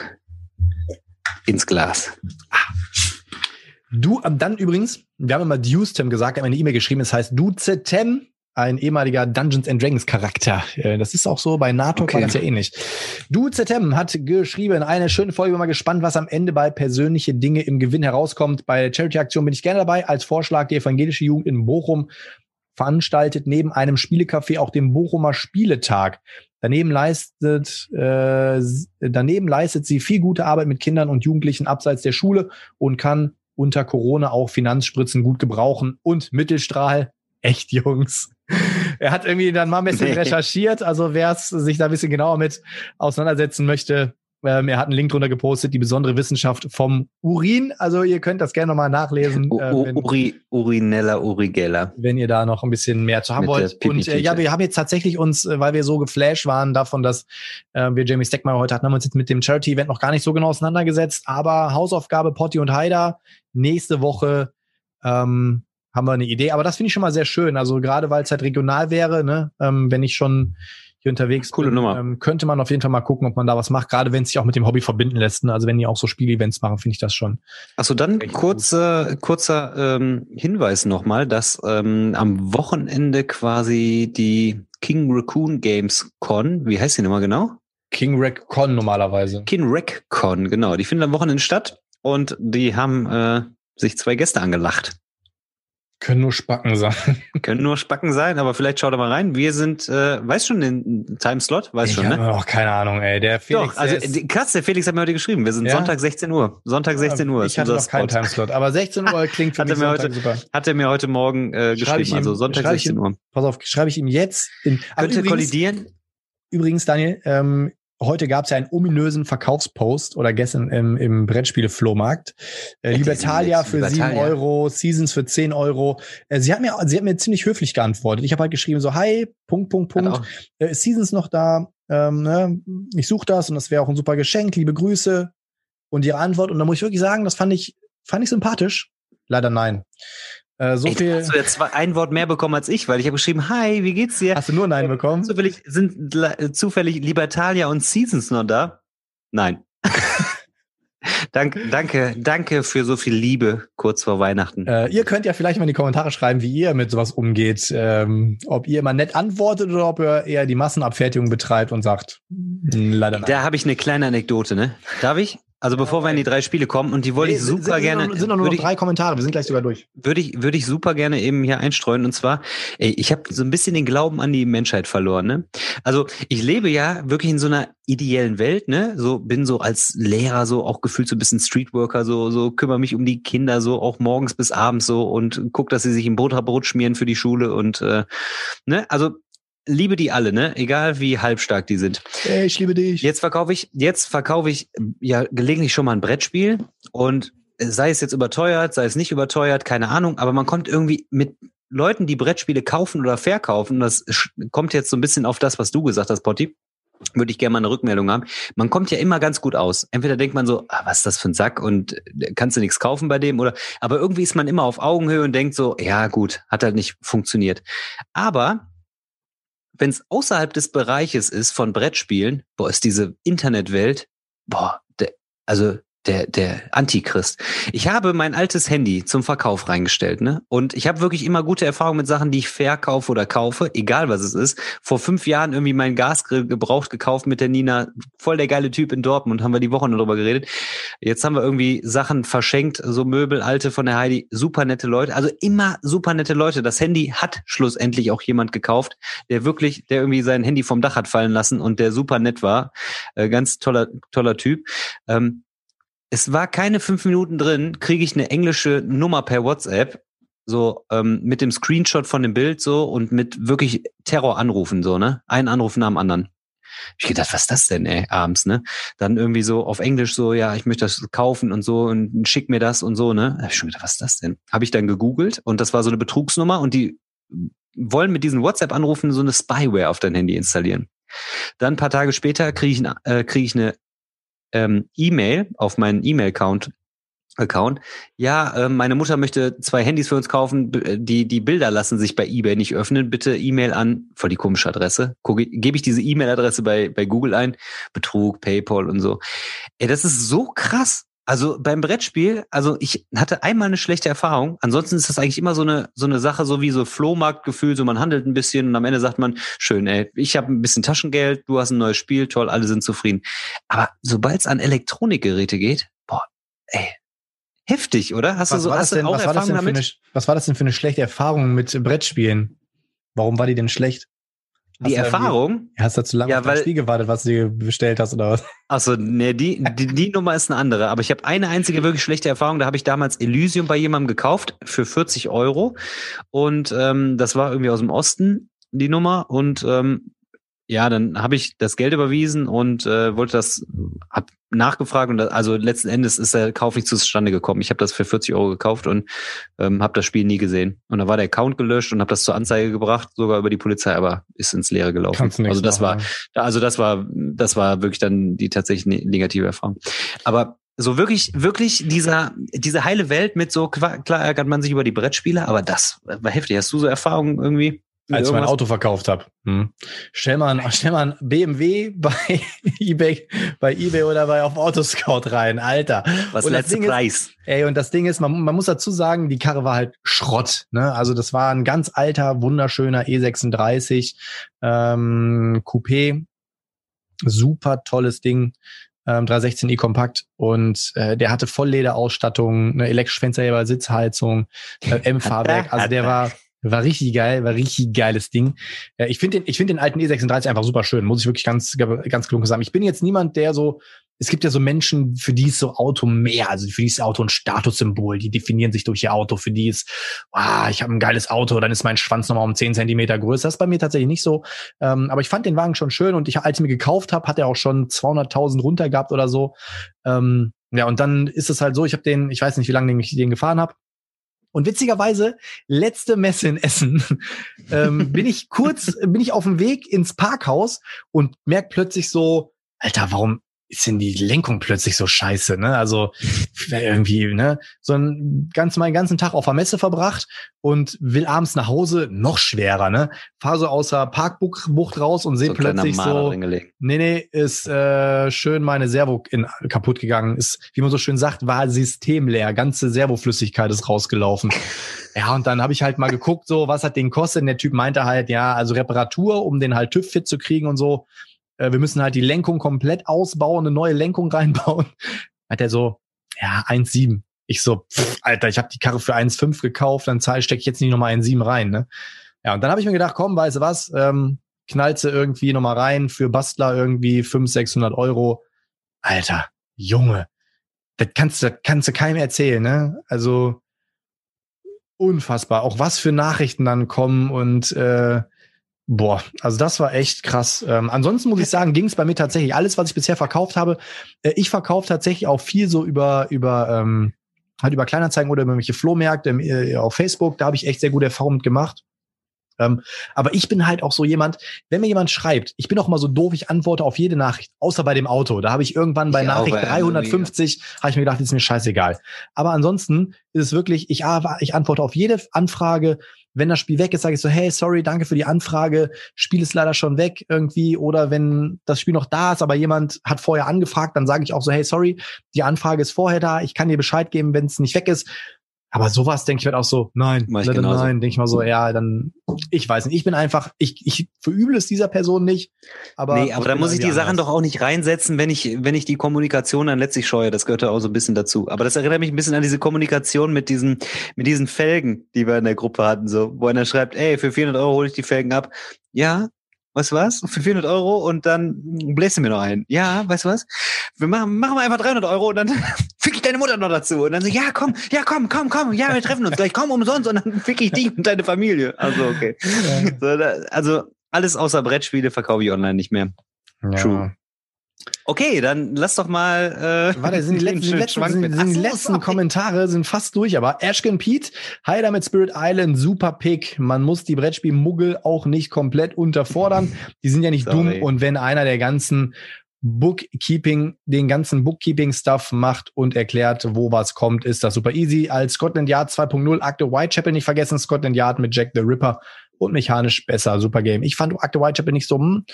ins Glas. Ah. Du, dann übrigens, wir haben immer Dustem gesagt, haben eine E-Mail geschrieben, es heißt Duzetem, ein ehemaliger Dungeons and Dragons Charakter. Äh, das ist auch so, bei NATO okay. war das ja ähnlich. Du ZM hat geschrieben, eine schöne Folge, bin mal gespannt, was am Ende bei persönliche Dinge im Gewinn herauskommt. Bei der Charity-Aktion bin ich gerne dabei. Als Vorschlag die evangelische Jugend in Bochum veranstaltet neben einem Spielecafé auch den Bochumer Spieletag. Daneben leistet, äh, daneben leistet sie viel gute Arbeit mit Kindern und Jugendlichen abseits der Schule und kann unter Corona auch Finanzspritzen gut gebrauchen und Mittelstrahl. Echt, Jungs. er hat irgendwie dann mal ein bisschen recherchiert. Also wer es sich da ein bisschen genauer mit auseinandersetzen möchte, ähm, er hat einen Link drunter gepostet, die besondere Wissenschaft vom Urin. Also ihr könnt das gerne nochmal nachlesen. äh, wenn, Uri, Urinella Urigella. Wenn ihr da noch ein bisschen mehr zu haben Mit wollt. Und äh, ja, wir haben jetzt tatsächlich uns, äh, weil wir so geflasht waren davon, dass äh, wir Jamie Steckmeier heute hatten, haben wir uns jetzt mit dem Charity-Event noch gar nicht so genau auseinandergesetzt. Aber Hausaufgabe Potti und Haider nächste Woche ähm, haben wir eine Idee. Aber das finde ich schon mal sehr schön. Also gerade weil es halt regional wäre, ne, ähm, wenn ich schon hier unterwegs Coole bin, Nummer. Ähm, könnte man auf jeden Fall mal gucken, ob man da was macht, gerade wenn es sich auch mit dem Hobby verbinden lässt. Ne? Also wenn die auch so Spielevents machen, finde ich das schon. Achso, dann kurzer, kurzer ähm, Hinweis nochmal, dass ähm, am Wochenende quasi die King Raccoon Games Con, wie heißt die nochmal genau? King Rack Con normalerweise. King Rack Con, genau. Die findet am Wochenende statt und die haben äh, sich zwei Gäste angelacht. Können nur Spacken sein. Können nur Spacken sein, aber vielleicht schaut er mal rein. Wir sind, äh, weißt schon den Timeslot? Weißt schon, ne? auch keine Ahnung, ey. Der Felix. Doch, also krass, der Felix hat mir heute geschrieben. Wir sind ja? Sonntag 16 Uhr. Sonntag 16 Uhr. Ich hatte noch keinen Timeslot, aber 16 Uhr klingt für hat mich heute, super. Hat er mir heute Morgen äh, geschrieben, ihm, also Sonntag 16 ihm, Uhr. Pass auf, schreibe ich ihm jetzt. In, Könnte übrigens, kollidieren. Übrigens, Daniel, ähm, heute gab es ja einen ominösen Verkaufspost oder gestern im, im Brettspiele-Flohmarkt. Äh, Libertalia für Libertalia. 7 Euro, Seasons für 10 Euro. Äh, sie hat mir, sie hat mir ziemlich höflich geantwortet. Ich habe halt geschrieben so, hi, Punkt, Punkt, Punkt. Äh, Seasons noch da? Ähm, ne? Ich suche das und das wäre auch ein super Geschenk. Liebe Grüße. Und ihre Antwort. Und da muss ich wirklich sagen, das fand ich, fand ich sympathisch. Leider nein. Äh, so Ey, viel. Hast du jetzt ein Wort mehr bekommen als ich, weil ich habe geschrieben, hi, wie geht's dir? Hast du nur Nein äh, bekommen? Zufällig sind zufällig Libertalia und Seasons noch da? Nein. danke, danke, danke für so viel Liebe kurz vor Weihnachten. Äh, ihr könnt ja vielleicht mal in die Kommentare schreiben, wie ihr mit sowas umgeht. Ähm, ob ihr immer nett antwortet oder ob ihr eher die Massenabfertigung betreibt und sagt, leider nein. Da habe ich eine kleine Anekdote, ne? Darf ich? Also bevor wir in die drei Spiele kommen und die wollte nee, ich super sind, gerne. Sind, sind noch nur noch drei Kommentare, wir sind gleich sogar durch. Würde ich, würde ich super gerne eben hier einstreuen. Und zwar, ey, ich habe so ein bisschen den Glauben an die Menschheit verloren. Ne? Also ich lebe ja wirklich in so einer ideellen Welt, ne? So bin so als Lehrer so auch gefühlt so ein bisschen Streetworker, so, so kümmere mich um die Kinder so auch morgens bis abends so und guck, dass sie sich im Brot schmieren für die Schule und äh, ne, also liebe die alle, ne? Egal wie halbstark die sind. Hey, ich liebe dich. Jetzt verkaufe ich, jetzt verkaufe ich ja gelegentlich schon mal ein Brettspiel und sei es jetzt überteuert, sei es nicht überteuert, keine Ahnung, aber man kommt irgendwie mit Leuten, die Brettspiele kaufen oder verkaufen, das kommt jetzt so ein bisschen auf das, was du gesagt hast, Potti, würde ich gerne mal eine Rückmeldung haben. Man kommt ja immer ganz gut aus. Entweder denkt man so, ah, was ist das für ein Sack und äh, kannst du nichts kaufen bei dem oder, aber irgendwie ist man immer auf Augenhöhe und denkt so, ja gut, hat halt nicht funktioniert. Aber wenn es außerhalb des Bereiches ist von Brettspielen, boah, ist diese Internetwelt, boah, der, also der, der Antichrist. Ich habe mein altes Handy zum Verkauf reingestellt, ne? Und ich habe wirklich immer gute Erfahrungen mit Sachen, die ich verkaufe oder kaufe, egal was es ist. Vor fünf Jahren irgendwie mein Gasgrill gebraucht gekauft mit der Nina, voll der geile Typ in Dortmund, haben wir die Woche darüber geredet. Jetzt haben wir irgendwie Sachen verschenkt, so Möbel, alte von der Heidi, super nette Leute, also immer super nette Leute. Das Handy hat schlussendlich auch jemand gekauft, der wirklich, der irgendwie sein Handy vom Dach hat fallen lassen und der super nett war. Äh, ganz toller, toller Typ. Ähm, es war keine fünf Minuten drin, kriege ich eine englische Nummer per WhatsApp, so ähm, mit dem Screenshot von dem Bild so und mit wirklich Terroranrufen so, ne? Ein Anruf nach dem anderen. Ich gedacht, was ist das denn, ey, abends, ne? Dann irgendwie so auf Englisch so, ja, ich möchte das kaufen und so und schick mir das und so, ne? Da hab ich schon gedacht, was ist das denn? Habe ich dann gegoogelt und das war so eine Betrugsnummer und die wollen mit diesen WhatsApp-Anrufen so eine Spyware auf dein Handy installieren. Dann ein paar Tage später kriege ich, äh, krieg ich eine ähm, E-Mail auf meinen E-Mail-Account Account. Ja, äh, meine Mutter möchte zwei Handys für uns kaufen, äh, die die Bilder lassen sich bei eBay nicht öffnen. Bitte E-Mail an, voll die komische Adresse. Gebe ich diese E-Mail-Adresse bei bei Google ein, Betrug, PayPal und so. Ey, das ist so krass. Also beim Brettspiel, also ich hatte einmal eine schlechte Erfahrung. Ansonsten ist das eigentlich immer so eine so eine Sache, so wie so Flohmarktgefühl, so man handelt ein bisschen und am Ende sagt man, schön, ey, ich habe ein bisschen Taschengeld, du hast ein neues Spiel, toll, alle sind zufrieden. Aber sobald es an Elektronikgeräte geht, boah, ey, heftig, oder? Hast was du so hast denn, auch was Erfahrung damit? Eine, was war das denn für eine schlechte Erfahrung mit Brettspielen? Warum war die denn schlecht? Die Erfahrung. Hast du zu lange ja, auf das Spiel gewartet, was du dir bestellt hast oder was? Achso, nee, die, die, die Nummer ist eine andere. Aber ich habe eine einzige wirklich schlechte Erfahrung. Da habe ich damals Elysium bei jemandem gekauft für 40 Euro. Und ähm, das war irgendwie aus dem Osten, die Nummer. Und ähm, ja, dann habe ich das Geld überwiesen und äh, wollte das, hab nachgefragt und das, also letzten Endes ist der Kauf nicht zustande gekommen. Ich habe das für 40 Euro gekauft und ähm, habe das Spiel nie gesehen. Und da war der Account gelöscht und habe das zur Anzeige gebracht, sogar über die Polizei, aber ist ins Leere gelaufen. Also das war, also das war, das war wirklich dann die tatsächlich ne-, negative Erfahrung. Aber so wirklich, wirklich dieser, diese heile Welt mit so, klar ärgert man sich über die Brettspiele, aber das war heftig. Hast du so Erfahrungen irgendwie? Als ich mein Auto verkauft habe. Hm. Stell mal, ein, stell mal ein BMW bei eBay, bei eBay oder bei auf Autoscout rein, Alter. Was und letzte Preis? Ist, ey, und das Ding ist, man, man muss dazu sagen, die Karre war halt Schrott. Ne? Also das war ein ganz alter, wunderschöner E36 ähm, Coupé, super tolles Ding. 316i Kompakt und äh, der hatte Volllederausstattung, eine elektrische Fensterheber, Sitzheizung, äh, M-Fahrwerk. Also der war war richtig geil, war richtig geiles Ding. Ich finde den, ich finde den alten E36 einfach super schön, muss ich wirklich ganz, ganz klug sagen. Ich bin jetzt niemand, der so, es gibt ja so Menschen, für die ist so Auto mehr, also für die ist Auto ein Statussymbol, die definieren sich durch ihr Auto, für die ist, wow, ich habe ein geiles Auto, dann ist mein Schwanz nochmal um 10 Zentimeter größer. Das ist bei mir tatsächlich nicht so. Ähm, aber ich fand den Wagen schon schön und ich, als ich mir gekauft habe, hat er auch schon 200.000 runter gehabt oder so. Ähm, ja, und dann ist es halt so, ich habe den, ich weiß nicht, wie lange ich den gefahren habe, und witzigerweise, letzte Messe in Essen, ähm, bin ich kurz, bin ich auf dem Weg ins Parkhaus und merk plötzlich so, Alter, warum, ist denn die Lenkung plötzlich so scheiße, ne? Also irgendwie, ne? So ein ganz meinen ganzen Tag auf der Messe verbracht und will abends nach Hause noch schwerer, ne? Fahr so aus der Parkbucht raus und sehe so plötzlich so, nee, nee, ist äh, schön meine Servo in, kaputt gegangen, ist, wie man so schön sagt, war systemleer, ganze Servoflüssigkeit ist rausgelaufen. ja, und dann habe ich halt mal geguckt, so, was hat den kostet? Und der Typ meinte halt, ja, also Reparatur, um den halt TÜV fit zu kriegen und so, äh, wir müssen halt die Lenkung komplett ausbauen, eine neue Lenkung reinbauen. Hat er so, ja, 1,7. Ich so, pff, Alter, ich habe die Karre für 1,5 gekauft, dann stecke ich jetzt nicht nochmal 1,7 rein, ne? Ja, und dann habe ich mir gedacht, komm, weißt du was, ähm, knallst du irgendwie nochmal rein für Bastler irgendwie 500, 600 Euro. Alter, Junge, das kannst du, kannst du keinem erzählen, ne? Also unfassbar. Auch was für Nachrichten dann kommen und äh, Boah, also das war echt krass. Ähm, ansonsten muss ich sagen, ging es bei mir tatsächlich alles, was ich bisher verkauft habe. Äh, ich verkaufe tatsächlich auch viel so über über ähm, halt über Kleinanzeigen oder über irgendwelche Flohmärkte äh, auf Facebook. Da habe ich echt sehr gute Erfahrungen gemacht. Ähm, aber ich bin halt auch so jemand, wenn mir jemand schreibt, ich bin auch mal so doof, ich antworte auf jede Nachricht, außer bei dem Auto. Da habe ich irgendwann bei ich Nachricht 350, habe ich mir gedacht, ist mir scheißegal. Aber ansonsten ist es wirklich, ich, ich antworte auf jede Anfrage, wenn das Spiel weg ist, sage ich so, hey, sorry, danke für die Anfrage, Spiel ist leider schon weg irgendwie. Oder wenn das Spiel noch da ist, aber jemand hat vorher angefragt, dann sage ich auch so, hey, sorry, die Anfrage ist vorher da, ich kann dir Bescheid geben, wenn es nicht weg ist. Aber sowas denke ich halt auch so, nein, leider nein, denke ich mal so, ja, dann, ich weiß nicht, ich bin einfach, ich, ich verübel es dieser Person nicht. Aber nee, aber da muss ich die Sachen doch auch nicht reinsetzen, wenn ich, wenn ich die Kommunikation dann letztlich scheue. Das gehört ja auch so ein bisschen dazu. Aber das erinnert mich ein bisschen an diese Kommunikation mit diesen, mit diesen Felgen, die wir in der Gruppe hatten, so, wo einer schreibt, ey, für 400 Euro hole ich die Felgen ab. Ja, weißt du was, für 400 Euro und dann bläst du mir noch ein. Ja, weißt du was, wir machen, machen wir einfach 300 Euro und dann fick ich deine Mutter noch dazu. Und dann so, ja, komm, ja, komm, komm, komm, ja, wir treffen uns gleich, komm umsonst und dann fick ich dich und deine Familie. Also, okay. Ja. So, da, also, alles außer Brettspiele verkaufe ich online nicht mehr. Ja. True. Okay, dann lass doch mal. Äh, Warte, sind die letzten, sind, letzten, sind, sind die letzten Kommentare sind fast durch, aber Ashkin Pete, hi mit Spirit Island, super Pick. Man muss die Brettspiel-Muggel auch nicht komplett unterfordern. Die sind ja nicht Sorry. dumm und wenn einer der ganzen Bookkeeping, den ganzen Bookkeeping-Stuff macht und erklärt, wo was kommt, ist das super easy. Als Scotland Yard 2.0 Akte Whitechapel nicht vergessen, Scotland Yard mit Jack the Ripper und mechanisch besser, super Game. Ich fand Akte Whitechapel nicht so, hm,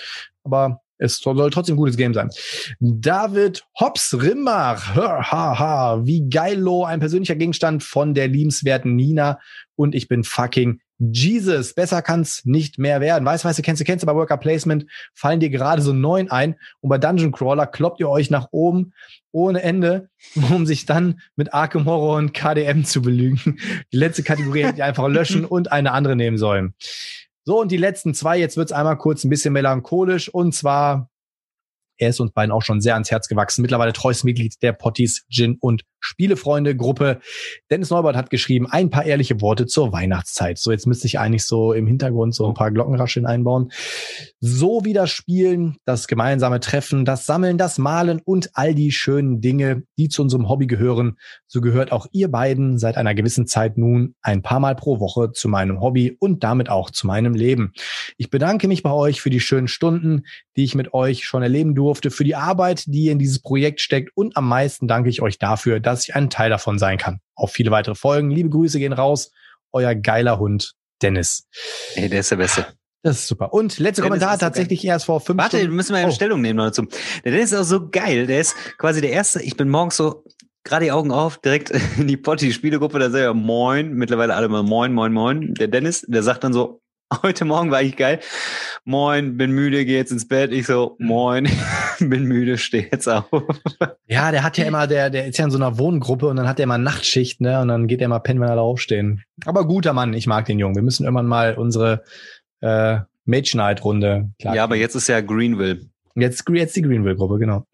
aber es soll trotzdem ein gutes Game sein. David Hobbs Rimbach. Haha, wie geilo. Ein persönlicher Gegenstand von der liebenswerten Nina. Und ich bin fucking Jesus. Besser kann's nicht mehr werden. Weiß, weißt du, kennst du, kennst du bei Worker Placement fallen dir gerade so neun ein. Und bei Dungeon Crawler kloppt ihr euch nach oben ohne Ende, um sich dann mit Arkham Horror und KDM zu belügen. Die letzte Kategorie hätte ihr einfach löschen und eine andere nehmen sollen. So, und die letzten zwei, jetzt wird's einmal kurz ein bisschen melancholisch. Und zwar er ist uns beiden auch schon sehr ans Herz gewachsen. Mittlerweile treues Mitglied der Potties Gin und Spielefreunde Gruppe. Dennis Neubert hat geschrieben, ein paar ehrliche Worte zur Weihnachtszeit. So, jetzt müsste ich eigentlich so im Hintergrund so ein paar Glockenrascheln einbauen. So wie das Spielen, das gemeinsame Treffen, das Sammeln, das Malen und all die schönen Dinge, die zu unserem Hobby gehören, so gehört auch ihr beiden seit einer gewissen Zeit nun ein paar Mal pro Woche zu meinem Hobby und damit auch zu meinem Leben. Ich bedanke mich bei euch für die schönen Stunden, die ich mit euch schon erleben durfte, für die Arbeit, die in dieses Projekt steckt und am meisten danke ich euch dafür, dass dass ich ein Teil davon sein kann. Auf viele weitere Folgen. Liebe Grüße gehen raus. Euer geiler Hund, Dennis. Ey, der ist der Beste. Das ist super. Und letzter Kommentar tatsächlich geil. erst vor fünf Warte, Stunden. müssen wir eine oh. Stellung nehmen dazu. Der Dennis ist auch so geil. Der ist quasi der Erste. Ich bin morgens so gerade die Augen auf, direkt in die Potti-Spielegruppe, da sagt er Moin, mittlerweile alle mal Moin, Moin, Moin. Der Dennis, der sagt dann so, heute Morgen war ich geil. Moin, bin müde, geh jetzt ins Bett. Ich so, moin, bin müde, steh jetzt auf. Ja, der hat ja immer, der, der ist ja in so einer Wohngruppe und dann hat er immer Nachtschicht, ne? Und dann geht er mal pennen, wenn er da aufstehen. Aber guter Mann, ich mag den Jungen. Wir müssen irgendwann mal unsere äh, Mage Night Runde klar. Ja, aber jetzt ist ja Greenville. Jetzt, jetzt die Greenville-Gruppe, genau.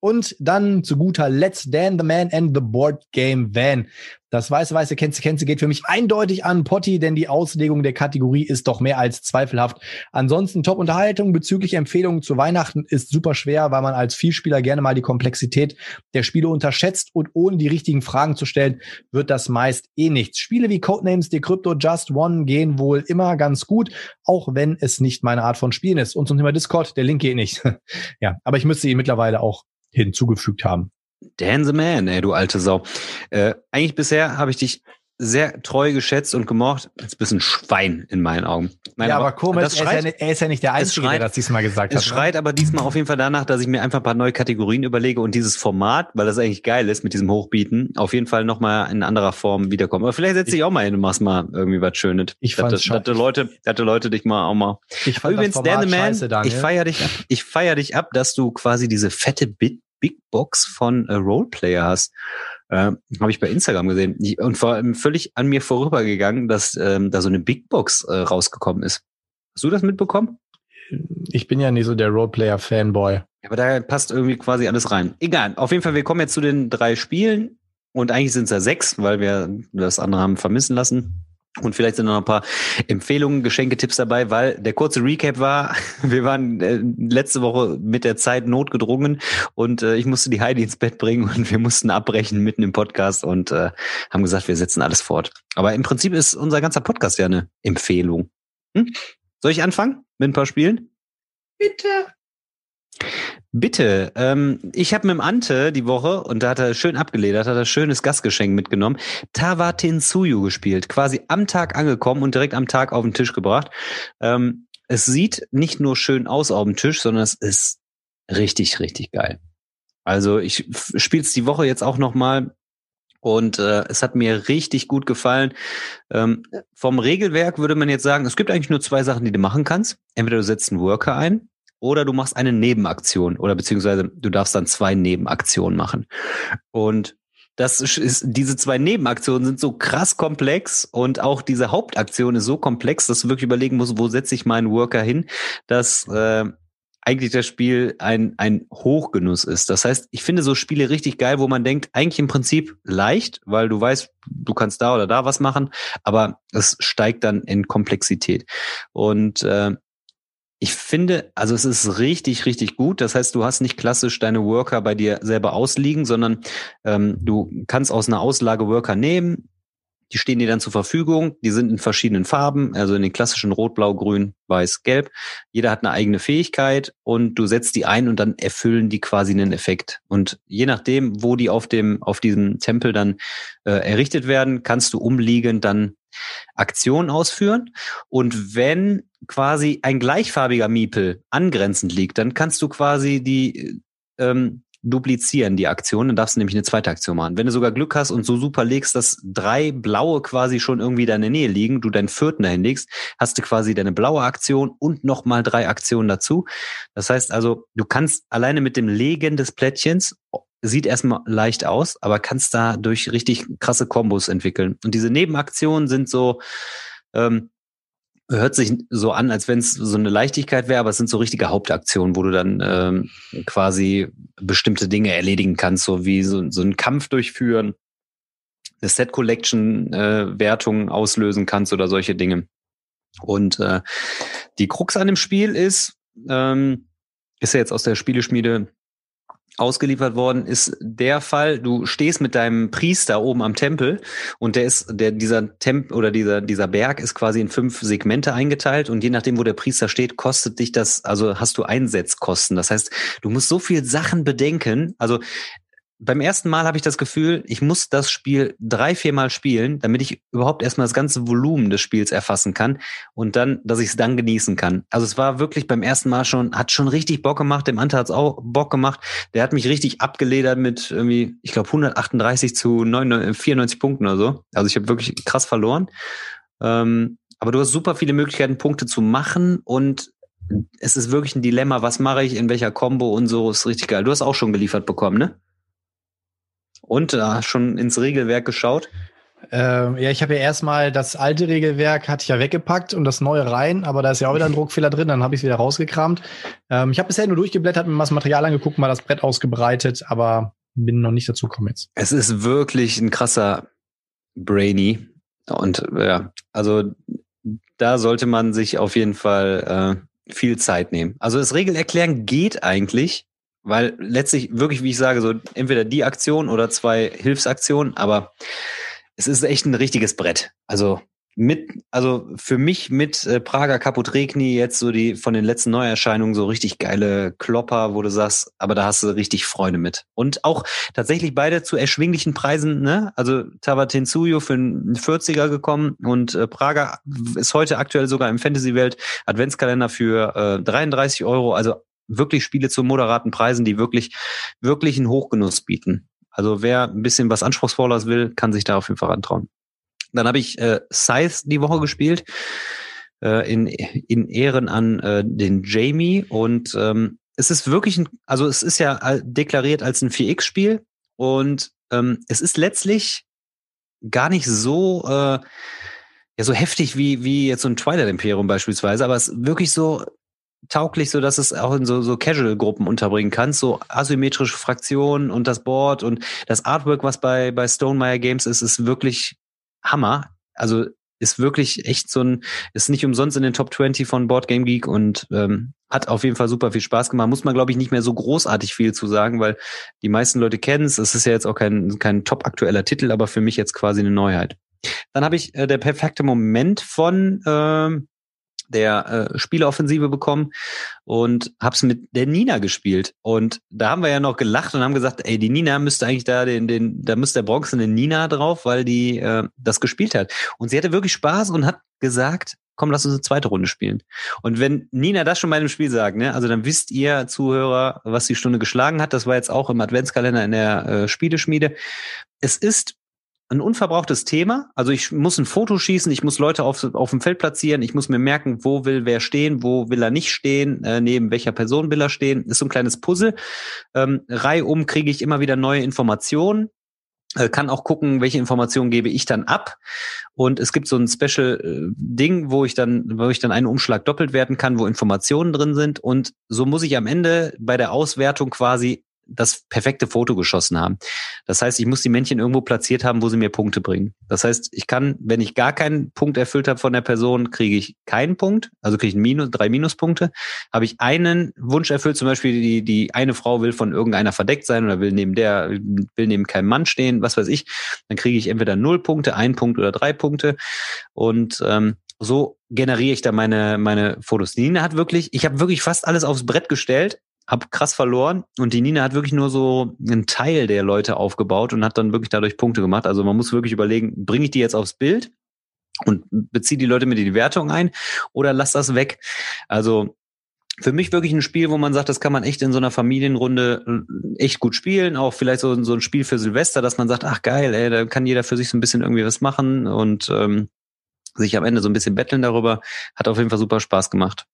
Und dann zu guter Let's Dan the Man and the Board Game Van. Das weiße, weiße Kennze, Kennze geht für mich eindeutig an Potti, denn die Auslegung der Kategorie ist doch mehr als zweifelhaft. Ansonsten Top-Unterhaltung bezüglich Empfehlungen zu Weihnachten ist super schwer, weil man als Vielspieler gerne mal die Komplexität der Spiele unterschätzt und ohne die richtigen Fragen zu stellen, wird das meist eh nichts. Spiele wie Codenames, Decrypto, Just One gehen wohl immer ganz gut, auch wenn es nicht meine Art von Spielen ist. Und zum Thema Discord, der Link geht nicht. ja, aber ich müsste ihn mittlerweile auch hinzugefügt haben. Dan the Man, ey, du alte Sau. Äh, eigentlich bisher habe ich dich sehr treu geschätzt und gemocht. Jetzt bist ein Schwein in meinen Augen. Nein, ja, aber, aber komisch, er, ist ja, er, ist ja, nicht der Einzige, schreit, der das diesmal gesagt es hat. Es ne? schreit aber diesmal auf jeden Fall danach, dass ich mir einfach ein paar neue Kategorien überlege und dieses Format, weil das eigentlich geil ist mit diesem Hochbieten, auf jeden Fall nochmal in anderer Form wiederkommen. Aber vielleicht setz dich auch mal hin und machst mal irgendwie was Schönes. Ich fand dass, dass Leute, dass Leute dich mal auch mal. Ich fand Übrigens, Dan the Man, scheiße, ich feier dich, ich feier dich ab, dass du quasi diese fette Bit Big Box von äh, Roleplayer hast. Äh, Habe ich bei Instagram gesehen. Und vor allem völlig an mir vorübergegangen, dass ähm, da so eine Big Box äh, rausgekommen ist. Hast du das mitbekommen? Ich bin ja nicht so der Roleplayer-Fanboy. Aber da passt irgendwie quasi alles rein. Egal. Auf jeden Fall, wir kommen jetzt zu den drei Spielen. Und eigentlich sind es ja sechs, weil wir das andere haben vermissen lassen. Und vielleicht sind noch ein paar Empfehlungen, Geschenketipps dabei, weil der kurze Recap war, wir waren äh, letzte Woche mit der Zeit notgedrungen und äh, ich musste die Heidi ins Bett bringen und wir mussten abbrechen mitten im Podcast und äh, haben gesagt, wir setzen alles fort. Aber im Prinzip ist unser ganzer Podcast ja eine Empfehlung. Hm? Soll ich anfangen mit ein paar Spielen? Bitte. Bitte. Ähm, ich habe mit dem Ante die Woche, und da hat er schön abgeledert, hat er schönes Gastgeschenk mitgenommen, Tawatinsuyu gespielt. Quasi am Tag angekommen und direkt am Tag auf den Tisch gebracht. Ähm, es sieht nicht nur schön aus auf dem Tisch, sondern es ist richtig, richtig geil. Also ich spiele es die Woche jetzt auch noch mal und äh, es hat mir richtig gut gefallen. Ähm, vom Regelwerk würde man jetzt sagen, es gibt eigentlich nur zwei Sachen, die du machen kannst. Entweder du setzt einen Worker ein oder du machst eine Nebenaktion oder beziehungsweise du darfst dann zwei Nebenaktionen machen. Und das ist, diese zwei Nebenaktionen sind so krass komplex und auch diese Hauptaktion ist so komplex, dass du wirklich überlegen musst, wo setze ich meinen Worker hin, dass äh, eigentlich das Spiel ein, ein Hochgenuss ist. Das heißt, ich finde so Spiele richtig geil, wo man denkt, eigentlich im Prinzip leicht, weil du weißt, du kannst da oder da was machen, aber es steigt dann in Komplexität. Und äh, ich finde, also es ist richtig, richtig gut. Das heißt, du hast nicht klassisch deine Worker bei dir selber ausliegen, sondern ähm, du kannst aus einer Auslage Worker nehmen, die stehen dir dann zur Verfügung. Die sind in verschiedenen Farben, also in den klassischen Rot, Blau, Grün, Weiß, Gelb. Jeder hat eine eigene Fähigkeit und du setzt die ein und dann erfüllen die quasi einen Effekt. Und je nachdem, wo die auf dem, auf diesem Tempel dann äh, errichtet werden, kannst du umliegend dann Aktionen ausführen. Und wenn quasi ein gleichfarbiger Miepel angrenzend liegt, dann kannst du quasi die ähm, duplizieren, die Aktion. Dann darfst du nämlich eine zweite Aktion machen. Wenn du sogar Glück hast und so super legst, dass drei blaue quasi schon irgendwie in deiner Nähe liegen, du deinen vierten dahin legst, hast du quasi deine blaue Aktion und nochmal drei Aktionen dazu. Das heißt also, du kannst alleine mit dem Legen des Plättchens sieht erstmal leicht aus, aber kannst da durch richtig krasse Kombos entwickeln. Und diese Nebenaktionen sind so, ähm, hört sich so an, als wenn es so eine Leichtigkeit wäre, aber es sind so richtige Hauptaktionen, wo du dann ähm, quasi bestimmte Dinge erledigen kannst, so wie so, so einen Kampf durchführen, eine Set Collection äh, Wertung auslösen kannst oder solche Dinge. Und äh, die Krux an dem Spiel ist, ähm, ist ja jetzt aus der Spieleschmiede ausgeliefert worden ist der Fall, du stehst mit deinem Priester oben am Tempel und der ist, der, dieser Tempel oder dieser, dieser Berg ist quasi in fünf Segmente eingeteilt und je nachdem, wo der Priester steht, kostet dich das, also hast du Einsetzkosten. Das heißt, du musst so viel Sachen bedenken. Also beim ersten Mal habe ich das Gefühl, ich muss das Spiel drei, viermal spielen, damit ich überhaupt erstmal das ganze Volumen des Spiels erfassen kann und dann, dass ich es dann genießen kann. Also es war wirklich beim ersten Mal schon, hat schon richtig Bock gemacht, dem Ante hat es auch Bock gemacht. Der hat mich richtig abgeledert mit irgendwie, ich glaube 138 zu 99, 94 Punkten oder so. Also ich habe wirklich krass verloren. Ähm, aber du hast super viele Möglichkeiten, Punkte zu machen und es ist wirklich ein Dilemma, was mache ich, in welcher Combo und so, ist richtig geil. Du hast auch schon geliefert bekommen, ne? Und äh, schon ins Regelwerk geschaut? Ähm, ja, ich habe ja erstmal das alte Regelwerk hatte ich ja weggepackt und das neue rein, aber da ist ja auch wieder ein Druckfehler drin, dann habe ich es wieder rausgekramt. Ähm, ich habe bisher nur durchgeblättert, mir mal das Material angeguckt, mal das Brett ausgebreitet, aber bin noch nicht dazu gekommen jetzt. Es ist wirklich ein krasser Brainy. Und ja, also da sollte man sich auf jeden Fall äh, viel Zeit nehmen. Also das Regelerklären geht eigentlich, weil letztlich wirklich, wie ich sage, so entweder die Aktion oder zwei Hilfsaktionen, aber es ist echt ein richtiges Brett. Also mit, also für mich mit äh, Prager Kaputregni jetzt so die von den letzten Neuerscheinungen so richtig geile Klopper, wo du sagst, aber da hast du richtig Freude mit. Und auch tatsächlich beide zu erschwinglichen Preisen, ne? Also Tabatensuyo für einen 40er gekommen und äh, Prager ist heute aktuell sogar im Fantasy-Welt Adventskalender für äh, 33 Euro. Also wirklich Spiele zu moderaten Preisen, die wirklich, wirklich einen Hochgenuss bieten. Also wer ein bisschen was Anspruchsvolleres will, kann sich da auf jeden Fall rantrauen. Dann habe ich äh, Scythe die Woche gespielt, äh, in, in Ehren an äh, den Jamie. Und ähm, es ist wirklich ein, also es ist ja deklariert als ein 4X-Spiel und ähm, es ist letztlich gar nicht so äh, ja so heftig wie wie jetzt so ein Twilight Imperium beispielsweise, aber es ist wirklich so tauglich, so dass es auch in so, so Casual-Gruppen unterbringen kannst, so asymmetrische Fraktionen und das Board und das Artwork, was bei, bei Stonemeyer Games ist, ist wirklich Hammer. Also ist wirklich echt so ein, ist nicht umsonst in den Top 20 von Board Game Geek und ähm, hat auf jeden Fall super viel Spaß gemacht. Muss man, glaube ich, nicht mehr so großartig viel zu sagen, weil die meisten Leute kennen es. Es ist ja jetzt auch kein, kein top aktueller Titel, aber für mich jetzt quasi eine Neuheit. Dann habe ich äh, der perfekte Moment von ähm, der äh, Spieleoffensive bekommen und hab's mit der Nina gespielt. Und da haben wir ja noch gelacht und haben gesagt, ey, die Nina müsste eigentlich da den, den, da müsste der bronzene Nina drauf, weil die äh, das gespielt hat. Und sie hatte wirklich Spaß und hat gesagt, komm, lass uns eine zweite Runde spielen. Und wenn Nina das schon bei einem Spiel sagt, ne, also dann wisst ihr Zuhörer, was die Stunde geschlagen hat. Das war jetzt auch im Adventskalender in der äh, Spieleschmiede. Es ist ein unverbrauchtes Thema. Also ich muss ein Foto schießen, ich muss Leute auf, auf dem Feld platzieren, ich muss mir merken, wo will wer stehen, wo will er nicht stehen, äh, neben welcher Person will er stehen. Ist so ein kleines Puzzle. Ähm, reihum kriege ich immer wieder neue Informationen äh, kann auch gucken, welche Informationen gebe ich dann ab. Und es gibt so ein Special äh, Ding, wo ich dann, wo ich dann einen Umschlag doppelt werten kann, wo Informationen drin sind. Und so muss ich am Ende bei der Auswertung quasi das perfekte Foto geschossen haben. Das heißt, ich muss die Männchen irgendwo platziert haben, wo sie mir Punkte bringen. Das heißt, ich kann, wenn ich gar keinen Punkt erfüllt habe von der Person, kriege ich keinen Punkt, also kriege ich Minus, drei Minuspunkte. Habe ich einen Wunsch erfüllt, zum Beispiel die, die eine Frau will von irgendeiner verdeckt sein oder will neben der, will neben keinem Mann stehen, was weiß ich, dann kriege ich entweder null Punkte, ein Punkt oder drei Punkte. Und ähm, so generiere ich da meine meine Fotos. Nina hat wirklich, ich habe wirklich fast alles aufs Brett gestellt, hab krass verloren und die Nina hat wirklich nur so einen Teil der Leute aufgebaut und hat dann wirklich dadurch Punkte gemacht. Also man muss wirklich überlegen, bringe ich die jetzt aufs Bild und beziehe die Leute mit in die Wertung ein oder lass das weg. Also für mich wirklich ein Spiel, wo man sagt, das kann man echt in so einer Familienrunde äh, echt gut spielen. Auch vielleicht so, so ein Spiel für Silvester, dass man sagt, ach geil, ey, da kann jeder für sich so ein bisschen irgendwie was machen und ähm, sich am Ende so ein bisschen betteln darüber. Hat auf jeden Fall super Spaß gemacht.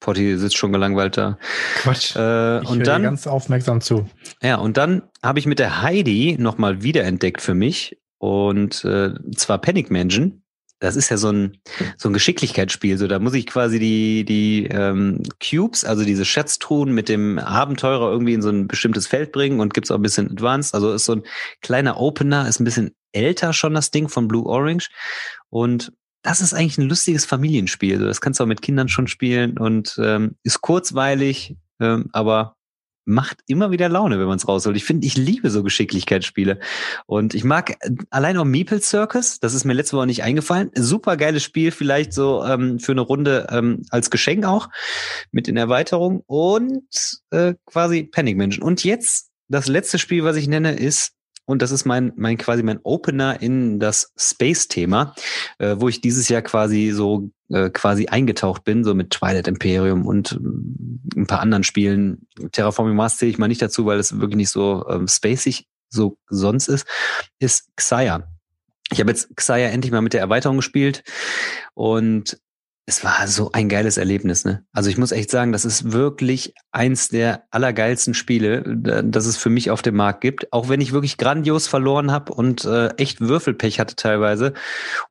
Potti sitzt schon gelangweilt da. Quatsch. Äh, ich und dann ganz aufmerksam zu. Ja, und dann habe ich mit der Heidi nochmal wiederentdeckt für mich. Und äh, zwar Panic Mansion. Das ist ja so ein, so ein Geschicklichkeitsspiel. So, da muss ich quasi die, die ähm, Cubes, also diese Schatztruhen mit dem Abenteurer irgendwie in so ein bestimmtes Feld bringen und gibt's auch ein bisschen Advanced. Also ist so ein kleiner Opener, ist ein bisschen älter schon das Ding von Blue Orange. Und das ist eigentlich ein lustiges Familienspiel. Das kannst du auch mit Kindern schon spielen und ähm, ist kurzweilig, ähm, aber macht immer wieder Laune, wenn man es rausholt. Ich finde, ich liebe so Geschicklichkeitsspiele. Und ich mag äh, allein auch Meeple Circus, das ist mir letzte Woche nicht eingefallen. Super geiles Spiel, vielleicht so ähm, für eine Runde ähm, als Geschenk auch mit in Erweiterung und äh, quasi Panic Mansion. Und jetzt das letzte Spiel, was ich nenne, ist und das ist mein, mein quasi mein Opener in das Space-Thema, äh, wo ich dieses Jahr quasi so äh, quasi eingetaucht bin, so mit Twilight Imperium und äh, ein paar anderen Spielen. Terraforming Mars zähle ich mal nicht dazu, weil es wirklich nicht so ähm, spacig so sonst ist, ist Xayah. Ich habe jetzt Xayah endlich mal mit der Erweiterung gespielt und es war so ein geiles Erlebnis, ne? Also ich muss echt sagen, das ist wirklich eins der allergeilsten Spiele, das es für mich auf dem Markt gibt. Auch wenn ich wirklich grandios verloren habe und äh, echt Würfelpech hatte teilweise.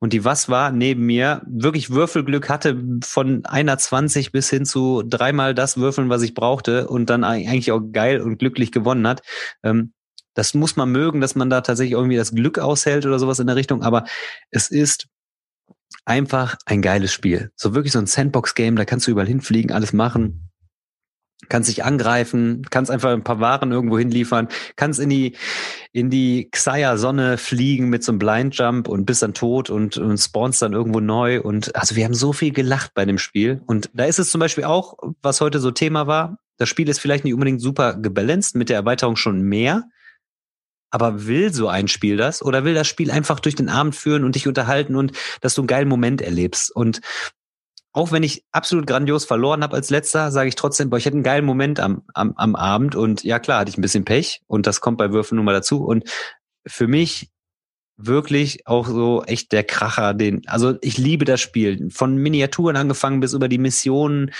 Und die was war neben mir wirklich Würfelglück hatte von einer 20 bis hin zu dreimal das Würfeln, was ich brauchte und dann eigentlich auch geil und glücklich gewonnen hat. Ähm, das muss man mögen, dass man da tatsächlich irgendwie das Glück aushält oder sowas in der Richtung. Aber es ist einfach ein geiles Spiel. So wirklich so ein Sandbox-Game, da kannst du überall hinfliegen, alles machen. Kannst dich angreifen, kannst einfach ein paar Waren irgendwo hinliefern, kannst in die, in die Xayah-Sonne fliegen mit so einem Blind Jump und bist dann tot und, und spawnst dann irgendwo neu. Und also wir haben so viel gelacht bei dem Spiel. Und da ist es zum Beispiel auch, was heute so Thema war, das Spiel ist vielleicht nicht unbedingt super gebalanced, mit der Erweiterung schon mehr. Aber will so ein Spiel das oder will das Spiel einfach durch den Abend führen und dich unterhalten und dass du einen geilen Moment erlebst? Und auch wenn ich absolut grandios verloren habe als letzter, sage ich trotzdem, boah, ich hatte einen geilen Moment am, am, am Abend und ja klar, hatte ich ein bisschen Pech und das kommt bei Würfen nun mal dazu. Und für mich wirklich auch so echt der Kracher, den, also ich liebe das Spiel. Von Miniaturen angefangen bis über die Missionen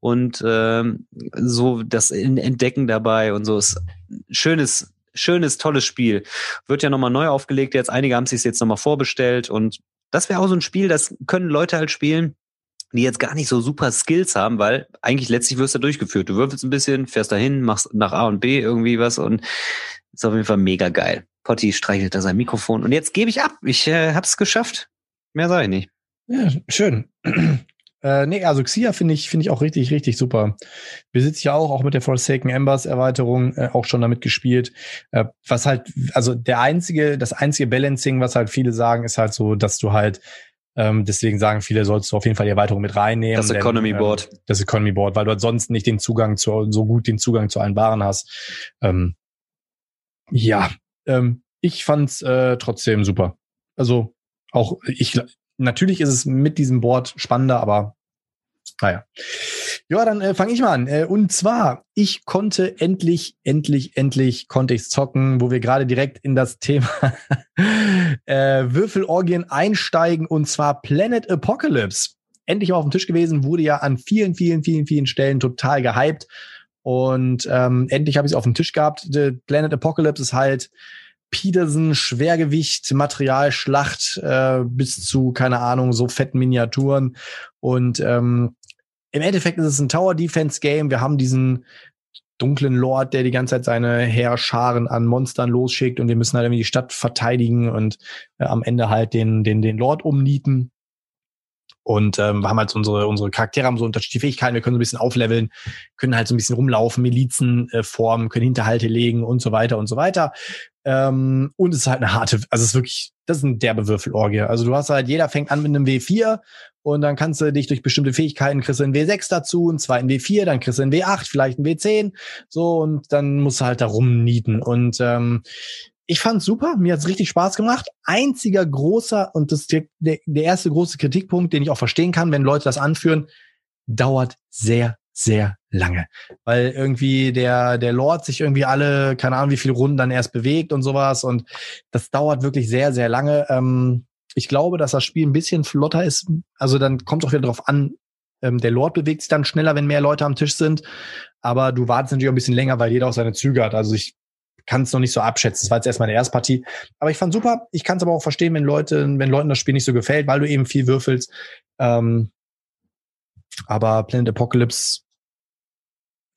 und ähm, so das Entdecken dabei und so ist schönes, schönes, tolles Spiel. Wird ja nochmal neu aufgelegt jetzt. Einige haben sich jetzt nochmal vorbestellt und das wäre auch so ein Spiel, das können Leute halt spielen, die jetzt gar nicht so super Skills haben, weil eigentlich letztlich wirst du durchgeführt. Du würfelst ein bisschen, fährst dahin, machst nach A und B irgendwie was und ist auf jeden Fall mega geil. Potti streichelt da sein Mikrofon und jetzt gebe ich ab. Ich äh, hab's geschafft. Mehr sage ich nicht. Ja, schön. Äh, nee, also Xia finde ich, finde ich auch richtig, richtig super. Besitze ja auch, auch mit der Forsaken Embers Erweiterung, äh, auch schon damit gespielt. Äh, was halt, also der einzige, das einzige Balancing, was halt viele sagen, ist halt so, dass du halt Ähm, deswegen sagen viele, sollst du auf jeden Fall die Erweiterung mit reinnehmen. Das Economy denn, Board. Ähm, das Economy Board, weil du ansonsten nicht den Zugang zu, so gut den Zugang zu allen Waren hast. Ähm, ja, ähm, ich fand's äh, trotzdem super. Also auch ich, natürlich ist es mit diesem Board spannender, aber naja. Ja, dann äh, fange ich mal an. Äh, und zwar, ich konnte endlich, endlich, endlich konnte ich's zocken, wo wir gerade direkt in das Thema äh, Würfelorgien einsteigen und zwar Planet Apocalypse. Endlich auf dem Tisch gewesen, wurde ja an vielen, vielen, vielen, vielen Stellen total gehypt. Und ähm, endlich habe ich es auf dem Tisch gehabt. The Planet Apocalypse ist halt Peterson, Schwergewicht, Materialschlacht äh, bis zu, keine Ahnung, so fetten Miniaturen. Und ähm, im Endeffekt ist es ein Tower Defense Game. Wir haben diesen dunklen Lord, der die ganze Zeit seine Heerscharen an Monstern losschickt und wir müssen halt irgendwie die Stadt verteidigen und äh, am Ende halt den, den, den Lord umnieten. Und ähm, wir haben halt unsere, unsere Charaktere haben so unterschiedliche Fähigkeiten, wir können so ein bisschen aufleveln, können halt so ein bisschen rumlaufen, Milizen äh, formen, können Hinterhalte legen und so weiter und so weiter. Ähm, und es ist halt eine harte, also es ist wirklich, das ist ein derbe Würfelorgie. Also du hast halt, jeder fängt an mit einem W4 und dann kannst du dich durch bestimmte Fähigkeiten kriegst du einen W6 dazu, einen zweiten W4, dann kriegst du einen W8, vielleicht einen W10, so und dann musst du halt da rumnieten. Und ähm, ich fand's super, mir hat's richtig Spaß gemacht. Einziger großer, und das der, der erste große Kritikpunkt, den ich auch verstehen kann, wenn Leute das anführen, dauert sehr, sehr lange. Weil irgendwie der, der Lord sich irgendwie alle, keine Ahnung, wie viele Runden dann erst bewegt und sowas. Und das dauert wirklich sehr, sehr lange. Ähm, ich glaube, dass das Spiel ein bisschen flotter ist. Also dann kommt es auch wieder drauf an, ähm, der Lord bewegt sich dann schneller, wenn mehr Leute am Tisch sind. Aber du wartest natürlich auch ein bisschen länger, weil jeder auch seine Züge hat. Also ich kann es noch nicht so abschätzen. Das war jetzt erstmal eine Erstpartie. Aber ich fand super. Ich kann es aber auch verstehen, wenn Leute, wenn Leuten das Spiel nicht so gefällt, weil du eben viel würfelst. Ähm, aber Planet Apocalypse,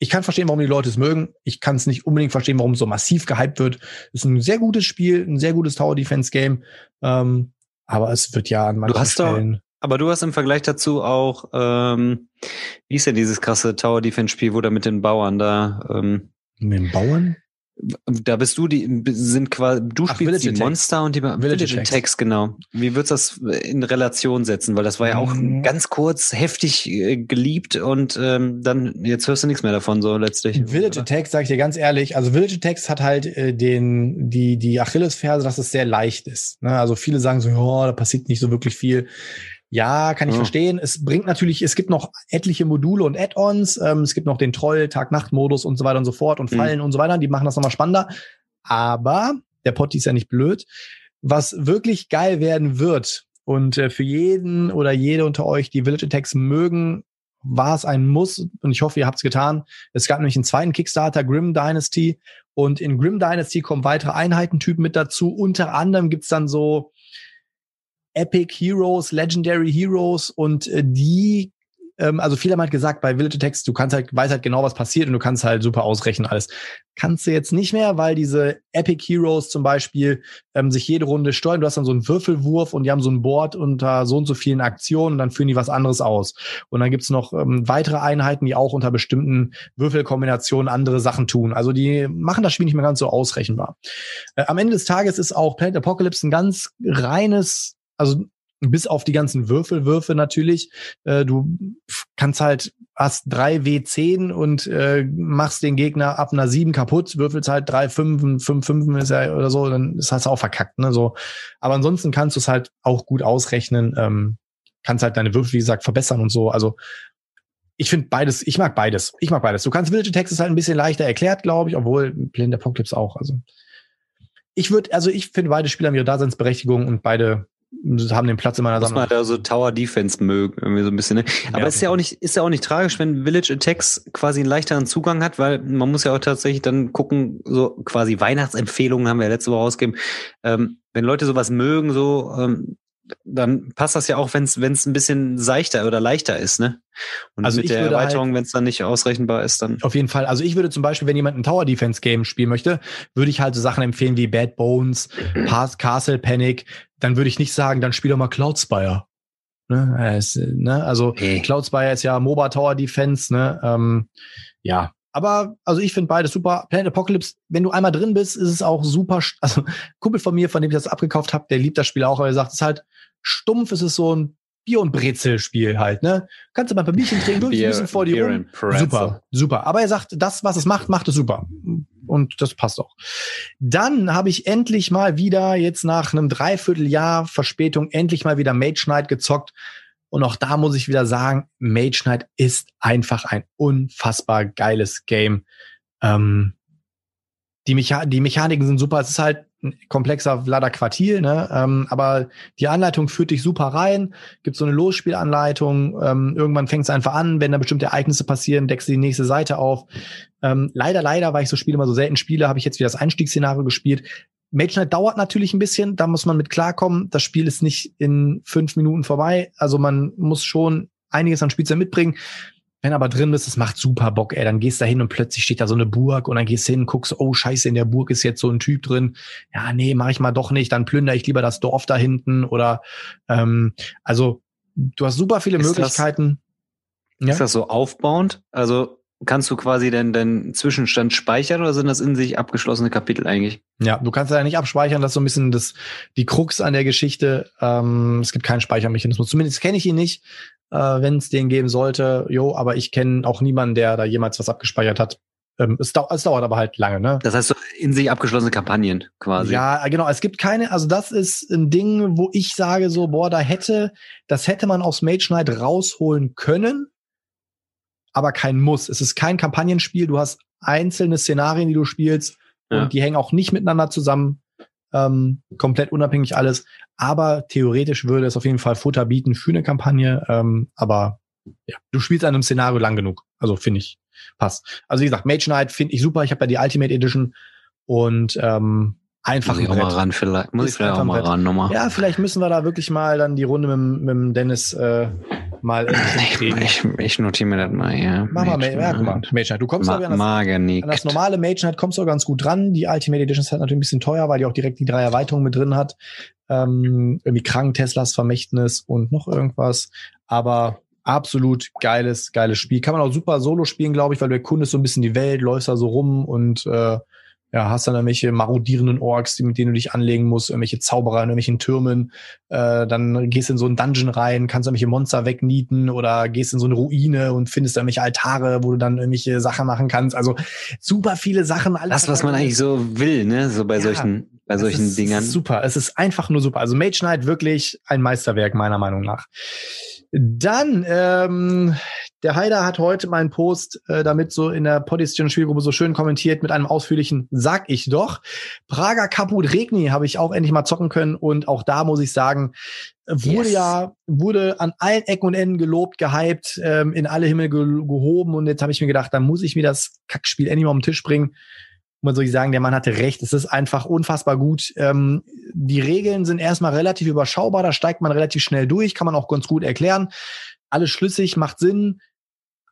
ich kann verstehen, warum die Leute es mögen. Ich kann es nicht unbedingt verstehen, warum es so massiv gehypt wird. Ist ein sehr gutes Spiel, ein sehr gutes Tower Defense Game. Ähm, aber es wird ja an manchen du hast Stellen. Doch, aber du hast im Vergleich dazu auch, ähm, wie ist denn dieses krasse Tower Defense Spiel, wo da mit den Bauern da, ähm, mit den Bauern? Da bist du die sind quasi du Ach, spielst Village die Monster und die Village, Village Text genau. Wie würdest du das in Relation setzen, weil das war ja auch mhm. ganz kurz heftig äh, geliebt und ähm, dann jetzt hörst du nichts mehr davon so letztlich. Village Attacks sage ich dir ganz ehrlich, also Village Attacks hat halt äh, den die die Achillesferse, dass es sehr leicht ist. Ne? Also viele sagen so, ja, da passiert nicht so wirklich viel. Ja, kann ich ja. verstehen. Es bringt natürlich, es gibt noch etliche Module und Add-ons. Ähm, es gibt noch den Troll, Tag-Nacht-Modus und so weiter und so fort und mhm. Fallen mhm. und so weiter. Die machen das nochmal spannender. Aber der Potti ist ja nicht blöd. Was wirklich geil werden wird und äh, für jeden oder jede unter euch, die Village Attacks mögen, war es ein Muss und ich hoffe, ihr habt es getan. Es gab nämlich einen zweiten Kickstarter, Grim Dynasty. Und in Grim Dynasty kommen weitere Einheitentypen mit dazu. Unter anderem gibt's dann so Epic Heroes, Legendary Heroes und äh, die ähm, also viele haben halt gesagt, bei Village Text, du kannst halt, weißt halt genau, was passiert und du kannst halt super ausrechnen alles. Kannst du jetzt nicht mehr, weil diese Epic Heroes zum Beispiel ähm, sich jede Runde steuern. Du hast dann so einen Würfelwurf und die haben so ein Board unter so und so vielen Aktionen und dann führen die was anderes aus. Und dann gibt's noch ähm, weitere Einheiten, die auch unter bestimmten Würfelkombinationen andere Sachen tun. Also die machen das Spiel nicht mehr ganz so ausrechenbar. Äh, am Ende des Tages ist auch Planet Apocalypse ein ganz reines also bis auf die ganzen Würfelwürfe natürlich. Äh, du kannst halt, hast drei W10 und äh, machst den Gegner ab einer 7 kaputt, würfelst halt drei Fünfen, fünf Fünfen ist ja oder so, dann ist das auch verkackt, ne? So. Aber ansonsten kannst du es halt auch gut ausrechnen, ähm, kannst halt deine Würfel, wie gesagt, verbessern und so. Also ich finde beides, ich mag beides. Ich mag beides. Du kannst Village Text ist halt ein bisschen leichter erklärt, glaube ich, obwohl Planet Apocalypse auch. Also ich würde, also ich finde beide Spieler haben ihre Daseinsberechtigung und beide haben den Platz in meiner Sammlung. Muss man da so Tower Defense mögen, irgendwie so ein bisschen. Ne? Aber ja, ist ja auch nicht, ist ja auch nicht tragisch, wenn Village Attacks quasi einen leichteren Zugang hat, weil man muss ja auch tatsächlich dann gucken, so quasi Weihnachtsempfehlungen haben wir ja letzte Woche rausgegeben. Ähm, wenn Leute sowas mögen, so ähm, dann passt das ja auch, wenn es wenn es ein bisschen seichter oder leichter ist, ne? Und also mit der Erweiterung, halt, wenn es dann nicht ausrechenbar ist, dann. Auf jeden Fall. Also ich würde zum Beispiel, wenn jemand ein Tower Defense Game spielen möchte, würde ich halt so Sachen empfehlen wie Bad Bones, Castle Panic. Dann würde ich nicht sagen, dann spiel doch mal Cloudspire. Ne? Es, ne? Also hey. Cloudspire ist ja MOBA Tower Defense, ne? Ähm, ja, Aber also ich finde beides super. Planet Apocalypse, wenn du einmal drin bist, ist es auch super. Also Kumpel von mir, von dem ich das abgekauft habe, der liebt das Spiel auch, aber er sagt, es ist halt stumpf, es ist so ein Bier- und Brezel-Spiel halt, ne? Kannst du mal ein Bierchen trinken, du ein bisschen vor dir rum. Super, super. Aber er sagt, das, was es macht, macht es super. Und das passt auch. Dann habe ich endlich mal wieder, jetzt nach einem Dreivierteljahr Verspätung, endlich mal wieder Mage Knight gezockt. Und auch da muss ich wieder sagen, Mage Knight ist einfach ein unfassbar geiles Game. Ähm, die, Mecha die Mechaniken sind super. Es ist halt ein komplexer Vlada Quartil, ne? Ähm, aber die Anleitung führt dich super rein. Gibt so eine Losspielanleitung. Ähm, irgendwann fängt es einfach an, wenn da bestimmte Ereignisse passieren, deckst du die nächste Seite auf. Ähm, leider, leider, weil ich so Spiele immer so selten spiele, habe ich jetzt wieder das Einstiegsszenario gespielt. Mage Knight dauert natürlich ein bisschen, da muss man mit klarkommen. Das Spiel ist nicht in fünf Minuten vorbei. Also man muss schon einiges an Spielzeit mitbringen. Wenn aber drin bist, es macht super Bock, ey. Dann gehst du da hin und plötzlich steht da so eine Burg und dann gehst du hin, guckst, oh scheiße, in der Burg ist jetzt so ein Typ drin. Ja, nee, mach ich mal doch nicht. Dann plündere ich lieber das Dorf da hinten oder ähm, also du hast super viele ist Möglichkeiten. Das, ja? Ist das so aufbauend? Also kannst du quasi denn den Zwischenstand speichern oder sind das in sich abgeschlossene Kapitel eigentlich? Ja, du kannst ja nicht abspeichern, das ist so ein bisschen das, die Krux an der Geschichte. Ähm, es gibt keinen Speichermechanismus. Zumindest kenne ich ihn nicht äh, wenn es den geben sollte. Jo, aber ich kenne auch niemanden, der da jemals was abgespeichert hat. Ähm, es, dau es dauert aber halt lange, ne? Das heißt so in sich abgeschlossene Kampagnen quasi. Ja, genau. Es gibt keine, also das ist ein Ding, wo ich sage so, boah, da hätte, das hätte man aus Mage Knight rausholen können, aber kein Muss. Es ist kein Kampagnenspiel. Du hast einzelne Szenarien, die du spielst ja. und die hängen auch nicht miteinander zusammen ähm, komplett unabhängig alles. Aber theoretisch würde es auf jeden Fall Futter bieten für eine Kampagne. Ähm, aber ja, du spielst an einem Szenario lang genug. Also finde ich, passt. Also wie gesagt, Mage Knight finde ich super. Ich habe ja die Ultimate Edition und ähm, einfach Muss ich auch mal ran, vielleicht. Muss ich vielleicht auch mal ran nochmal. Ja, vielleicht müssen wir da wirklich mal dann die Runde mit, mit dem Dennis äh, mal ich, ich, ich notiere mir das mal, ja. Mach mal, ja, guck mal, Mage. Du kommst Ma an, das, an das normale Mage Knight kommst du ganz gut dran. Die Ultimate Edition ist halt natürlich ein bisschen teuer, weil die auch direkt die drei Erweiterungen mit drin hat. Ähm, irgendwie Krank, Teslas Vermächtnis und noch irgendwas. Aber absolut geiles, geiles Spiel. Kann man auch super solo spielen, glaube ich, weil du erkundest so ein bisschen die Welt, läufst da so rum und äh, ja, hast dann irgendwelche marodierenden Orks, die, mit denen du dich anlegen musst, irgendwelche Zauberer in irgendwelchen Türmen, äh, dann gehst in so einen Dungeon rein, kannst irgendwelche Monster wegnieten oder gehst in so eine Ruine und findest irgendwelche Altare, wo du dann irgendwelche Sachen machen kannst. Also super viele Sachen. Alles das, was man eigentlich so will, ne? So bei ja, solchen, bei solchen ist, Dingern. Super. Es ist einfach nur super. Also Mage Knight wirklich ein Meisterwerk meiner Meinung nach. Dann, ähm, der Haider hat heute meinen Post äh, damit so in der Podistion Spielgruppe so schön kommentiert mit einem ausführlichen Sag ich doch. Prager Kaput Regni habe ich auch endlich mal zocken können und auch da muss ich sagen, wurde yes. ja, wurde an allen Ecken und Enden gelobt, gehypt, ähm, in alle Himmel ge gehoben und jetzt habe ich mir gedacht, dann muss ich mir das Kackspiel endlich mal um den Tisch bringen muss ich sagen, der Mann hatte recht. Es ist einfach unfassbar gut. Ähm, die Regeln sind erstmal relativ überschaubar, da steigt man relativ schnell durch, kann man auch ganz gut erklären. Alles schlüssig, macht Sinn,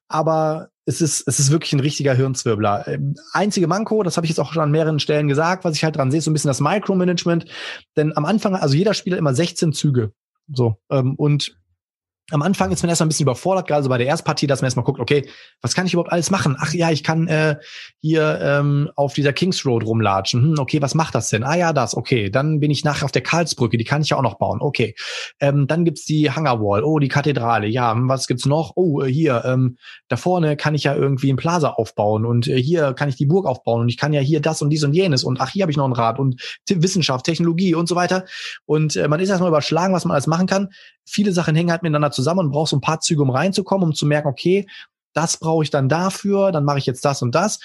aber es ist, es ist wirklich ein richtiger Hirnzwirbler. Ähm, einzige Manko, das habe ich jetzt auch schon an mehreren Stellen gesagt, was ich halt dran sehe, ist so ein bisschen das Micromanagement. Denn am Anfang, also jeder Spieler immer 16 Züge. So. Ähm, und am Anfang ist man erstmal ein bisschen überfordert, gerade so bei der Erstpartie, dass man erstmal guckt, okay, was kann ich überhaupt alles machen? Ach ja, ich kann äh, hier ähm, auf dieser Kings Road rumlatschen. Hm, okay, was macht das denn? Ah ja, das, okay. Dann bin ich nachher auf der Karlsbrücke, die kann ich ja auch noch bauen. Okay. Ähm, dann gibt's die Hangarwall, oh, die Kathedrale. Ja, hm, was gibt's noch? Oh, äh, hier, ähm, da vorne kann ich ja irgendwie ein Plaza aufbauen und äh, hier kann ich die Burg aufbauen und ich kann ja hier das und dies und jenes und ach, hier habe ich noch ein Rad und Wissenschaft, Technologie und so weiter. Und äh, man ist erstmal überschlagen, was man alles machen kann viele Sachen hängen halt miteinander zusammen und brauchst so ein paar Züge, um reinzukommen, um zu merken, okay, das brauche ich dann dafür, dann mache ich jetzt das und das.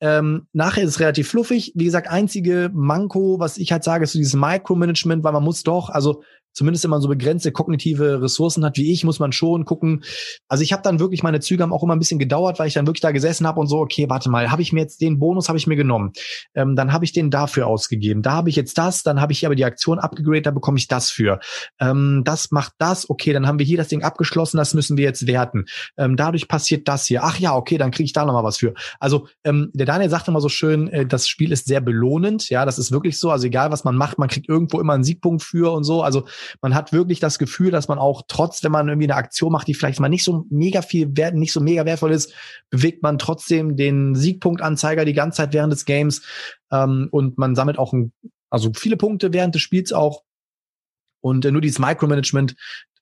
Ähm, nachher ist es relativ fluffig. Wie gesagt, einzige Manko, was ich halt sage, ist so dieses Micromanagement, weil man muss doch, also zumindest wenn man so begrenzte kognitive Ressourcen hat wie ich, muss man schon gucken. Also ich habe dann wirklich, meine Züge haben auch immer ein bisschen gedauert, weil ich dann wirklich da gesessen habe und so, okay, warte mal, habe ich mir jetzt den Bonus, habe ich mir genommen. Ähm, dann habe ich den dafür ausgegeben. Da habe ich jetzt das, dann habe ich aber die Aktion abgegradet, da bekomme ich das für. Ähm, das macht das, okay, dann haben wir hier das Ding abgeschlossen, das müssen wir jetzt werten. Ähm, dadurch passiert das hier. Ach ja, okay, dann kriege ich da nochmal was für. Also ähm, der Daniel sagt immer so schön, äh, das Spiel ist sehr belohnend. Ja, das ist wirklich so. Also egal, was man macht, man kriegt irgendwo immer einen Siegpunkt für und so. Also Man hat wirklich das Gefühl, dass man auch trotz, wenn man irgendwie eine Aktion macht, die vielleicht mal nicht so mega viel wert, nicht so mega wertvoll ist, bewegt man trotzdem den Siegpunktanzeiger die ganze Zeit während des Games ähm, und man sammelt auch ein, also viele Punkte während des Spiels auch. Und äh, nur dieses Micromanagement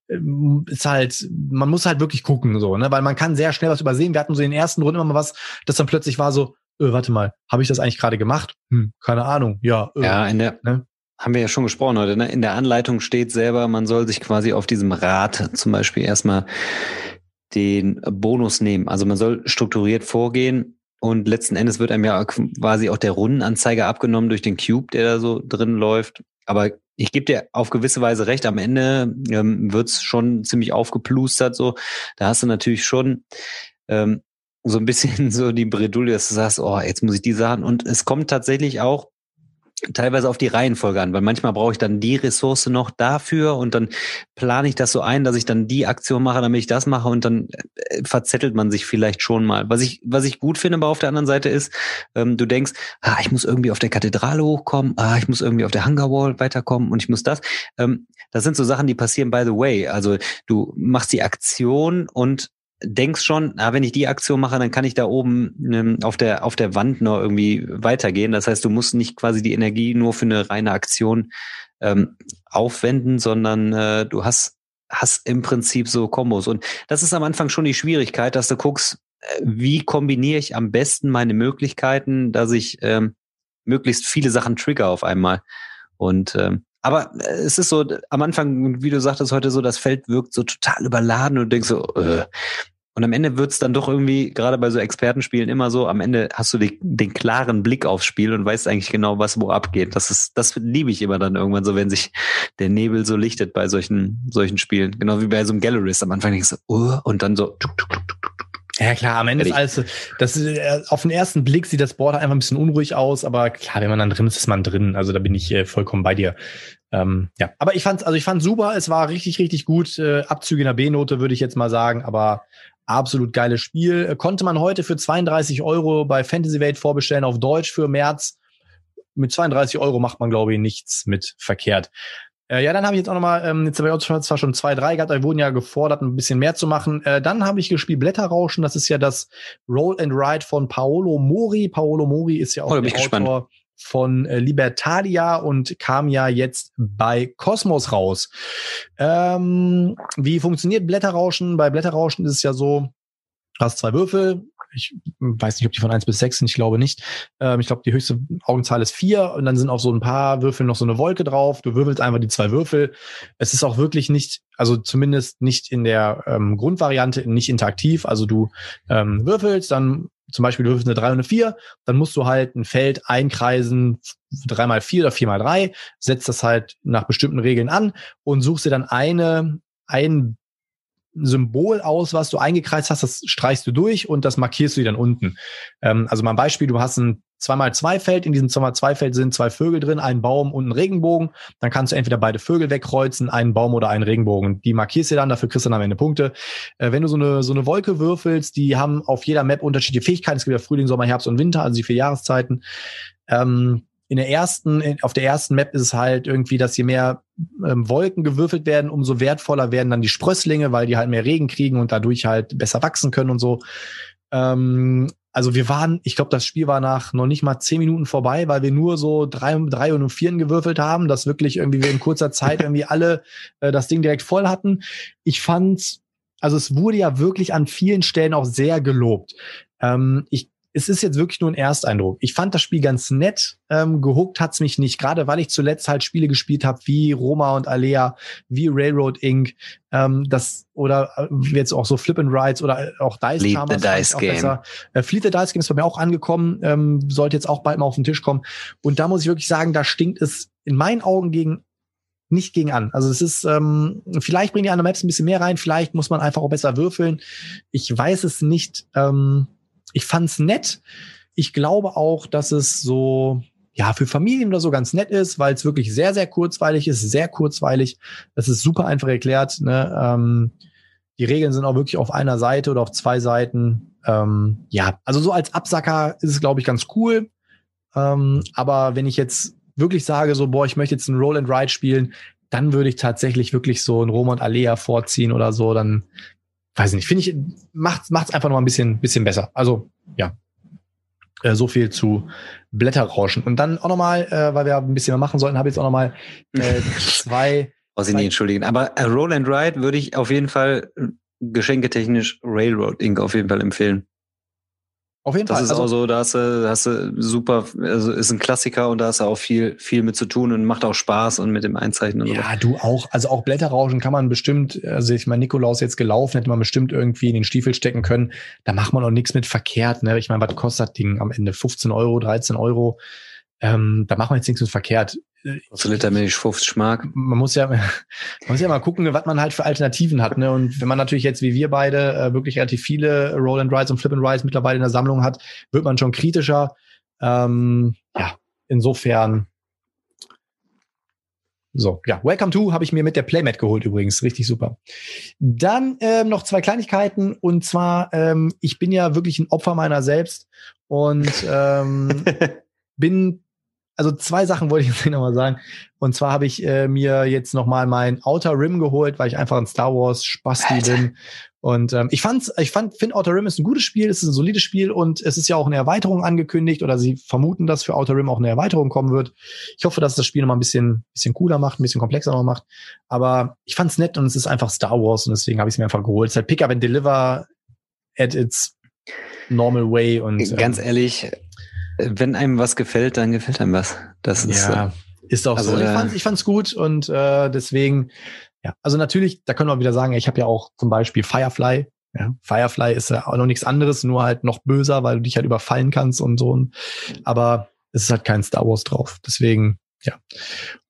ähm, ist halt, man muss halt wirklich gucken, so, ne, weil man kann sehr schnell was übersehen. Wir hatten so in den ersten Runden immer mal was, das dann plötzlich war so, öh, warte mal, habe ich das eigentlich gerade gemacht? Hm, keine Ahnung, ja. Öh, ja, in der, ne? Haben wir ja schon gesprochen heute, ne? In der Anleitung steht selber, man soll sich quasi auf diesem Rad zum Beispiel erstmal den Bonus nehmen. Also man soll strukturiert vorgehen und letzten Endes wird einem ja quasi auch der Rundenanzeiger abgenommen durch den Cube, der da so drin läuft. Aber ich gebe dir auf gewisse Weise recht, am Ende ähm, wird's schon ziemlich aufgeplustert. So, da hast du natürlich schon ähm, so ein bisschen so die Bredouille, dass du sagst, oh, jetzt muss ich die Sachen. Und es kommt tatsächlich auch teilweise auf die Reihenfolge an, weil manchmal brauche ich dann die Ressource noch dafür und dann plane ich das so ein, dass ich dann die Aktion mache, damit ich das mache und dann äh, verzettelt man sich vielleicht schon mal. Was ich, was ich gut finde, aber auf der anderen Seite ist, ähm, du denkst, ah, ich muss irgendwie auf der Kathedrale hochkommen, ah, ich muss irgendwie auf der Hunger Wall weiterkommen und ich muss das. Ähm, das sind so Sachen, die passieren by the way. Also du machst die Aktion und denkst schon, na, wenn ich die Aktion mache, dann kann ich da oben ähm, auf der auf der Wand noch irgendwie weitergehen. Das heißt, du musst nicht quasi die Energie nur für eine reine Aktion ähm, aufwenden, sondern äh, du hast hast im Prinzip so Kombos. Und das ist am Anfang schon die Schwierigkeit, dass du guckst, äh, wie kombiniere ich am besten meine Möglichkeiten, dass ich ähm, möglichst viele Sachen trigger auf einmal. Und ähm, aber äh, es ist so, am Anfang, wie du sagtest heute so, das Feld wirkt so total überladen und du denkst so, äh. Und am Ende wird's dann doch irgendwie, gerade bei so Expertenspielen, immer so, am Ende hast du die, den klaren Blick aufs Spiel und weißt eigentlich genau, was wo abgeht. Das ist, das liebe ich immer dann irgendwann so, wenn sich der Nebel so lichtet bei solchen, solchen Spielen. Genau wie bei so einem Gallerist. Am Anfang denkst du, uh, und dann so, tuk, tuk, tuk, tuk, ja, klar, am Ende ist alles, das ist, äh, auf den ersten Blick sieht das Board einfach ein bisschen unruhig aus, aber klar, wenn man dann drin ist, ist man drin. Also da bin ich äh, vollkommen bei dir. Ähm, ja, aber ich fand's, also ich fand super, es war richtig, richtig gut. Äh, Abzüge in der B-Note würde ich jetzt mal sagen, aber absolut geiles Spiel. Äh, konnte man heute für 32 Euro bei Fantasy Welt vorbestellen auf Deutsch für März. Mit 32 Euro macht man, glaube ich, nichts mit verkehrt. Äh, ja, dann habe ich jetzt auch nochmal, ähm, jetzt habe ich zwar schon zwei, drei gehabt, aber wir wurden ja gefordert, ein bisschen mehr zu machen. Äh, dann habe ich gespielt Blätterrauschen, das ist ja das Roll and Ride von Paolo Mori. Paolo Mori ist ja auch oh, der Autor gespannt. Von äh, Libertalia und kam ja jetzt bei Kosmos raus. Ähm, wie funktioniert Blätterrauschen? Bei Blätterrauschen ist es ja so, du hast zwei Würfel, ich weiß nicht, ob die von eins bis sechs sind, ich glaube nicht. Ähm, ich glaube, die höchste Augenzahl ist vier und dann sind auf so ein paar Würfeln noch so eine Wolke drauf. Du würfelst einfach die zwei Würfel. Es ist auch wirklich nicht, also zumindest nicht in der ähm, Grundvariante, nicht interaktiv. Also du ähm, würfelst, dann zum Beispiel du würfelst eine drei und eine vier, dann musst du halt ein Feld einkreisen, drei mal vier oder vier mal drei, setzt das halt nach bestimmten Regeln an und suchst dir dann eine, ein Symbol aus, was du eingekreist hast, das streichst du durch und das markierst du dir dann unten. Ähm, also mal ein Beispiel, du hast ein 2x2 Feld, in diesem 2x2 Feld sind zwei Vögel drin, ein Baum und ein Regenbogen. Dann kannst du entweder beide Vögel wegkreuzen, einen Baum oder einen Regenbogen. Die markierst du dann, dafür kriegst du dann am Ende Punkte. Äh, wenn du so eine, so eine Wolke würfelst, die haben auf jeder Map unterschiedliche Fähigkeiten. Es gibt ja Frühling, Sommer, Herbst und Winter, also die vier Jahreszeiten. Ähm, in der ersten, auf der ersten Map ist es halt irgendwie, dass je mehr ähm, Wolken gewürfelt werden, umso wertvoller werden dann die Sprösslinge, weil die halt mehr Regen kriegen und dadurch halt besser wachsen können und so. Ähm, also wir waren, ich glaube, das Spiel war nach noch nicht mal zehn Minuten vorbei, weil wir nur so drei, drei und vieren gewürfelt haben, dass wirklich irgendwie wir in kurzer Zeit irgendwie alle äh, das Ding direkt voll hatten. Ich fand, also es wurde ja wirklich an vielen Stellen auch sehr gelobt. Ähm, ich es ist jetzt wirklich nur ein Ersteindruck. Ich fand das Spiel ganz nett. Ähm, gehuckt hat's mich nicht, gerade weil ich zuletzt halt Spiele gespielt habe wie Roma und Alea, wie Railroad Inc. Ähm, das oder äh, jetzt auch so Flip and Rides oder auch Dice Fleet the Dice Game. Äh, Fleet the Dice Game ist bei mir auch angekommen, ähm, sollte jetzt auch bald mal auf den Tisch kommen. Und da muss ich wirklich sagen, da stinkt es in meinen Augen gegen nicht gegen an. Also es ist, ähm, vielleicht bringen die anderen Maps ein bisschen mehr rein, vielleicht muss man einfach auch besser würfeln. Ich weiß es nicht. Ähm, ich fand's nett. Ich glaube auch, dass es so ja für Familien oder so ganz nett ist, weil es wirklich sehr sehr kurzweilig ist, sehr kurzweilig. Es ist super einfach erklärt. Ne? Ähm, die Regeln sind auch wirklich auf einer Seite oder auf zwei Seiten. Ähm, ja, also so als Absacker ist es glaube ich ganz cool. Ähm, aber wenn ich jetzt wirklich sage, so, boah, ich möchte jetzt ein Roll and Ride spielen, dann würde ich tatsächlich wirklich so ein Roman Alea vorziehen oder so, dann weiß ich nicht, finde ich, macht macht's einfach noch ein bisschen, bisschen besser. Also, ja. Äh, so viel zu Blätterrauschen. Und dann auch nochmal, äh, weil wir ein bisschen mehr machen sollten, habe ich jetzt auch nochmal äh, zwei. Muss ich nicht entschuldigen. Aber äh, Roll and Ride würde ich auf jeden Fall äh, geschenketechnisch Railroad Inc. auf jeden Fall empfehlen. Auf jeden das Fall. ist Also- auch so, da hast du, da hast du super, also ist ein Klassiker und da hast du auch viel, viel mit zu tun und macht auch Spaß und mit dem Einzeichnen und so. Ja, du auch. Also auch Blätterrauschen kann man bestimmt, also ich meine, Nikolaus jetzt gelaufen, hätte man bestimmt irgendwie in den Stiefel stecken können. Da macht man auch nichts mit verkehrt. Ne? Ich meine, was kostet das Ding am Ende? 15 Euro, 13 Euro. Ähm, da macht man jetzt nichts mit verkehrt. Äh, So Liter Milch, 50 Mark. Man muss ja, man muss ja mal gucken, was man halt für Alternativen hat. Ne? Und wenn man natürlich jetzt wie wir beide äh, wirklich relativ viele Roll and Rides und Flip and Rides mittlerweile in der Sammlung hat, wird man schon kritischer. Ähm, ja, insofern. So, ja, Welcome to habe ich mir mit der Playmat geholt übrigens, richtig super. Dann ähm, noch zwei Kleinigkeiten und zwar, ähm, ich bin ja wirklich ein Opfer meiner selbst und ähm, bin, also zwei Sachen wollte ich jetzt noch mal sagen. Und zwar habe ich äh, mir jetzt noch mal mein Outer Rim geholt, weil ich einfach ein Star Wars Spasti bin. Und ähm, ich fand's, ich fand, finde Outer Rim ist ein gutes Spiel, es ist ein solides Spiel und es ist ja auch eine Erweiterung angekündigt oder sie vermuten, dass für Outer Rim auch eine Erweiterung kommen wird. Ich hoffe, dass das Spiel noch mal ein bisschen, bisschen cooler macht, ein bisschen komplexer noch macht. Aber ich fand's nett und es ist einfach Star Wars und deswegen habe ich es mir einfach geholt. Es ist halt Pick up and Deliver at its normal way und ähm, Ganz ehrlich, wenn einem was gefällt, dann gefällt einem was. Das ist ja, ist auch also, so. Ich äh, fand's, ich fand's gut und äh, deswegen, ja, also natürlich, da können wir wieder sagen, ich habe ja auch zum Beispiel Firefly. Ja, Firefly ist ja auch noch nichts anderes, nur halt noch böser, weil du dich halt überfallen kannst und so. Aber es ist halt kein Star Wars drauf. Deswegen, ja.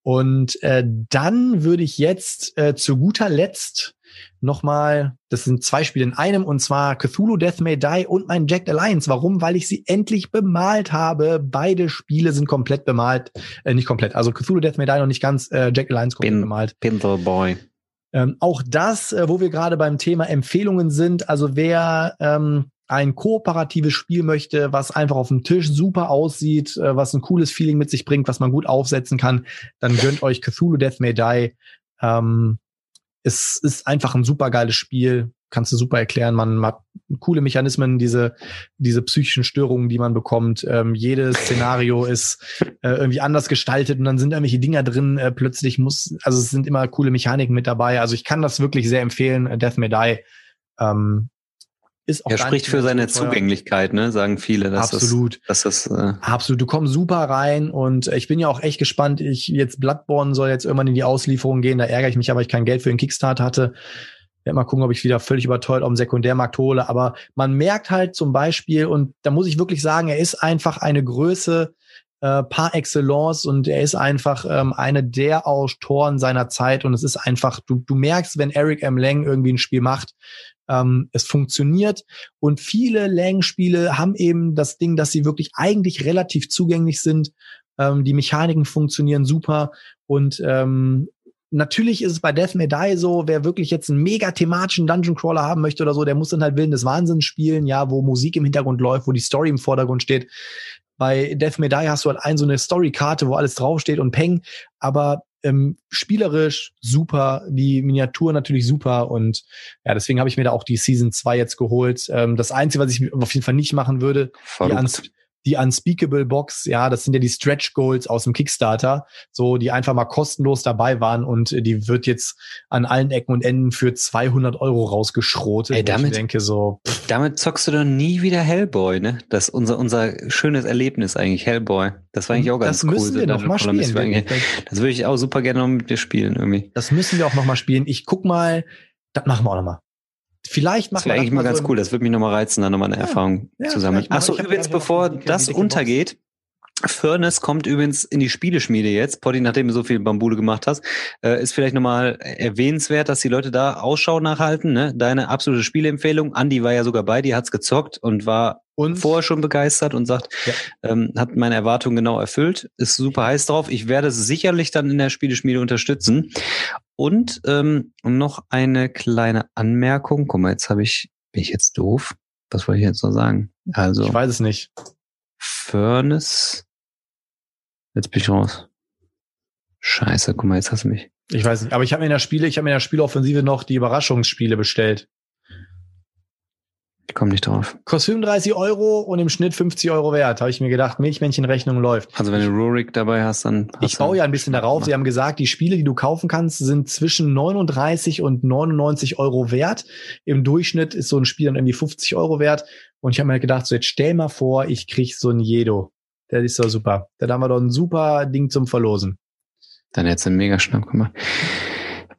Und äh, dann würde ich jetzt äh, zu guter Letzt nochmal, das sind zwei Spiele in einem, und zwar Cthulhu Death May Die und mein Jacked Alliance. Warum? Weil ich sie endlich bemalt habe. Beide Spiele sind komplett bemalt. Äh, nicht komplett. Also Cthulhu Death May Die noch nicht ganz, äh, Jacked Alliance komplett Bin- bemalt. Pintle Boy. Ähm, auch das, äh, wo wir gerade beim Thema Empfehlungen sind, also wer ähm, ein kooperatives Spiel möchte, was einfach auf dem Tisch super aussieht, äh, was ein cooles Feeling mit sich bringt, was man gut aufsetzen kann, dann gönnt euch Cthulhu Death May Die. Ähm, es ist einfach ein super geiles Spiel, kannst du super erklären. Man hat coole Mechanismen, diese diese psychischen Störungen, die man bekommt. Ähm, jedes Szenario ist äh, irgendwie anders gestaltet und dann sind irgendwelche Dinger drin. Äh, plötzlich muss, also es sind immer coole Mechaniken mit dabei. Also ich kann das wirklich sehr empfehlen. Äh, Death May Die ähm, ist auch Er spricht für seine teuer. Zugänglichkeit, ne? Sagen viele, dass Absolut. das, dass das äh, Absolut, du kommst super rein und ich bin ja auch echt gespannt. Ich jetzt Bloodborne soll jetzt irgendwann in die Auslieferung gehen. Da ärgere ich mich, aber ich kein Geld für den Kickstart hatte. Werde mal gucken, ob ich wieder völlig überteuert auf dem Sekundärmarkt hole. Aber man merkt halt zum Beispiel, und da muss ich wirklich sagen, er ist einfach eine Größe äh, par excellence und er ist einfach ähm, eine der Autoren seiner Zeit. Und es ist einfach, du, du merkst, wenn Eric M. Lang irgendwie ein Spiel macht, ähm, es funktioniert. Und viele Lang-Spiele haben eben das Ding, dass sie wirklich eigentlich relativ zugänglich sind. Ähm, die Mechaniken funktionieren super. Und ähm, natürlich ist es bei Death May Die so, wer wirklich jetzt einen mega thematischen Dungeon Crawler haben möchte oder so, der muss dann halt Willen des Wahnsinns spielen, ja, wo Musik im Hintergrund läuft, wo die Story im Vordergrund steht. Bei Death May Die hast du halt ein so eine Story-Karte, wo alles draufsteht und peng, aber ähm, spielerisch super, die Miniatur natürlich super und ja, deswegen habe ich mir da auch die Season 2 jetzt geholt. Ähm, das Einzige, was ich auf jeden Fall nicht machen würde, die. Uns die Unspeakable Box, ja, das sind ja die Stretch Goals aus dem Kickstarter, so die einfach mal kostenlos dabei waren und äh, die wird jetzt an allen Ecken und Enden für 200 Euro rausgeschrotet. Ey, damit- ich denke so, pff, Damit zockst du doch nie wieder Hellboy, ne? Das ist unser, unser schönes Erlebnis eigentlich, Hellboy. Das war eigentlich auch ganz das cool. müssen so wir noch Dungeon mal spielen. Eigentlich- Das würde ich auch super gerne noch mit dir spielen irgendwie. Das müssen wir auch noch mal spielen. Ich guck mal, das machen wir auch noch mal. Vielleicht Das machen wir wäre eigentlich mal ganz so cool. Das würde mich nochmal reizen, da nochmal eine Ja, Erfahrung ja, zu sammeln. Achso, übrigens, bevor das untergeht, Furnace kommt übrigens in die Spieleschmiede jetzt. Potti, nachdem du so viel Bambule gemacht hast, äh, ist vielleicht nochmal erwähnenswert, dass die Leute da Ausschau nachhalten. Ne? Deine absolute Spieleempfehlung. Andi war ja sogar bei dir, hat's gezockt und war Und vorher schon begeistert und sagt, Ja. ähm, hat meine Erwartungen genau erfüllt, ist super heiß drauf. Ich werde es sicherlich dann in der Spieleschmiede unterstützen. Und ähm, noch eine kleine Anmerkung. Guck mal, jetzt habe ich, bin ich jetzt doof? Was wollte ich jetzt noch sagen? Also, ich weiß es nicht. Furnace. Jetzt bin ich raus. Scheiße, guck mal, jetzt hast du mich. Ich weiß nicht, aber ich habe mir in der Spiele, ich habe mir in der Spieleoffensive noch die Überraschungsspiele bestellt. Ich komme nicht drauf. Kostet 35 Euro und im Schnitt 50 Euro wert. Habe ich mir gedacht, Milchmännchenrechnung läuft. Also wenn du Rurik dabei hast, dann hast Ich baue ja ein bisschen darauf. Sie haben gesagt, die Spiele, die du kaufen kannst, sind zwischen 39 und 99 Euro wert. Im Durchschnitt ist so ein Spiel dann irgendwie 50 Euro wert. Und ich habe mir gedacht, so jetzt stell mal vor, ich krieg so ein Jedo. Der ist doch super. Da haben wir doch ein super Ding zum Verlosen. Dann hättest du einen mega Schnapp gemacht.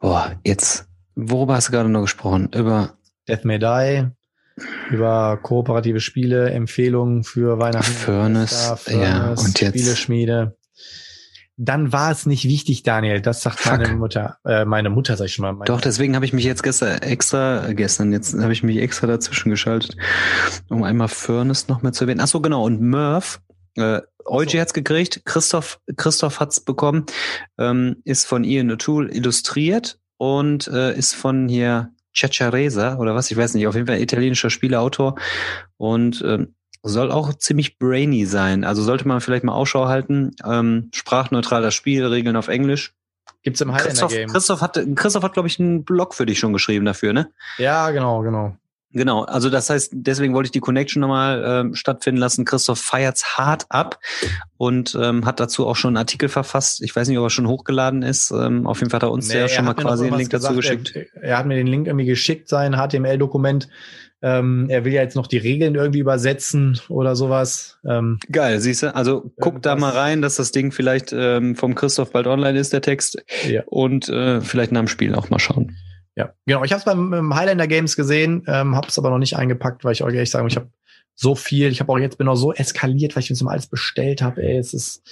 Boah, jetzt, worüber hast du gerade noch gesprochen? Über Death May Die, über kooperative Spiele, Empfehlungen für Weihnachten. Furnace, ja, und jetzt- Spieleschmiede. Dann war es nicht wichtig, Daniel. Das sagt Fuck. meine Mutter. Äh, meine Mutter, sag ich schon mal. Meine, Doch, deswegen habe ich mich jetzt gestern extra, äh, gestern, jetzt habe ich mich extra dazwischen geschaltet, um einmal Furnace noch mehr zu erwähnen. Ach so, genau. Und Murph, äh, Eugie hat's gekriegt, Christoph, Christoph hat's bekommen, ähm, ist von Ian O'Toole illustriert und äh, ist von hier Ceccaresa oder was, ich weiß nicht, auf jeden Fall italienischer Spieleautor und ähm, soll auch ziemlich brainy sein. Also sollte man vielleicht mal Ausschau halten. Ähm, sprachneutraler Spiel, Regeln auf Englisch. gibt's im Highlander Christoph, Game. Christoph hat, Christoph hat, glaube ich, einen Blog für dich schon geschrieben dafür, ne? Ja, genau, genau. Genau, also das heißt, deswegen wollte ich die Connection nochmal ähm, stattfinden lassen. Christoph feiert's hart ab und ähm, hat dazu auch schon einen Artikel verfasst. Ich weiß nicht, ob er schon hochgeladen ist. Ähm, auf jeden Fall hat er uns Nee, ja er schon mal quasi einen irgendwas Link dazu gesagt. geschickt. Er, er hat mir den Link irgendwie geschickt, sein HTML-Dokument. Ähm, er will ja jetzt noch die Regeln irgendwie übersetzen oder sowas. Ähm, Geil, siehst du? Also guck da mal rein, dass das Ding vielleicht ähm, vom Christoph bald online ist, der Text. Ja. Und äh, vielleicht nach dem Spiel auch mal schauen. Ja, genau. Ich habe es beim, Highlander Games gesehen, ähm, habe es aber noch nicht eingepackt, weil ich auch ehrlich sagen, ich habe so viel. Ich habe auch jetzt bin auch so eskaliert, weil ich mir mal alles bestellt habe. Ey, es ist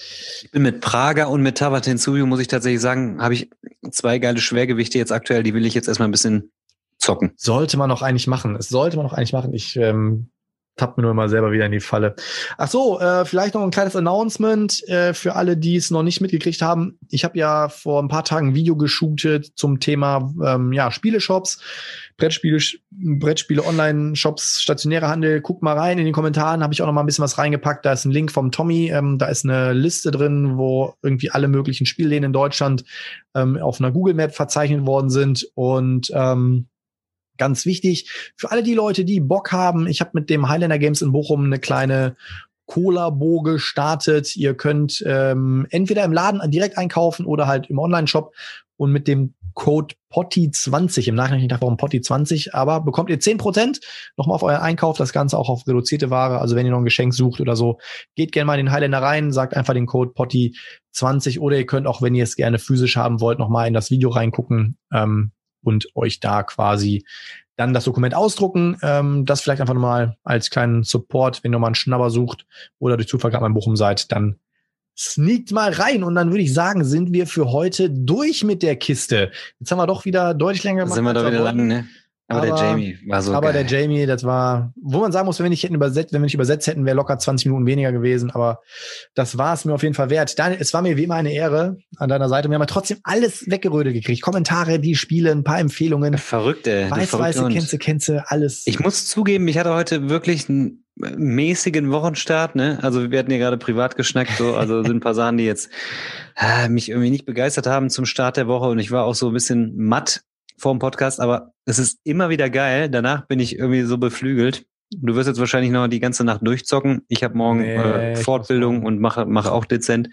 Ich bin mit Prager und mit Tabatensuyu, muss ich tatsächlich sagen, habe ich zwei geile Schwergewichte jetzt aktuell, die will ich jetzt erstmal ein bisschen zocken. sollte man doch eigentlich machen. Es sollte man doch eigentlich machen. Ich ähm, tapp mir nur immer selber wieder in die Falle. Ach so, äh, vielleicht noch ein kleines Announcement äh, für alle, die es noch nicht mitgekriegt haben. Ich habe ja vor ein paar Tagen ein Video geshootet zum Thema ähm, ja Spieleshops, Brettspiele, Brettspiele, Online-Shops, stationärer Handel. Guckt mal rein in den Kommentaren. Habe ich auch noch mal ein bisschen was reingepackt. Da ist ein Link vom Tommy. Ähm, da ist eine Liste drin, wo irgendwie alle möglichen Spielläden in Deutschland ähm, auf einer Google Map verzeichnet worden sind und ähm, ganz wichtig für alle die Leute, die Bock haben. Ich habe mit dem Highlander Games in Bochum eine kleine Cola-Bo gestartet. Ihr könnt ähm, entweder im Laden direkt einkaufen oder halt im Online-Shop und mit dem Code POTTI20, im Nachhinein nicht warum POTTI20, aber bekommt ihr 10% nochmal auf euren Einkauf, das Ganze auch auf reduzierte Ware. Also wenn ihr noch ein Geschenk sucht oder so, geht gerne mal in den Highlander rein, sagt einfach den Code POTTI20 oder ihr könnt auch, wenn ihr es gerne physisch haben wollt, nochmal in das Video reingucken ähm, und euch da quasi dann das Dokument ausdrucken. Ähm, das vielleicht einfach nochmal als kleinen Support, wenn ihr mal einen Schnabber sucht oder durch Zufall gerade mal in Bochum seid, dann sneakt mal rein und dann würde ich sagen, sind wir für heute durch mit der Kiste. Jetzt haben wir doch wieder deutlich länger Da sind wir da wieder lang, ne? Aber, Aber- der Jamie war so aber geil. der Jamie, das war, wo man sagen muss, wenn wir nicht hätten übersetzt, wenn wir nicht übersetzt hätten, wäre locker 20 Minuten weniger gewesen. Aber das war es mir auf jeden Fall wert. Daniel, es war mir wie immer eine Ehre an deiner Seite. Wir haben ja trotzdem alles weggerödelt gekriegt. Kommentare, die Spiele, ein paar Empfehlungen. Verrückte weiße, Hund. kennst kennst alles. Ich muss zugeben, ich hatte heute wirklich einen mäßigen Wochenstart, ne? Also wir hatten ja gerade privat geschnackt, so, also sind ein paar Sachen, die jetzt ah, mich irgendwie nicht begeistert haben zum Start der Woche und ich war auch so ein bisschen matt vor dem Podcast, aber es ist immer wieder geil. Danach bin ich irgendwie so beflügelt. Du wirst jetzt wahrscheinlich noch die ganze Nacht durchzocken. Ich habe morgen Nee, äh, Fortbildung und mache mache auch dezent.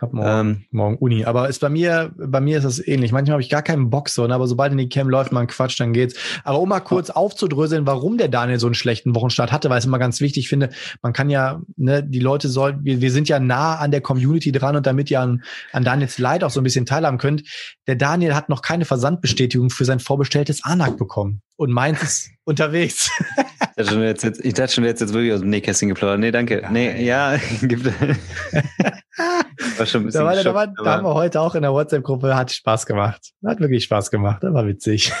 Hab morgen, Ähm, morgen Uni. Aber ist bei mir, bei mir ist das ähnlich. Manchmal habe ich gar keinen Bock so, ne? aber sobald in die Cam läuft, man Quatsch, dann geht's. Aber um mal kurz aufzudröseln, warum der Daniel so einen schlechten Wochenstart hatte, weil ich es immer ganz wichtig finde, man kann ja, ne, die Leute sollten, wir, wir sind ja nah an der Community dran und damit ihr an, an Daniels Leid auch so ein bisschen teilhaben könnt, der Daniel hat noch keine Versandbestätigung für sein vorbestelltes Anak bekommen. Und meins ist unterwegs. Ich dachte schon, jetzt, jetzt, ich dachte schon, jetzt, jetzt wirklich aus dem Nähkästchen geplaudert. Nee, danke. Nee, ja, gibt. war schon ein bisschen Da, war, da, war, da haben wir heute auch in der WhatsApp-Gruppe, hat Spaß gemacht. Hat wirklich Spaß gemacht, das war witzig.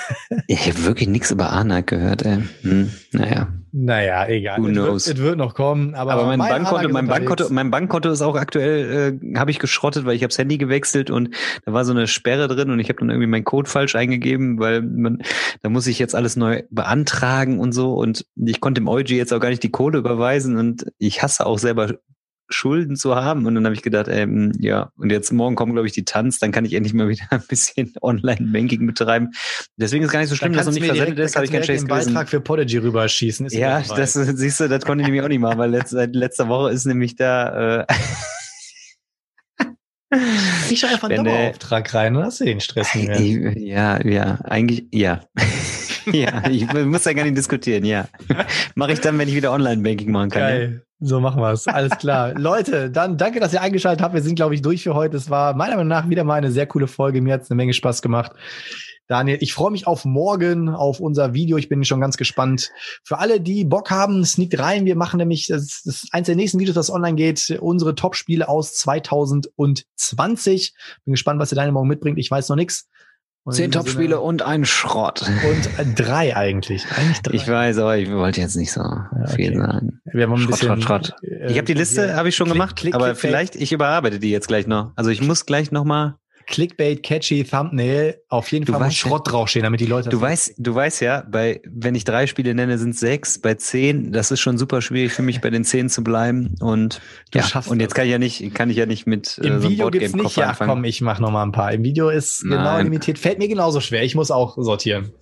Ich habe wirklich nichts über Anak gehört, ey. Hm, naja. Naja, egal. Who Es knows? wird, es wird noch kommen, aber, Aber mein, mein Bankkonto, mein. Bankkonto, mein Bankkonto ist auch aktuell, äh, habe ich geschrottet, weil ich habe das Handy gewechselt und da war so eine Sperre drin und ich habe dann irgendwie meinen Code falsch eingegeben, weil man, da muss ich jetzt alles neu beantragen und so und ich konnte dem Eugi jetzt auch gar nicht die Kohle überweisen und ich hasse auch selber Schulden zu haben. Und dann habe ich gedacht, ähm, ja, und jetzt morgen kommen, glaube ich, die Tanz, dann kann ich endlich mal wieder ein bisschen Online-Banking betreiben. Deswegen ist es gar nicht so schlimm, dass noch nicht versendet ist, habe ich keinen den Beitrag für Podigy rüberschießen. Ist ja, das siehst du, das konnte ich nämlich auch nicht machen, weil letzt, seit letzter Woche ist nämlich da. Äh, ich schaue einfach einen Dauerauftrag rein, dann hast du den Stress nicht mehr. Ja, ja, eigentlich, ja. ja, ich muss ja gar nicht diskutieren, ja. Mache ich dann, wenn ich wieder Online-Banking machen kann. Geil. So machen wir es. Alles klar. Leute, dann danke, dass ihr eingeschaltet habt. Wir sind, glaube ich, durch für heute. Es war meiner Meinung nach wieder mal eine sehr coole Folge. Mir hat es eine Menge Spaß gemacht. Daniel, ich freue mich auf morgen, auf unser Video. Ich bin schon ganz gespannt. Für alle, die Bock haben, sneakt rein. Wir machen nämlich, das ist eins der nächsten Videos, das online geht, unsere Top-Spiele aus 2020. Bin gespannt, was ihr Daniel morgen mitbringt. Ich weiß noch nichts. Zehn Top-Spiele und ein Schrott. Und drei eigentlich. Eigentlich drei. Ich weiß, aber ich wollte jetzt nicht so ja, viel sagen. Wir haben ein Schrott, bisschen, Schrott, Schrott. Äh, ich habe die Liste, habe ich schon klick, gemacht, klick, aber klick, vielleicht, ich überarbeite die jetzt gleich noch. Also ich muss gleich noch mal Clickbait, catchy Thumbnail, auf jeden du Fall muss Schrott draufstehen, damit die Leute. Du weißt, du weißt ja, bei wenn ich drei Spiele nenne, sind sechs. Bei zehn, das ist schon super schwierig für mich, bei den zehn zu bleiben. Und du ja, schaffst und jetzt das. kann ich ja nicht, kann ich ja nicht mit Im äh, so Video gibt's nicht. Ja, anfangen. komm, ich mach noch mal ein paar. Im Video ist genau Nein. genau limitiert. Fällt mir genauso schwer. Ich muss auch sortieren.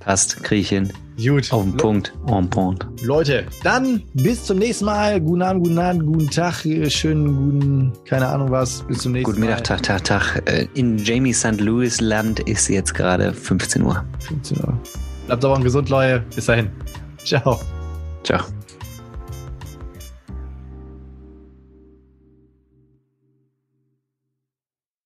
Passt, kriege ich hin. Gut. Auf den Punkt. On point. Leute, dann bis zum nächsten Mal. Guten Abend, guten Abend, guten Tag, schönen guten, keine Ahnung was. Bis zum nächsten guten Mal. Guten Mittag, Tag, Tag, Tag. Äh, in Jamie St. Louis Land ist jetzt gerade 15 Uhr. 15 Uhr. Bleibt sauber und gesund, Leute. Bis dahin. Ciao. Ciao.